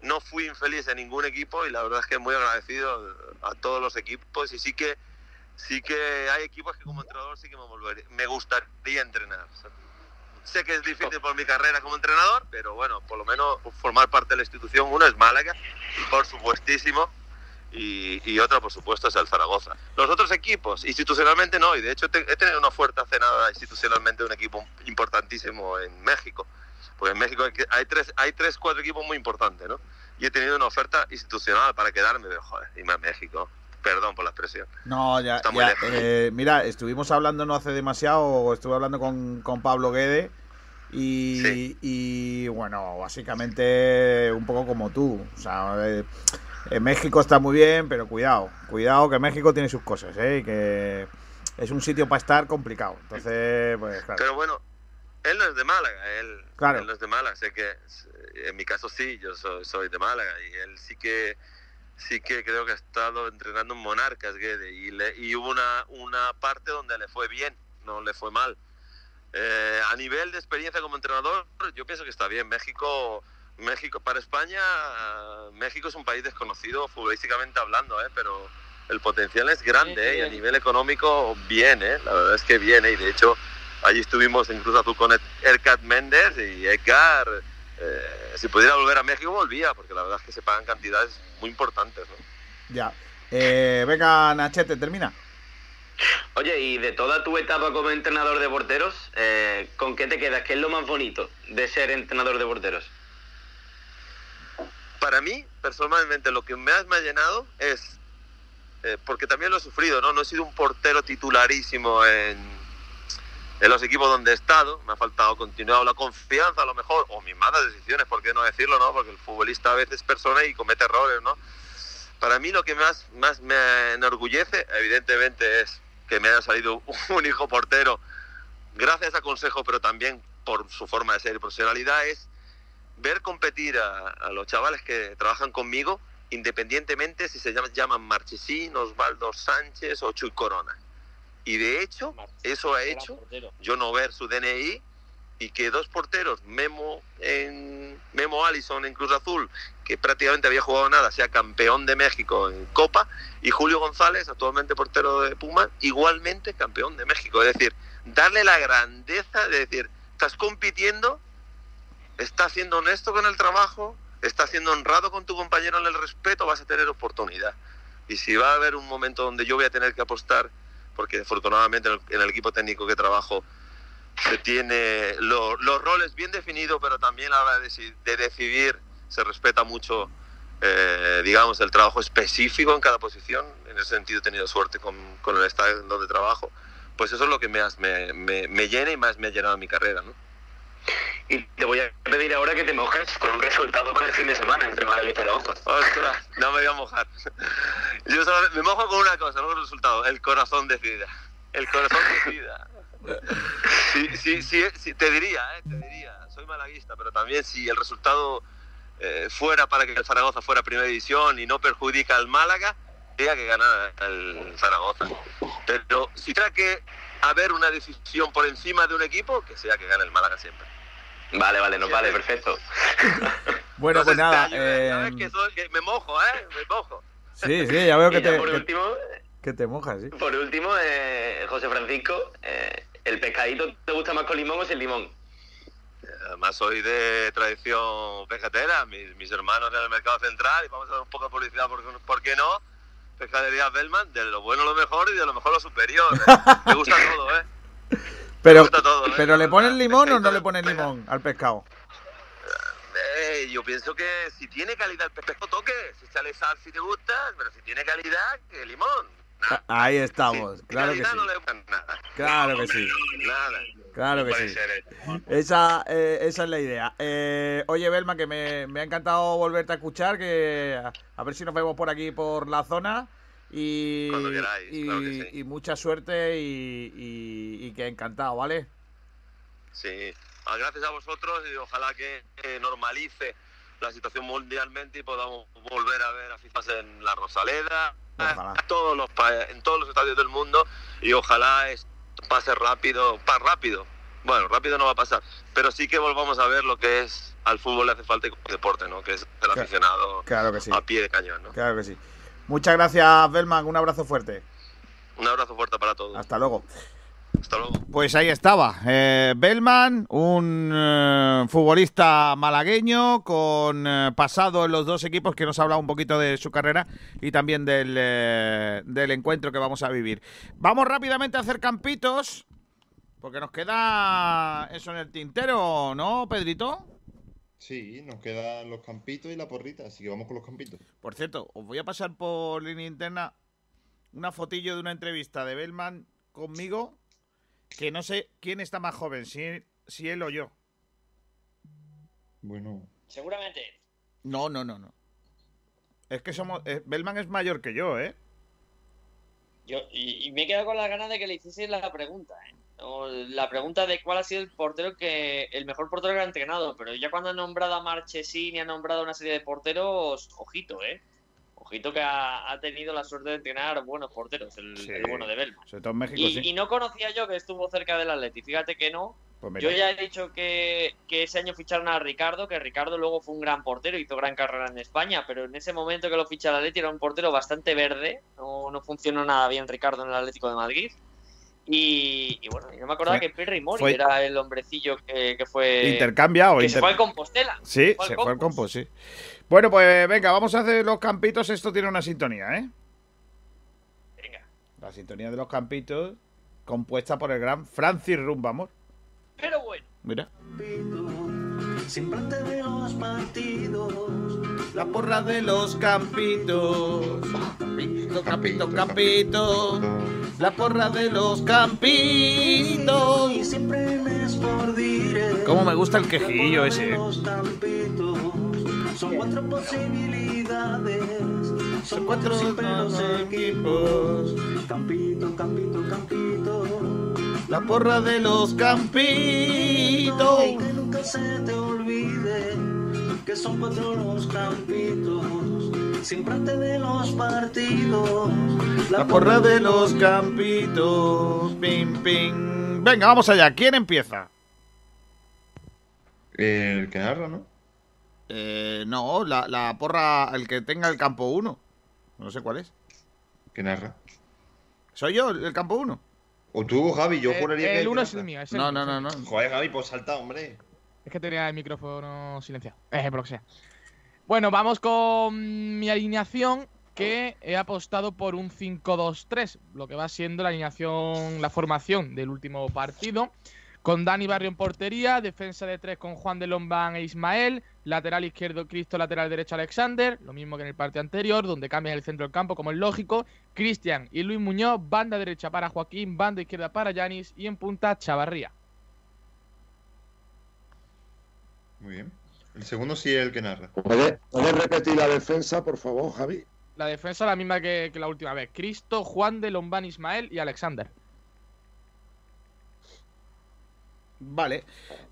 No fui infeliz en ningún equipo y la verdad es que muy agradecido a todos los equipos y sí que sí que hay equipos que como entrenador sí que me, volvería- me gustaría entrenar. O sea, sé que es difícil por mi carrera como entrenador, pero bueno, por lo menos formar parte de la institución. Uno es Málaga, por supuestísimo, y, y otra, por supuesto, es el Zaragoza. Los otros equipos, institucionalmente no, y de hecho he tenido una oferta hace nada institucionalmente de un equipo importantísimo en México. Porque en México hay, tres, hay tres, cuatro equipos muy importantes, ¿no? Y he tenido una oferta institucional para quedarme, joder, irme a México. Perdón por la expresión. No, ya, Está muy ya, lejos. eh, mira, estuvimos hablando no hace demasiado, estuve hablando con, con Pablo Guede y, y, bueno, básicamente un poco como tú. O sea, eh, eh, México está muy bien, pero cuidado, cuidado que México tiene sus cosas, ¿eh? Y que es un sitio para estar complicado. Entonces, pues claro. Pero bueno, él no es de Málaga, él, Claro. él no es de Málaga, sé que en mi caso sí, yo soy, soy de Málaga y él sí que sí que creo que ha estado entrenando en Monarcas, Guede, y, le- y hubo una, una parte donde le fue bien, no le fue mal. Eh, a nivel de experiencia como entrenador, yo pienso que está bien. México, México para España, México es un país desconocido futbolísticamente hablando, ¿eh? pero el potencial es grande ¿eh? y a nivel económico bien, ¿eh? la verdad es que bien. ¿eh? Y de hecho, allí estuvimos Cruz Azul con Edgar Méndez y Edgar, eh, si pudiera volver a México, volvía, porque la verdad es que se pagan cantidades muy importantes. ¿no? Ya. Eh, venga, Nachete, termina. Oye, y de toda tu etapa como entrenador de porteros, eh, ¿con qué te quedas? ¿Qué es lo más bonito de ser entrenador de porteros? para mí, personalmente, lo que más me ha llenado es, eh, porque también lo he sufrido, ¿no? No he sido un portero titularísimo en, en los equipos donde he estado, me ha faltado continuar la confianza a lo mejor, o mis malas decisiones, ¿por qué no decirlo, no? Porque el futbolista a veces es persona y comete errores, ¿no? Para mí lo que más, más me enorgullece, evidentemente, es que me haya salido un hijo portero, gracias a consejo, pero también por su forma de ser y profesionalidad, es ver competir a, a los chavales que trabajan conmigo, independientemente si se llaman, llaman Marchesín, Osvaldo Sánchez o Chuy Corona. Y de hecho, eso ha hecho yo no ver su DNI y que dos porteros, Memo, en, Memo Allison en Cruz Azul, que prácticamente había jugado nada, sea campeón de México en Copa, y Julio González, actualmente portero de Pumas, igualmente campeón de México. Es decir, darle la grandeza de decir, estás compitiendo estás siendo honesto con el trabajo, estás siendo honrado con tu compañero en el respeto, vas a tener oportunidad. Y si va a haber un momento donde yo voy a tener que apostar, porque afortunadamente en el, equipo técnico que trabajo se tiene lo- los roles bien definidos, pero también a la hora de, deci- de decidir se respeta mucho, eh, digamos, el trabajo específico en cada posición. En ese sentido he tenido suerte con, el estado en donde trabajo. Pues eso es lo que me, me, me llena y más me ha llenado mi carrera. Y te voy a pedir ahora que te mojes con un resultado para el fin de semana entre Málaga y Zaragoza. Ostras, no me voy a mojar. Yo solo me mojo con una cosa, no con el resultado. El corazón decida. El corazón decida. Sí, sí, sí, sí, te diría, eh, te diría. Soy malaguista, pero también si el resultado eh, fuera para que el Zaragoza fuera primera división y no perjudica al Málaga, tendría que ganar el Zaragoza. Pero si tuviera que haber una decisión por encima de un equipo, que sea que gane el Málaga siempre. Vale, vale, nos vale, perfecto. Bueno, pues nada. Ya eh, ves que, soy- que me mojo, ¿eh? Me mojo. sí, sí, ya veo que ya te, por que, último, que te mojas, sí. por último eh, José Francisco, eh, ¿el pescadito te gusta más con limón o sin limón? Además soy de tradición vegetera, mis, mis hermanos en el mercado central y vamos a dar un poco de publicidad, ¿por, por qué no? Pescadería Bellman, de lo bueno lo mejor y de lo mejor lo superior. ¿eh? Me gusta todo, ¿eh? Pero, todo, ¿eh? pero ¿le pones limón o no le pones limón al pescado? Eh, yo pienso que si tiene calidad el pescado toque, si sale sal si te gusta, pero si tiene calidad, que limón. Ah, Ahí estamos, claro que sí. no le gusta nada. Claro que sí. Nada. Claro que sí. Esa, eh, esa es la idea. Eh, oye, Belma, que me, me ha encantado volverte a escuchar, que a, a ver si nos vemos por aquí, por la zona. Y, Cuando queráis, y, claro que sí. y mucha suerte y, y- y que encantado, ¿vale? Sí, Ah, gracias a vosotros y ojalá que normalice la situación mundialmente y podamos volver a ver aficionados en la Rosaleda, Ojalá. en todos los en todos los estadios del mundo y ojalá esto pase rápido, pa rápido. Bueno, rápido no va a pasar, pero sí que volvamos a ver lo que es al fútbol le hace falta como deporte, ¿no? Que es el Claro. aficionado Claro que sí. a pie de cañón, ¿no? Claro que sí. Muchas gracias, Belman. Un abrazo fuerte. Un abrazo fuerte para todos. Hasta luego. Hasta luego. Pues ahí estaba. Eh, Bellman, un eh, futbolista malagueño con eh, pasado en los dos equipos que nos ha hablado un poquito de su carrera y también del, eh, del encuentro que vamos a vivir. Vamos rápidamente a hacer campitos, porque nos queda eso en el tintero, ¿no, Pedrito? Sí, nos quedan los campitos y la porrita, así que vamos con los campitos. Por cierto, os voy a pasar por línea interna una fotillo de una entrevista de Bellman conmigo, que no sé quién está más joven, si, si él o yo. Bueno, Seguramente. No, no, no, no. Es que somos. eh, Bellman es mayor que yo, ¿eh? Yo, y, y me he quedado con las ganas de que le hiciese la pregunta, ¿eh? O la pregunta de cuál ha sido el portero que. el mejor portero que ha entrenado. Pero ya cuando ha nombrado a Marchesín y ha nombrado una serie de porteros, ojito, ¿eh? Ojito que ha, ha tenido la suerte de entrenar buenos porteros, el, Sí. el bueno de Belma. Sobre todo en México, Y, sí. y no conocía yo que estuvo cerca del Atleti. Fíjate que no. Pues. Yo ya he dicho que, que ese año ficharon a Ricardo, que Ricardo luego fue un gran portero, hizo gran carrera en España, pero en ese momento que lo ficha el Atleti era un portero bastante verde, no, no funcionó nada bien Ricardo en el Atlético de Madrid. Y, y bueno, yo me acordaba Fue- que Pirri Mori fue- era el hombrecillo que, que fue... Intercambia o que se fue al Compostela. Sí, Fue al se fue al Compos. compo, sí. Bueno, pues venga, vamos a hacer los campitos. Esto tiene una sintonía, ¿eh? Venga. La sintonía de los campitos, compuesta por el gran Francis Rumba, amor. Pero bueno. Mira. Siempre antes de los partidos. La porra de los campitos. Campito, campito, campito. La porra de los campitos. Y siempre les por dire. Cómo me gusta el quejillo ese. Los campitos. Son cuatro posibilidades. Son cuatro los equipos. Campito, campito, campito. La porra de los campitos. Y que nunca se te olvide que son cuatro los campitos. Siempre antes de los partidos. La porra de los campitos. Pim, pim. Venga, vamos allá. ¿Quién empieza? El que narra, ¿no? Eh, no, la, la porra, el que tenga el campo 1. No sé cuál es. Que narra. ¿Soy yo el campo 1? O tú, Javi, yo Eh, juraría que. el que uno es narra. el mío, es el No, no, no, no. Joder, Javi, pues salta, hombre. Es que tenía el micrófono silenciado. Por lo que sea. Bueno, vamos con mi alineación que he apostado por un 5-2-3, lo que va siendo la alineación, la formación del último partido. Con Dani Barrio en portería, defensa de tres con Juan de Lombán e Ismael, lateral izquierdo Cristo, lateral derecho Alexander, lo mismo que en el partido anterior, donde cambias el centro del campo como es lógico, Cristian y Luis Muñoz, banda derecha para Joaquín, banda izquierda para Yanis y en punta Chavarría. Muy bien. El segundo sí es el que narra. ¿Puedes puedes repetir la defensa, por favor, Javi? La defensa la misma que, que la última vez. Cristo, Juan de Lombán, Ismael y Alexander. Vale.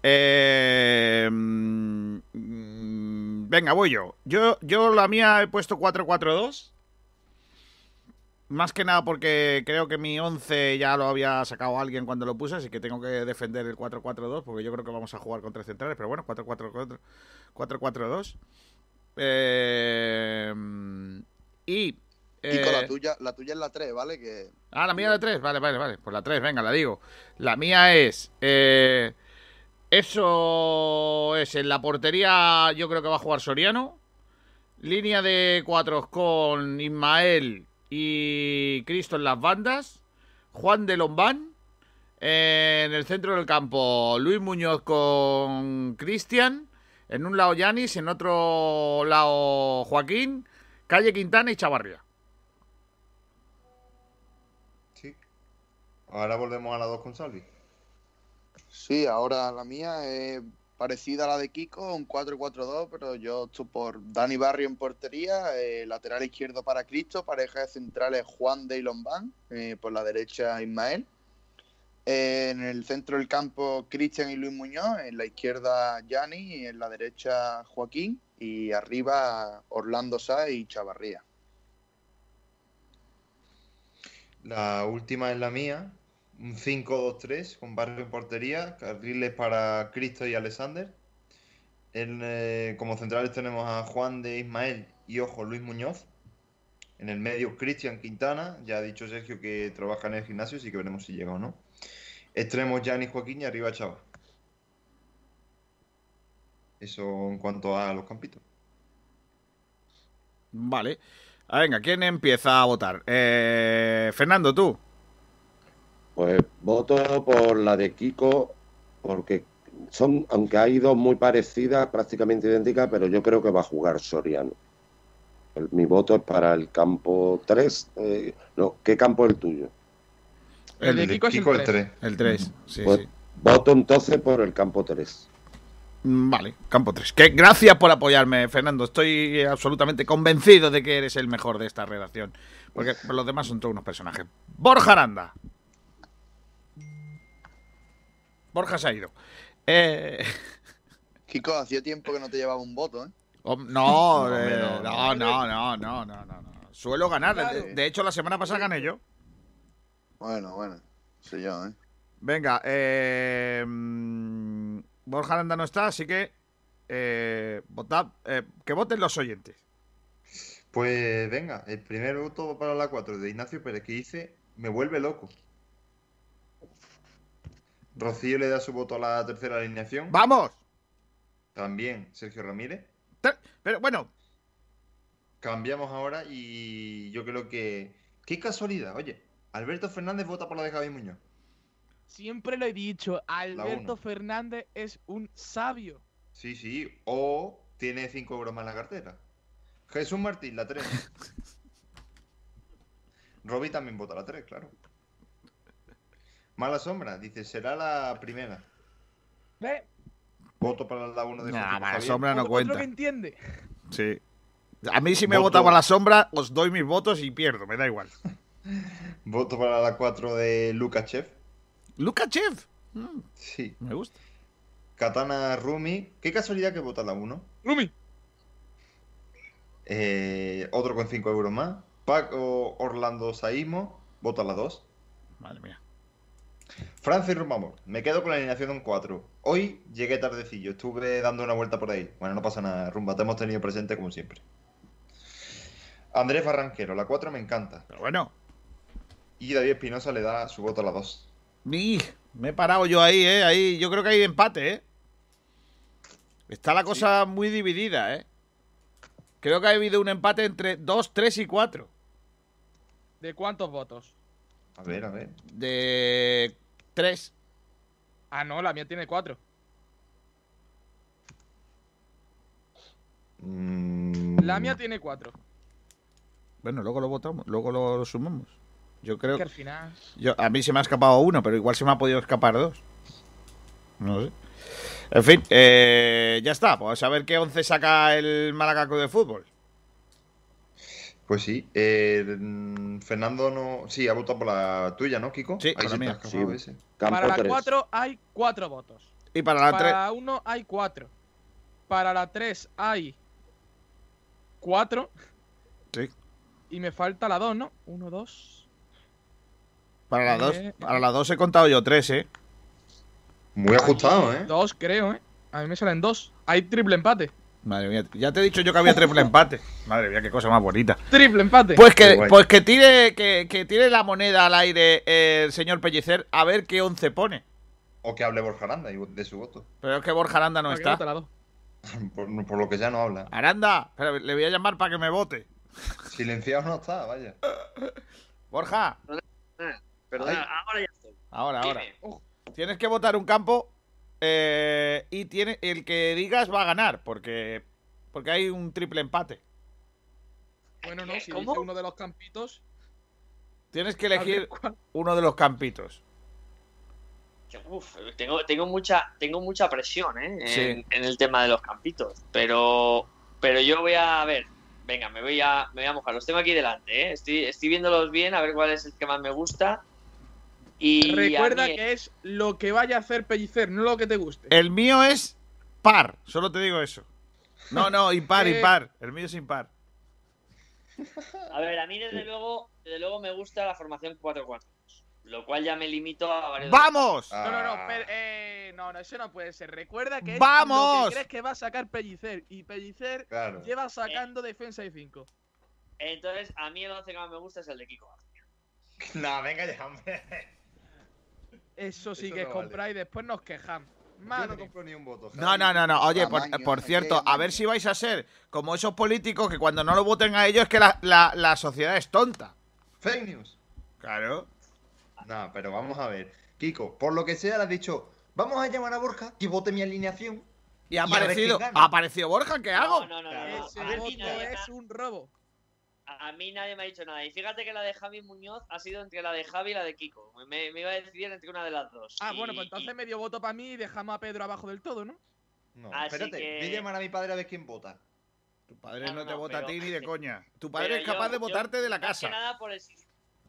Eh, mm, venga, voy yo. yo. Yo la mía he puesto 4-4-2. Más que nada porque creo que mi 11 ya lo había sacado alguien cuando lo puse, así que tengo que defender el 4-4-2 porque yo creo que vamos a jugar con tres centrales, pero bueno, 4-4-4 4-4-2. Eh, y... Kiko, la eh, tuya, la tuya es la 3, ¿vale? Que Ah, la mía de 3, vale, vale, vale. Pues la 3, venga, la digo. La mía es. eh, eso es en la portería. Yo creo que va a jugar Soriano. Línea de cuatro con Ismael y Cristo en las bandas. Juan de Lombán. En el centro del campo, Luis Muñoz con Cristian. En un lado Yanis, en otro lado Joaquín. Calle Quintana y Chavarría. Sí. Ahora volvemos a la 2 con Salvi. Sí, ahora la mía es parecida a la de Kiko, un 4-4-2, pero yo estoy por Dani Barrio en portería, eh, lateral izquierdo para Cristo, pareja de centrales Juan de y Lombán, eh, por la derecha Ismael. Eh, en el centro del campo Cristian y Luis Muñoz, en la izquierda Yanni en la derecha Joaquín y arriba Orlando Sá y Chavarría. La última es la mía. Un 5-2-3 con Barrio en portería. Carriles para Cristo y Alexander. En, eh, como centrales tenemos a Juan de Ismael y ojo Luis Muñoz. En el medio Cristian Quintana. Ya ha dicho Sergio que trabaja en el gimnasio, así que veremos si llega o no. Extremos Gianni Joaquín y arriba Chava. Eso en cuanto a los campitos. Vale. Ah, venga, ¿quién empieza a votar? Eh, Fernando, tú. Pues voto por la de Kiko, porque son, aunque hay dos muy parecidas, prácticamente idénticas, pero yo creo que va a jugar Soriano. El- mi voto es para el campo 3. eh, no, ¿qué campo es el tuyo? El de Kiko es el Kiko el 3. 3. El 3, sí, Pues sí. voto entonces por el campo 3. Mm, Vale, campo 3. Que gracias por apoyarme, Fernando. Estoy absolutamente convencido de que eres el mejor de esta redacción. Porque los demás son todos unos personajes. Borja Aranda. Borja se ha ido. Eh... Kiko, hacía tiempo que no te llevaba un voto, ¿eh? eh no, no, no, no, no, no, no, Suelo ganar. De, hecho, la semana pasada gané yo. Bueno, bueno. Soy yo, ¿eh? Venga, eh, mm, Borja Aranda no está, así que eh, votad, eh, que voten los oyentes. Pues venga, el primer voto para la 4 de Ignacio Pérez que dice, me vuelve loco. Rocío le da su voto a la tercera alineación. ¡Vamos! También Sergio Ramírez. Pero bueno, Cambiamos ahora y yo creo que... ¡Qué casualidad! Oye, Alberto Fernández vota por la de Javi Muñoz. Siempre lo he dicho, Alberto. Fernández es un sabio. Sí, sí. O tiene 5 euros más en la cartera. Jesús Martín, la 3. Robbie también vota la 3, claro. Mala sombra, dice, será la primera. ¿Ve? Voto para la 1 de Nah, mala sombra no cuenta. que entiende. sí. A mí si me Voto. vota por la sombra, os doy mis votos y pierdo, me da igual. Voto para la 4 de Lukachev. Lukachev. Sí. Me gusta. Katana Rumi. Qué casualidad que vota la 1. Rumi. Eh, otro con 5 euros más. Paco Orlando Saimo. Vota la 2. Madre mía. Francis Rumamor. Me quedo con la alineación de un 4. Hoy llegué tardecillo. Estuve dando una vuelta por ahí. Bueno, no pasa nada. Rumba, te hemos tenido presente como siempre. Andrés Barranquero. La 4 me encanta. Pero bueno. Y David Espinosa le da su voto a la 2. Ni, me he parado yo ahí, ¿eh? Ahí, yo creo que hay empate, ¿eh? Está la cosa muy dividida, ¿eh? Creo que ha habido un empate entre 2, 3 y 4. ¿De cuántos votos? A ver, a ver. De 3. Ah, no, la mía tiene cuatro. La Mm. mía tiene cuatro. Bueno, luego lo votamos, luego lo, lo sumamos. Yo creo Que al final. Yo, a mí se me ha escapado uno, pero igual se me ha podido escapar dos. No sé. En fin, eh, ya está. Pues a ver qué 11 saca el Málaga Club de Fútbol. Pues sí. eh, mm, Fernando no. Sí, ha votado por la tuya, ¿no, Kiko? Sí, te mía. Sí. Para la tres. cuatro hay cuatro votos. Y para la 3. Para la uno hay cuatro. Para la tres hay cuatro. Sí. Y me falta la dos, ¿no? Uno, dos. Para la 2. Eh, Para la 2 he contado yo 3, ¿eh? Muy ajustado, ¿eh? Dos, creo, ¿eh? A mí me salen dos. Hay triple empate. Madre mía, ya te he dicho yo que había triple empate. Madre mía, qué cosa más bonita. Triple empate. Pues que, pues que tire que, que tire la moneda al aire el señor Pellicer a ver qué 11 pone. O que hable Borja Aranda y de su voto. Pero es que Borja Aranda no está. Por, por lo que ya no habla. Aranda, espera, le voy a llamar para que me vote. Silenciado no está, vaya. Borja, Perdona, Ay. ahora ya estoy. ahora, ahora. Tienes que votar un campo eh, y tiene, el que digas va a ganar, porque, porque hay un triple empate. Bueno, no, si ¿Cómo? dice uno de los campitos. Tienes que a elegir uno de los campitos. Uf, tengo, tengo mucha, tengo mucha presión, ¿eh? En, Sí. en el tema de los campitos. Pero, pero yo voy a ver. Venga, me voy a, me voy a mojar. Los tengo aquí delante, ¿eh? Estoy, estoy viéndolos bien, a ver cuál es el que más me gusta. Y Recuerda mí- que es lo que vaya a hacer Pellicer, no lo que te guste. El mío es par, solo te digo eso. No, no, impar, Eh. impar. El mío es impar. A ver, a mí desde luego, desde luego me gusta la formación 4-4. Lo cual ya me limito a varios. ¡Vamos! No, no, no, pero, eh, no, no, eso no puede ser. Recuerda que es ¡Vamos! lo que crees que va a sacar Pellicer. Y Pellicer Claro. lleva sacando defensa de 5. Entonces, a mí el 11 que más me gusta es el de Kiko. No, venga ya, hombre. Eso sí Eso que es no vale. comprar y después nos quejamos. Yo no compro ni un voto. No, no, no, no. Oye, por, por cierto, a ver si vais a ser como esos políticos que cuando no lo voten a ellos es que la, la- la sociedad es tonta. Fake news. Claro. No, pero vamos a ver. Kiko, por lo que sea, le has dicho, vamos a llamar a Borja que vote mi alineación. Y ha Y aparecido, ha aparecido Borja, ¿qué hago? No, no, no. Ese voto es un robo. A mí nadie me ha dicho nada. Y fíjate que la de Javi Muñoz ha sido entre la de Javi y la de Kiko. Me, me iba a decidir entre una de las dos. Ah, Y- bueno, pues entonces medio voto para mí y dejamos a Pedro abajo del todo, ¿no? No, Así espérate, que- voy a llamar a mi padre a ver quién vota. Tu padre No, no, te no, vota a ti ni de coña. Tu Pero padre es capaz yo- de yo- votarte de la más casa. que nada por el,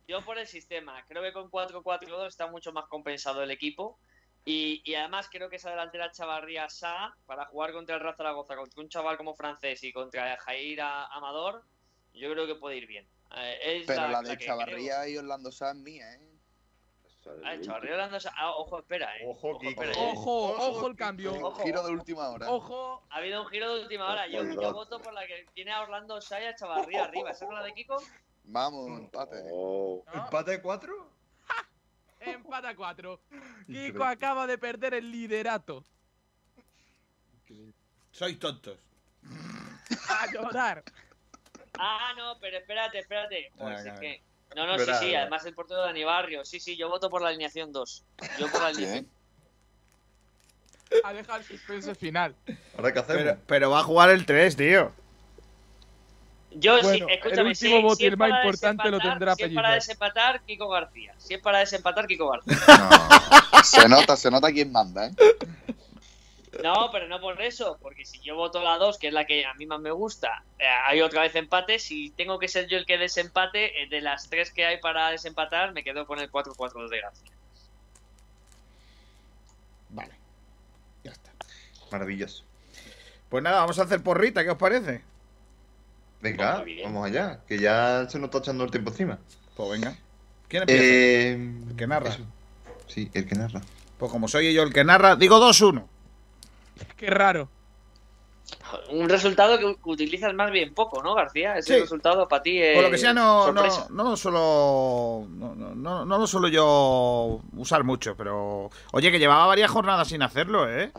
yo por el sistema. Creo que con 4-4-2 está mucho más compensado el equipo. Y, y además creo que esa delantera Chavarría Sa para jugar contra el Real Zaragoza, contra un chaval como francés y contra Jair Amador, yo creo que puede ir bien. Eh, es Pero la, la de Chavarría y Orlando Sanz mía, ¿eh? Ah, Chavarría Orlando Sa- ah, ojo, espera, eh. Ojo, Kiko. espera, eh. Ojo, ojo el cambio. Ojo, Giro de última hora. Ojo. Ha habido un giro de última hora. Yo, yo voto por la que tiene a Orlando Sa y a Chavarría arriba. ¿Esa es la de Kiko? Vamos, empate. Oh, ¿Empate de cuatro? Empata 4. Kiko acaba de perder el liderato. Sois tontos. A llorar. Ah, no, pero espérate, espérate. Pues es que... No, no, Verá, sí, sí, además el portero de Dani Barrio. Sí, sí, yo voto por la alineación 2. Yo por la alineación. Ha dejado el suspense final. ¿Ahora qué hacemos? Pero, pero va a jugar el 3, tío. Yo, sí, Bueno, escúchame, el último si, voto si el más para importante lo tendrá Si es para desempatar, Kiko García. Si es para desempatar, Kiko García. Se nota, se nota quién manda, ¿eh? No, pero no por eso, porque si yo voto la 2, que es la que a mí más me gusta, eh, hay otra vez empate. Si tengo que ser yo el que desempate, eh, de las tres que hay para desempatar, me quedo con el 4-4 de García. Vale. Ya está. Maravilloso. Pues nada, vamos a hacer porrita, ¿qué os parece? Venga, vamos allá, que ya se nos está echando el tiempo encima. Pues venga. ¿Quién empieza? Eh, El que narra. eso. Sí, el que narra. Pues como soy yo el que narra, digo 2-1. Qué raro. Un resultado que utilizas más bien poco, ¿no, García? Ese Sí. resultado para ti es Por lo que sea, no, no, no lo suelo. No, no, no, no lo suelo yo usar mucho, pero. Oye, que llevaba varias jornadas sin hacerlo, ¿eh?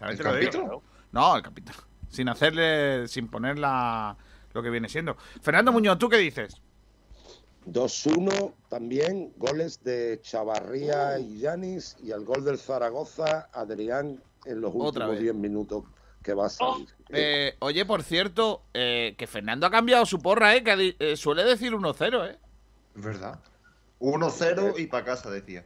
¿El te lo digo. Campito? No, el capitán. Sin hacerle. Sin poner la, lo que viene siendo. Fernando Muñoz, ¿tú qué dices? 2-1 también, goles de Chavarría y Yanis y el gol del Zaragoza, Adrián, en los Otra últimos vez. 10 minutos que va a salir. Eh, oye, por cierto, eh, que Fernando ha cambiado su porra, ¿eh? Que eh, suele decir 1-0, ¿eh? Es verdad. 1-0 y para casa, decía.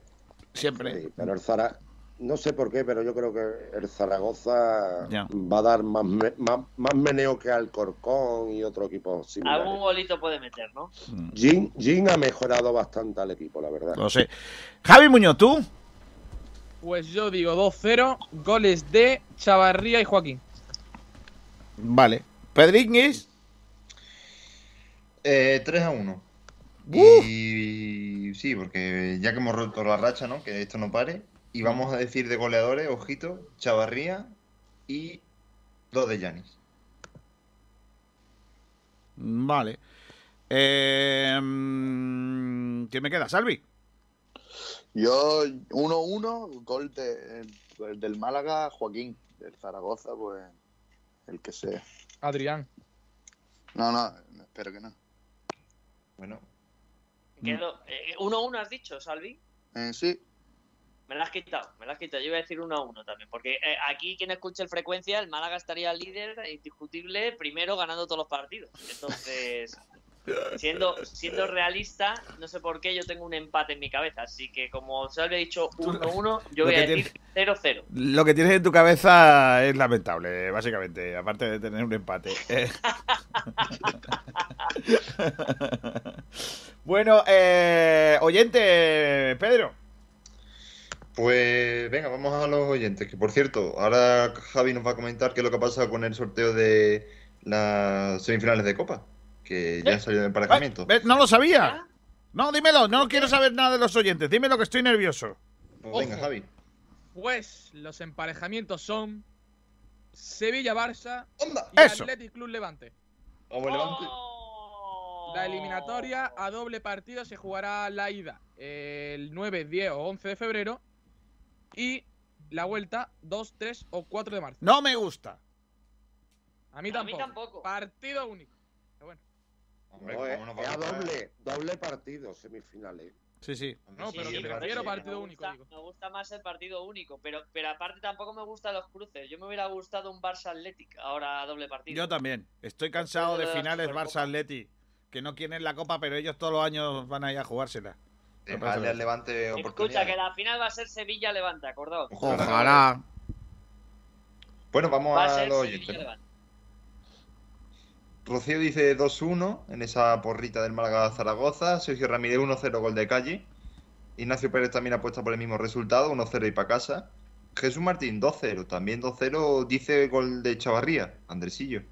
Siempre. Sí, pero el Zara, no sé por qué, pero yo creo que el Zaragoza Ya. va a dar más, me- más, más meneo que Alcorcón y otro equipo similar. Algún golito puede meter, ¿no? Jin, Jin ha mejorado bastante al equipo, la verdad. Lo sé. Javi Muñoz, ¿tú? Pues yo digo 2-0, goles de Chavarría y Joaquín. Vale. Pedringuis. Eh, 3 a 1. Y sí, porque ya que hemos roto la racha, ¿no? Que esto no pare. Y vamos a decir de goleadores, ojito, Chavarría y dos de Yanis. Vale. Eh, ¿Quién me queda? ¿Salvi? Yo 1-1, gol de- el del Málaga, Joaquín. Del Zaragoza, pues el que sea. Adrián. No, no, espero que no. Bueno, Quedo, eh, 1-1 has dicho, Salvi. Eh, sí, Me la has quitado, me la has quitado. Yo iba a decir 1-1 también, porque eh, aquí quien escuche el frecuencia, el Málaga estaría líder indiscutible, primero ganando todos los partidos. Entonces, siendo, siendo realista, no sé por qué yo tengo un empate en mi cabeza. Así que como Salvi ha dicho 1-1, yo Lo voy a decir 0-0. Lo que tienes en tu cabeza es lamentable, básicamente, aparte de tener un empate. Bueno, eh, oyente, Pedro. Pues venga, vamos a los oyentes. Que por cierto, ahora Javi nos va a comentar qué es lo que ha pasado con el sorteo de las semifinales de Copa. Que ya salió de emparejamiento. ¿Ves? No lo sabía. No, dímelo, no quiero saber nada de los oyentes. Dímelo que estoy nervioso. Pues venga. Javi. Pues los emparejamientos son Sevilla-Barça y Eso. Athletic Club Levante. Vamos, Levante. La eliminatoria a doble partido se jugará la ida el 9, 10 o 11 de febrero y la vuelta 2, 3 o 4 de marzo. No me gusta. A mí A mí tampoco. tampoco. Partido único. Hombre, No, es, ¿cómo no es va a a gustar? doble, doble partido, semifinales. Sí, sí. No, pero Sí, que prefiero partido me único, gusta- digo. Me gusta más el partido único, pero, pero aparte tampoco me gustan los cruces. Yo me hubiera gustado un Barça Athletic ahora a doble partido. Yo también. Estoy cansado de finales Supercopa. Barça-Atleti. Que no quieren la copa, pero ellos todos los años van a ir a jugársela. Al Levante Escucha, que la final va a ser Sevilla-Levante, acordaos. Ojalá. Bueno, vamos Va a a los Sevilla oyentes. Rocío dice 2-1 en esa porrita del Málaga Zaragoza. Sergio Ramírez 1-0 gol de calle. Ignacio Pérez también apuesta por el mismo resultado, 1-0 y para casa. Jesús Martín 2-0, también 2-0 dice gol de Chavarría, Andresillo.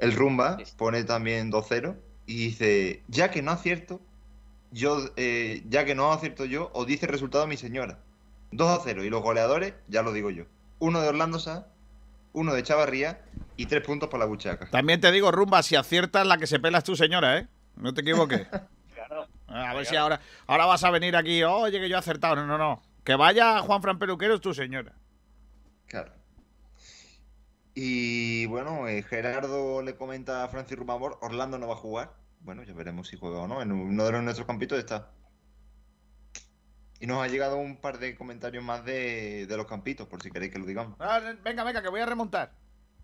El Rumba pone también 2-0 y dice, ya que no acierto, yo, eh, ya que no acierto yo, os dice el resultado mi señora. 2-0 y los goleadores, ya lo digo yo. Uno de Orlando Sá, uno de Chavarría y tres puntos para la buchaca. También te digo, Rumba, si aciertas la que se pela es tu señora, ¿eh? No te equivoques. Claro. A ver si ahora, ahora vas a venir aquí, oye, que yo he acertado. No, no, no. Que vaya Juan Fran Peluquero es tu señora. Claro. Y bueno, eh, Gerardo le comenta a Francis Rumamor, Orlando no va a jugar. Bueno, ya veremos si juega o no. En uno de los nuestros campitos está. Y nos ha llegado un par de comentarios más de, de los campitos, por si queréis que lo digamos. Ah, venga, venga, que voy a remontar.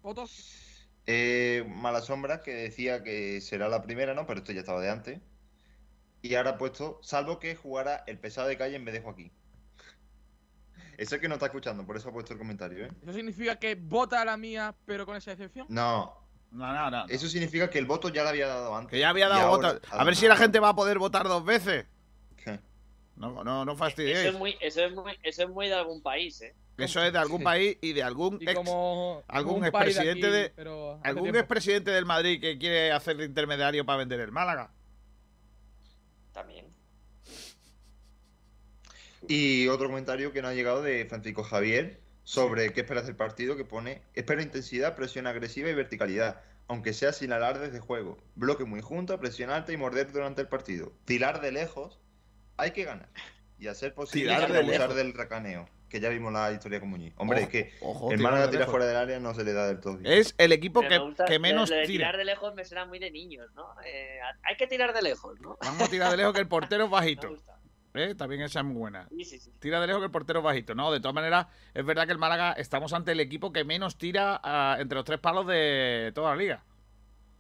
Fotos. Eh, Mala Sombra, que decía que será la primera, ¿no? Pero esto ya estaba de antes. Y ahora ha puesto, salvo que jugara el pesado de calle en vez de Joaquín. Eso es que no está escuchando, por eso ha puesto el comentario, ¿eh? ¿Eso significa que vota a la mía, pero con esa excepción? No. No, no, no. Eso significa que el voto ya lo había dado antes. Que ya había dado ahora- votos. A ver si la gente va a poder votar dos veces. ¿Qué? No, no, no Eso fastidiéis. es, muy, eso, es muy, eso es muy de algún país, ¿eh? Eso es de algún país y de algún Y ex, como, algún de expresidente aquí, de, pero hace algún expresidente del Madrid que quiere hacer de intermediario para vender el Málaga. También. Y otro comentario que nos ha llegado de Francisco Javier sobre qué esperas del partido, que pone, espero intensidad, presión agresiva y verticalidad, aunque sea sin alardes de juego, bloque muy junto, presión alta y morder durante el partido. Tirar de lejos, hay que ganar. Y a ser posible de abusar lejos. del racaneo, que ya vimos la historia con Muñiz. Hombre, Ojo, es que ojo, el tirar Málaga de tira fuera del área no se le da del todo. bien. Es el equipo que, me gusta- que menos lo de tira. tirar de lejos me suena muy de niños, ¿no? Eh, hay que tirar de lejos, ¿no? Vamos a tirar de lejos que el portero es bajito. ¿Eh? También esa es muy buena. Sí, sí, sí. Tira de lejos que el portero es bajito. No, de todas maneras, es verdad que el Málaga estamos ante el equipo que menos tira ah, entre los tres palos de toda la liga.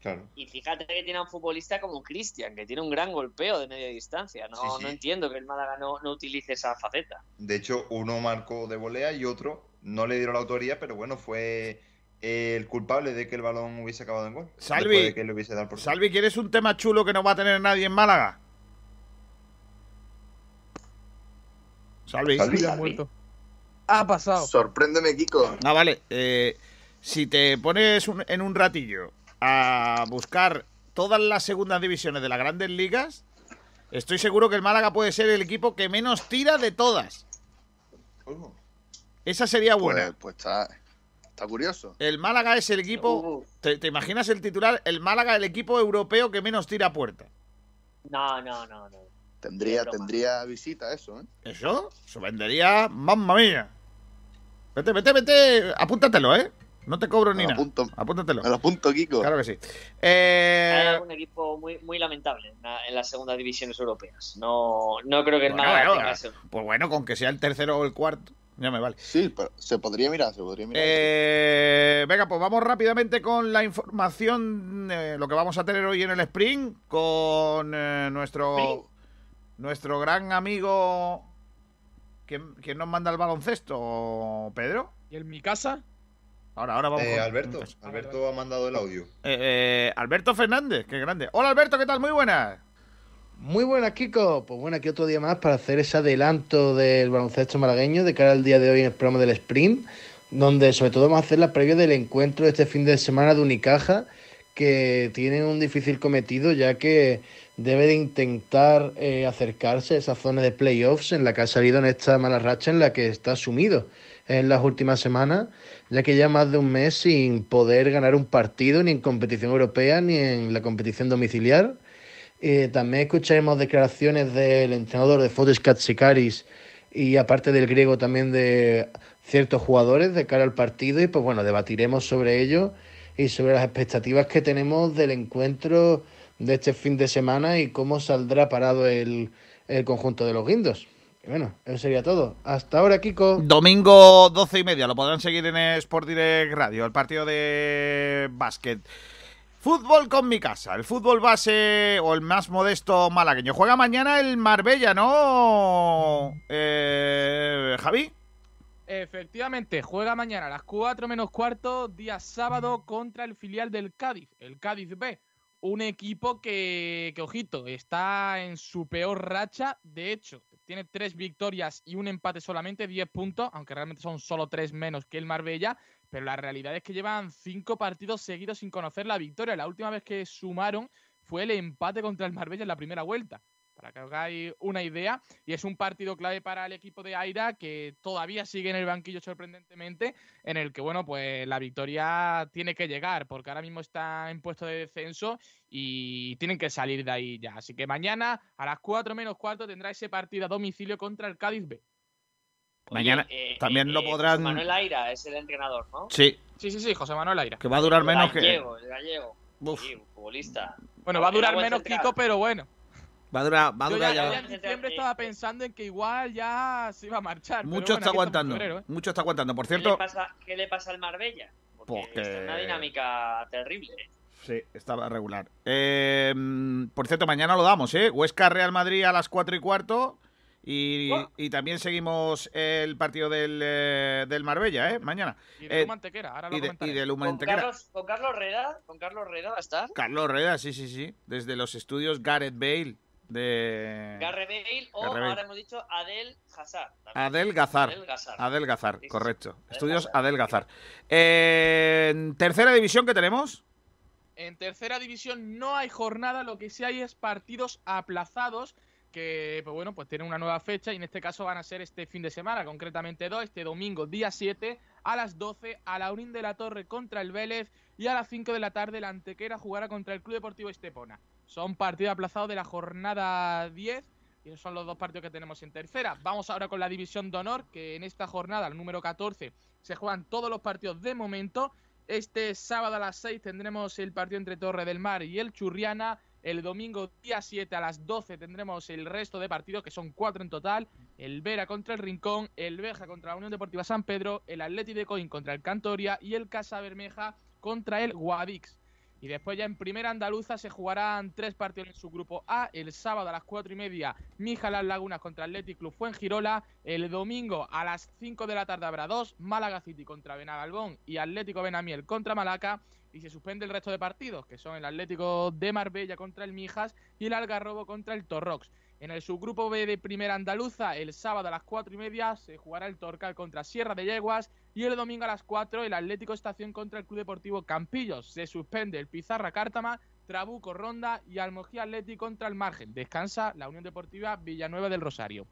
Claro. Y fíjate que tiene a un futbolista como Cristian, que tiene un gran golpeo de media distancia. No, Sí, sí. no entiendo que el Málaga no, no utilice esa faceta. De hecho, uno marcó de volea y otro no le dieron la autoría, pero bueno, fue el culpable de que el balón hubiese acabado en gol. Salvi, después de que le hubiese dado por Salvi, ¿quieres un tema chulo que no va a tener nadie en Málaga? Salvi. Ha muerto. Ha pasado. Sorpréndeme, Kiko. Ah, vale. eh, si te pones un- en un ratillo a buscar todas las segundas divisiones de las grandes ligas, estoy seguro que el Málaga puede ser el equipo que menos tira de todas. Esa sería buena. Pues, pues está, está curioso. El Málaga es el equipo. ¿te, te imaginas el titular? El Málaga, el equipo europeo que menos tira a puerta. No, no, no, no. Tendría, tendría visita eso, ¿eh? Eso se vendería, mamma mía. Vete, vete, vete. Apúntatelo, ¿eh? No te cobro ni nada. apunto. Apúntatelo. Me lo apunto, Kiko. Claro que sí. Hay Eh, algún equipo muy, muy lamentable en, la- en las segundas divisiones europeas. No, no creo que el Bueno, Málaga bueno, tenga pues bueno, con que sea el tercero o el cuarto, ya me vale. Sí, pero se podría mirar, se podría mirar. Eh, venga, pues vamos rápidamente con la información, eh, lo que vamos a tener hoy en el Spring, con eh, nuestro, nuestro gran amigo... ¿Quién, quién nos manda el baloncesto, Pedro? ¿Y en mi casa? Ahora, ahora vamos Eh, con- Alberto, Alberto ha mandado el audio. Eh, eh, Alberto Fernández, qué grande. Hola Alberto, ¿qué tal? Muy buenas. Muy buenas, Kiko. Pues bueno, aquí otro día más para hacer ese adelanto del baloncesto malagueño de cara al día de hoy en el programa del Sprint, donde sobre todo vamos a hacer la previa del encuentro de este fin de semana de Unicaja, que tiene un difícil cometido ya que debe de intentar eh, acercarse a esa zona de playoffs en la que ha salido en esta mala racha en la que está sumido en las últimas semanas, ya que ya más de un mes sin poder ganar un partido ni en competición europea ni en la competición domiciliar. Eh, también escucharemos declaraciones del entrenador de Fotis Katsikaris y aparte del griego también de ciertos jugadores de cara al partido y pues bueno, debatiremos sobre ello y sobre las expectativas que tenemos del encuentro de este fin de semana y cómo saldrá parado el, el conjunto de los guindos. Y bueno, eso sería todo. Hasta ahora, Kiko. Domingo 12 y media, lo podrán seguir en Sport Direct Radio, el partido de básquet. Fútbol con mi casa, el fútbol base o el más modesto malagueño. Juega mañana el Marbella, ¿no? Eh, Javi. Efectivamente, juega mañana a las 4 menos cuarto, día sábado, contra el filial del Cádiz, el Cádiz B. Un equipo que, que, ojito, está en su peor racha. De hecho, tiene tres victorias y un empate solamente, 10 puntos, aunque realmente son solo tres menos que el Marbella. Pero la realidad es que llevan cinco partidos seguidos sin conocer la victoria. La última vez que sumaron fue el empate contra el Marbella en la primera vuelta para que hagáis una idea. Y es un partido clave para el equipo de Aira que todavía sigue en el banquillo sorprendentemente, en el que, bueno, pues la victoria tiene que llegar, porque ahora mismo está en puesto de descenso y tienen que salir de ahí ya. Así que mañana a las 4 menos cuarto tendrá ese partido a domicilio contra el Cádiz B. Mañana también lo podrán. José Manuel Aira es el entrenador, ¿no? Sí. Sí, sí, sí, José Manuel Aira. Que va a durar menos el gallego, que. El gallego, sí, futbolista. Bueno, va a durar menos Kiko, pero bueno. Va a durar, va a durar ya, ya. en diciembre estaba pensando en que igual ya se iba a marchar. Mucho está aguantando. febrero, ¿eh? Mucho está aguantando. Por ¿Qué le, cierto. pasa, ¿Qué le pasa al Marbella? Porque Porque- está en una dinámica terrible. Sí, estaba regular. Eh, por cierto, mañana lo damos, ¿eh? Huesca Real Madrid a las 4 y cuarto. Y, y también seguimos el partido del, eh, del Marbella, ¿eh? Mañana. Y de Eh, Luma Antequera, ahora lo y de, comentaré. y de Con. Carlos, con Carlos Reda, con Carlos Reda va a estar. Carlos Reda, sí, sí, sí. Desde los estudios Gareth Bale de Garre Bale o Garre Bale. ahora hemos dicho Adel Hazard. también. Adel Gazar. Adel Gazar. Adel Gazar, Sí, sí, correcto. Estudios Adel Gazar. Eh, en tercera división que tenemos. En tercera división no hay jornada, lo que sí hay es partidos aplazados que, pues bueno, pues tienen una nueva fecha y en este caso van a ser este fin de semana, concretamente dos, este domingo día 7 a las 12 a la Unín de la Torre contra el Vélez y a las 5 de la tarde la Antequera jugará contra el Club Deportivo Estepona. Son partidos aplazados de la jornada 10 y son los dos partidos que tenemos en tercera. Vamos ahora con la división de honor, que en esta jornada, el número 14, se juegan todos los partidos de momento. Este sábado a las 6 tendremos el partido entre Torre del Mar y el Churriana. El domingo día 7 a las 12 tendremos el resto de partidos, que son cuatro en total. El Vera contra el Rincón, el Beja contra la Unión Deportiva San Pedro, el Atleti de Coín contra el Cantoria y el Casa Bermeja contra el Guadix. Y después ya en primera andaluza se jugarán tres partidos en su grupo A. El sábado a las cuatro y media, Mija Las Lagunas contra Athletic Club Fuengirola. El domingo a las 5 de la tarde habrá dos, Málaga City contra Benagalbón y Atlético Benamiel contra Malaca. Y se suspende el resto de partidos, que son el Atlético de Marbella contra el Mijas y el Algarrobo contra el Torrox. En el subgrupo B de Primera Andaluza, el sábado a las cuatro y media se jugará el Torcal contra Sierra de Yeguas y el domingo a las 4 el Atlético Estación contra el Club Deportivo Campillos. Se suspende el Pizarra Cártama, Trabuco Ronda y Almogía Atlético contra el Margen. Descansa la Unión Deportiva Villanueva del Rosario.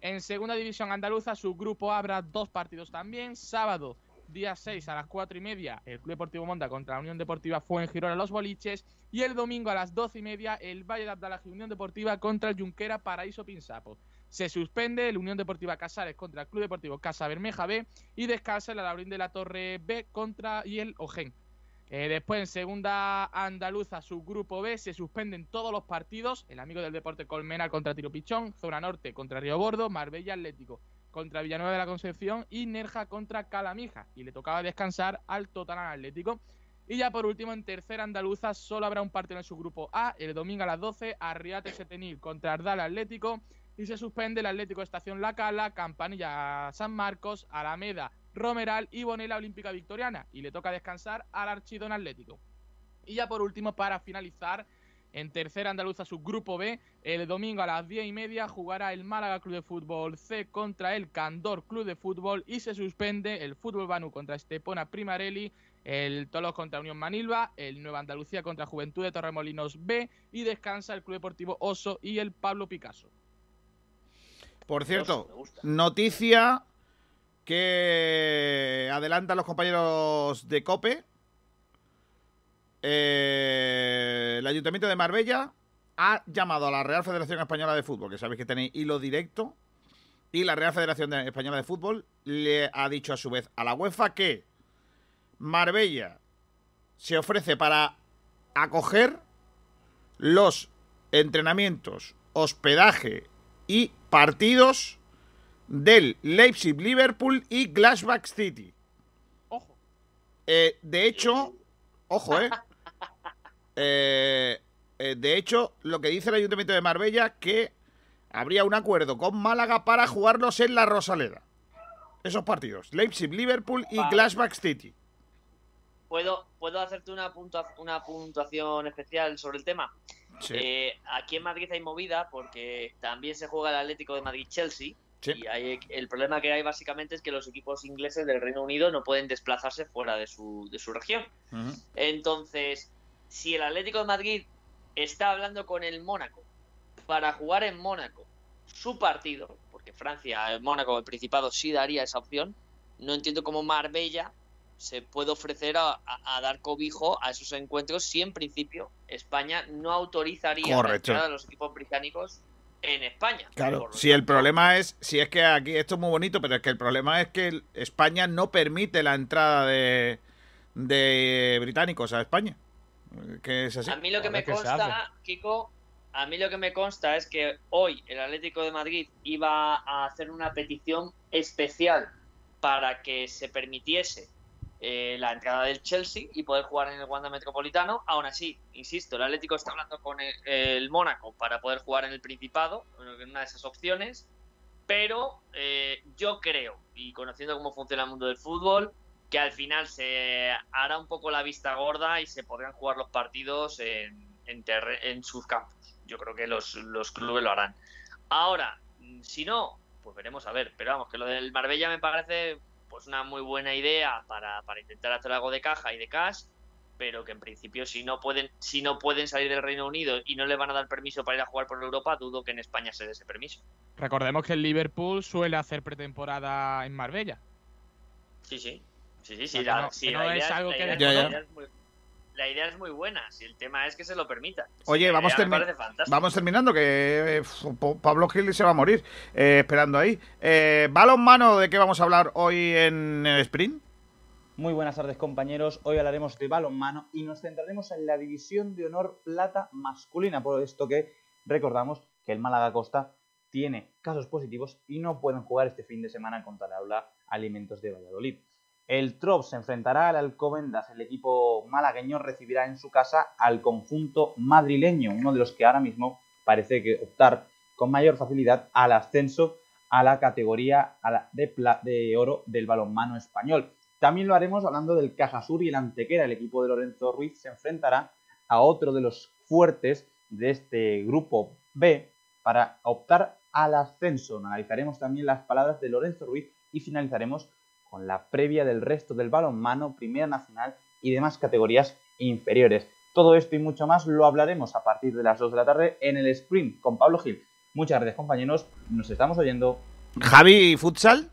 En segunda división andaluza, su grupo habrá dos partidos también. Sábado, día 6 a las 4 y media, el Club Deportivo Monta contra la Unión Deportiva Fuengirola Los Boliches. Y el domingo a las 12 y media, el Valle de Abdalají Unión Deportiva contra el Junquera Paraíso Pinsapo. Se suspende el Unión Deportiva Casares contra el Club Deportivo Casa Bermeja B y descansa el Alaurín de la Torre B contra y el Ogen. Eh, después en segunda andaluza, subgrupo B, se suspenden todos los partidos. El amigo del deporte Colmenar contra Tiro Pichón, Zona Norte contra Río Bordo, Marbella Atlético contra Villanueva de la Concepción y Nerja contra Calamija. Y le tocaba descansar al Totalán Atlético. Y ya por último, en tercera andaluza, solo habrá un partido en su grupo A, el domingo a las 12, Arriate Setenil contra Ardal Atlético. Y se suspende el Atlético Estación La Cala, Campanilla San Marcos, Alameda Romeral y Bonela Olímpica Victoriana. Y le toca descansar al Archidón Atlético. Y ya por último, para finalizar, en tercera andaluza subgrupo B, el domingo a las 10 y media jugará el Málaga Club de Fútbol C contra el Candor Club de Fútbol y se suspende el Fútbol Banu contra Estepona Primarelli, el Tolos contra Unión Manilva, el Nueva Andalucía contra Juventud de Torremolinos B y descansa el Club Deportivo Oso y el Pablo Picasso. Por cierto, noticia que adelantan los compañeros de COPE. Eh, el Ayuntamiento de Marbella ha llamado a la Real Federación Española de Fútbol, que sabéis que tenéis hilo directo, y la Real Federación de- Española de Fútbol le ha dicho a su vez a la UEFA que Marbella se ofrece para acoger los entrenamientos, hospedaje y partidos del Leipzig, Liverpool y Glasgow City. Ojo. Eh, de hecho, ojo, eh. Eh, eh, De hecho, lo que dice el Ayuntamiento de Marbella que habría un acuerdo con Málaga para jugarlos en la Rosaleda. esos partidos. Leipzig, Liverpool y Vale. City. ¿Puedo, ¿Puedo hacerte una, puntua- una puntuación especial sobre el tema? Sí. Eh, aquí en Madrid hay movida porque también se juega el Atlético de Madrid-Chelsea. Sí. Y hay- el problema que hay básicamente es que los equipos ingleses del Reino Unido no pueden desplazarse fuera de su, de su región. Entonces, si el Atlético de Madrid está hablando con el Mónaco para jugar en Mónaco su partido, porque Francia, el Mónaco, el Principado sí daría esa opción, no entiendo cómo Marbella se puede ofrecer a, a- a dar cobijo a esos encuentros si en principio España no autorizaría la de los equipos británicos en España. Claro, si el problema es, si es que aquí esto es muy bonito, pero es que el problema es que España no permite la entrada de, de británicos a España. Que es así. A mí lo que me que consta, Kiko, a mí lo que me consta es que hoy el Atlético de Madrid iba a hacer una petición especial para que se permitiese eh, la entrada del Chelsea y poder jugar en el Wanda Metropolitano. Aún así, insisto, el Atlético está hablando con el, el Mónaco para poder jugar en el Principado, en una de esas opciones. Pero eh, yo creo, y conociendo cómo funciona el mundo del fútbol, que al final se hará un poco la vista gorda y se podrán jugar los partidos en, en, terre- en sus campos. Yo creo que los, los clubes lo harán. Ahora, si no, pues veremos a ver. Pero vamos, que lo del Marbella me parece pues una muy buena idea para, para intentar hacer algo de caja y de cash, pero que en principio si no pueden si no pueden salir del Reino Unido y no les van a dar permiso para ir a jugar por Europa, dudo que en España se dé ese permiso. Recordemos que el Liverpool suele hacer pretemporada en Marbella. Sí, sí. Sí, sí, sí. La, no- sí, que la no idea, es algo la que idea- Ya, ya. la idea es muy, la idea es muy buena. Si el tema es que se lo permita. Oye, La vamos, termi- vamos terminando, que eh, Pablo Gil se va a morir eh, esperando ahí. Eh, balonmano, ¿de qué vamos a hablar hoy en el sprint? Muy buenas tardes compañeros, hoy hablaremos de balonmano y nos centraremos en la división de honor plata masculina, por esto que recordamos que el Málaga Costa tiene casos positivos y no pueden jugar este fin de semana contra el Aula Alimentos de Valladolid. El Trop se enfrentará al Alcobendas, el equipo malagueño recibirá en su casa al conjunto madrileño, uno de los que ahora mismo parece que optar con mayor facilidad al ascenso a la categoría de, de oro del balonmano español. También lo haremos hablando del Cajasur y el Antequera. El equipo de Lorenzo Ruiz se enfrentará a otro de los fuertes de este grupo B para optar al ascenso. Analizaremos también las palabras de Lorenzo Ruiz y finalizaremos con la previa del resto del balonmano, Primera Nacional y demás categorías inferiores. Todo esto y mucho más lo hablaremos a partir de las 2 de la tarde en el sprint con Pablo Gil. Muchas gracias compañeros, nos estamos oyendo. Javi, futsal.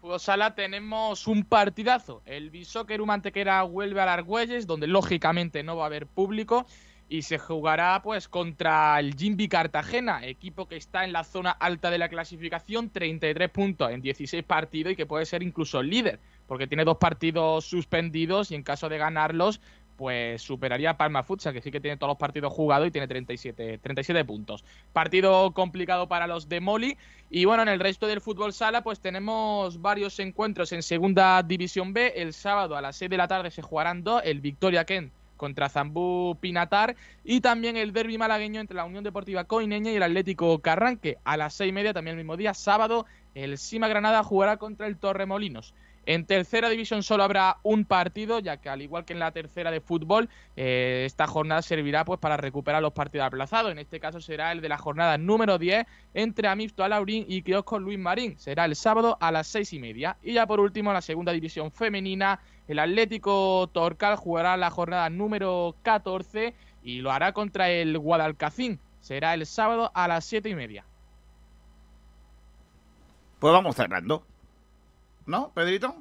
Fútbol Sala tenemos un partidazo. El Bishoker Mantequera vuelve a Argüelles, donde lógicamente no va a haber público. Y se jugará pues contra el Jimby Cartagena, equipo que está en la zona alta de la clasificación, 33 puntos en 16 partidos y que puede ser incluso líder, porque tiene dos partidos suspendidos y en caso de ganarlos, pues superaría a Palma Futsal, que sí que tiene todos los partidos jugados y tiene 37, 37 puntos. Partido complicado para los de Moli. Y bueno, en el resto del fútbol sala, pues tenemos varios encuentros en Segunda División B. El sábado a las 6 de la tarde se jugarán dos: el Victoria Kent contra Zambú Pinatar y también el derby malagueño entre la Unión Deportiva Coineña y el Atlético Carranque. A las 6 y media, también el mismo día, sábado, el Sima Granada jugará contra el Torremolinos. En tercera división solo habrá un partido, ya que al igual que en la tercera de fútbol, eh, esta jornada servirá pues para recuperar los partidos aplazados. En este caso será el de la jornada número 10 entre Amifto Alaurín y Kiosco Luis Marín. Será el sábado a las seis y media. Y ya por último, la segunda división femenina, el Atlético Torcal jugará la jornada número 14 y lo hará contra el Guadalcacín. Será el sábado a las siete y media. Pues vamos cerrando. ¿No, Pedrito?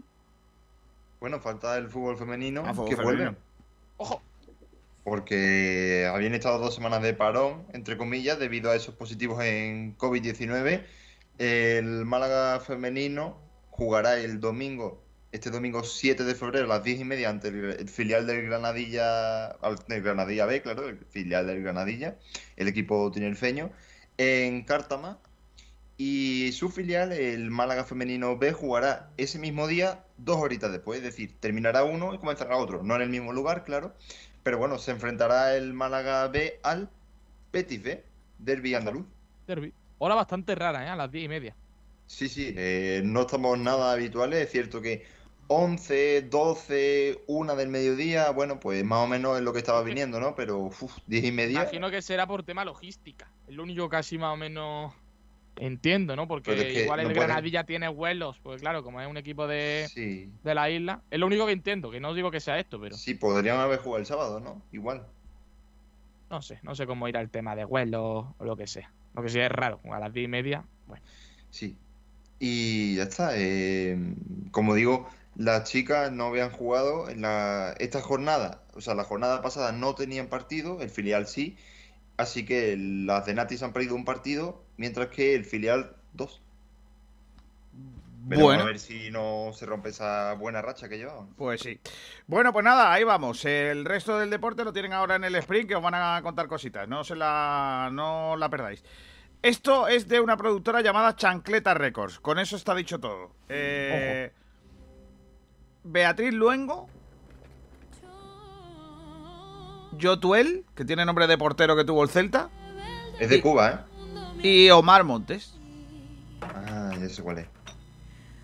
Bueno, falta el fútbol femenino Ah, fútbol que femenino. vuelve. ¡Ojo! Porque habían estado dos semanas de parón, entre comillas, debido a esos positivos en COVID-19. El Málaga femenino jugará el domingo, este domingo 7 de febrero a las 10 y media ante el, el filial del Granadilla, al- del Granadilla B, claro, el filial del Granadilla, el equipo tinerfeño, en Cártama. Y su filial, el Málaga Femenino B, jugará ese mismo día, dos horitas después. Es decir, terminará uno y comenzará otro. No en el mismo lugar, claro. Pero bueno, se enfrentará el Málaga B al Betis B, Derby andaluz. Derby. Hora bastante rara, ¿eh? A las diez y media. Sí, sí, eh, no estamos nada habituales. Es cierto que 11, 12, 1 del mediodía, bueno, pues más o menos es lo que estaba viniendo, ¿no? Pero, uf, 10 y media. Imagino que será por tema logística. Es lo único que así más o menos entiendo, ¿no? Porque Pero es que igual el pueden- Granadilla tiene vuelos, pues claro, como es un equipo de, Sí. de la isla. Es lo único que entiendo, que no digo que sea esto, pero Sí, podrían haber jugado el sábado, ¿no? Igual. no sé, no sé cómo irá el tema de vuelos o lo que sea. Lo que sí es raro, a las 10 y media, bueno. Sí. Y ya está. eh, como digo, las chicas no habían jugado en la, esta jornada. O sea, la jornada pasada no tenían partido, el filial sí. Así que las de Natis han perdido un partido, mientras que el filial dos. Veremos Bueno. a ver si no se rompe esa buena racha que llevaban. Pues sí. Bueno, pues nada, ahí vamos. El resto del deporte lo tienen ahora en el sprint, que os van a contar cositas. No se la, no la perdáis. Esto es de una productora llamada Chancleta Records. Con eso está dicho todo. Eh, Beatriz Luengo. Yotuel, que tiene nombre de portero que tuvo el Celta. Es de Cuba, ¿eh? Y Omar Montes. Ah, ya sé cuál es.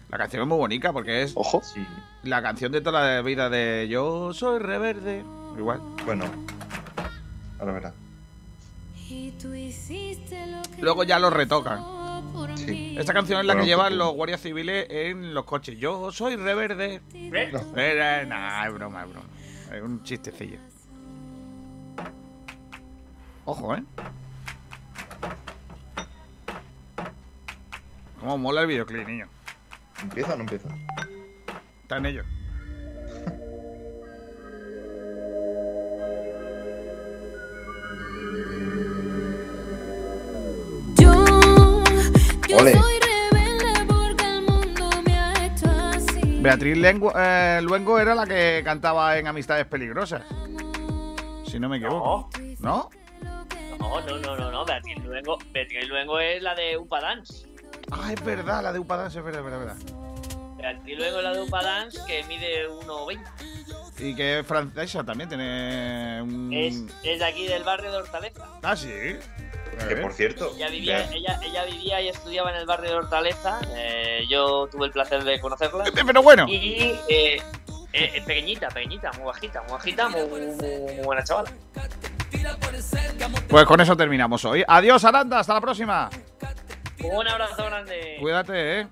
La canción es muy bonita porque es Ojo. Sí. la canción de toda la vida de Yo soy reverde. Igual. Bueno, ahora verás. Luego ya lo retocan. Sí. Esta canción es la Bueno, que llevan los guardias civiles en los coches. Yo soy reverde. No. Era, nah, es broma, es broma. Es un chistecillo. Ojo, ¿eh? Cómo mola el videoclip, niño. ¿Empieza o no empieza? Está en ello. Ole. Beatriz Lengu- eh, Luengo era la que cantaba en Amistades Peligrosas. Si no me equivoco. ¿No? No, no, no, no, no. Beatriz Luengo, Beatriz Luengo es la de Upa Dance. Ah, es verdad, la de Upadance, es verdad, es verdad, es verdad. Luengo es la de Upa Dance que mide 1,20. Y que es francesa también, tiene un... Es, es de aquí del barrio de Hortaleza. Ah, sí. Que por cierto, Ella vivía, Bea- ella, ella vivía y estudiaba en el barrio de Hortaleza. eh, yo tuve el placer de conocerla. Pero bueno. Y eh, eh, eh, pequeñita, pequeñita, muy bajita, muy bajita, muy, muy- muy- muy buena chavala. Pues con eso terminamos hoy. Adiós, Aranda, hasta la próxima. Un abrazo grande. Cuídate, ¿eh?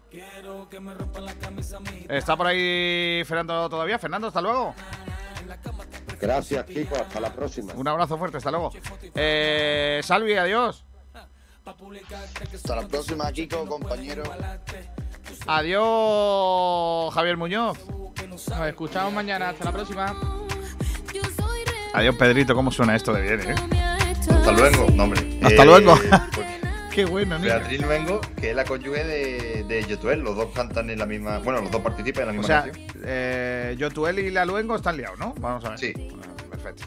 ¿Está por ahí Fernando todavía? Fernando, hasta luego. Gracias, Kiko. Hasta la próxima. Un abrazo fuerte, hasta luego. Eh, Salvi, adiós. Hasta la próxima, Kiko, compañero. Adiós, Javier Muñoz. Nos escuchamos mañana. Hasta la próxima. Adiós, Pedrito. ¿Cómo suena esto de bien, eh? Hasta luego. No, hombre. Hasta Eh, luego. pues, Qué bueno, niño. Beatriz Luengo, que es la cónyuge de, de Yotuel. Los dos cantan en la misma. Bueno, los dos participan en la O misma sea, canción. eh, Yotuel y la Luengo están liados, ¿no? Vamos a ver. Sí. Perfecto.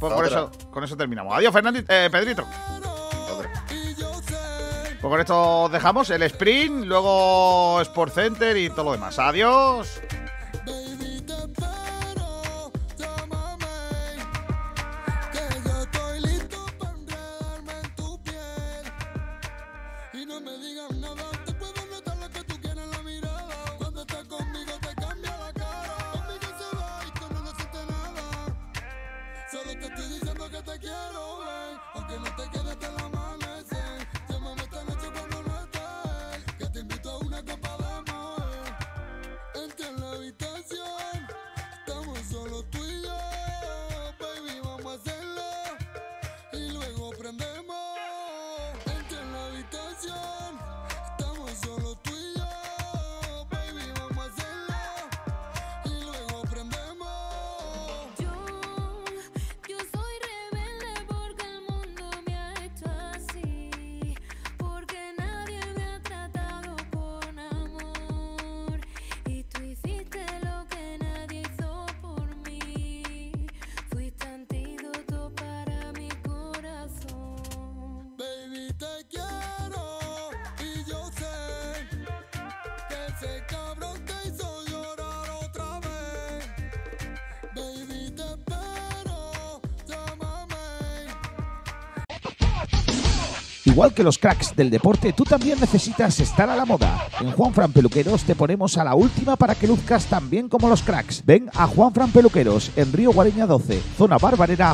Pues con Otra. eso, con eso terminamos. Adiós, Fernandito, eh, Pedrito. Pues con esto dejamos el sprint, luego Sport Center y todo lo demás. Adiós. Igual que los cracks del deporte, tú también necesitas estar a la moda. En Juan Fran Peluqueros te ponemos a la última para que luzcas tan bien como los cracks. Ven a Juan Fran Peluqueros en Río Guareña 12, zona Barbarera,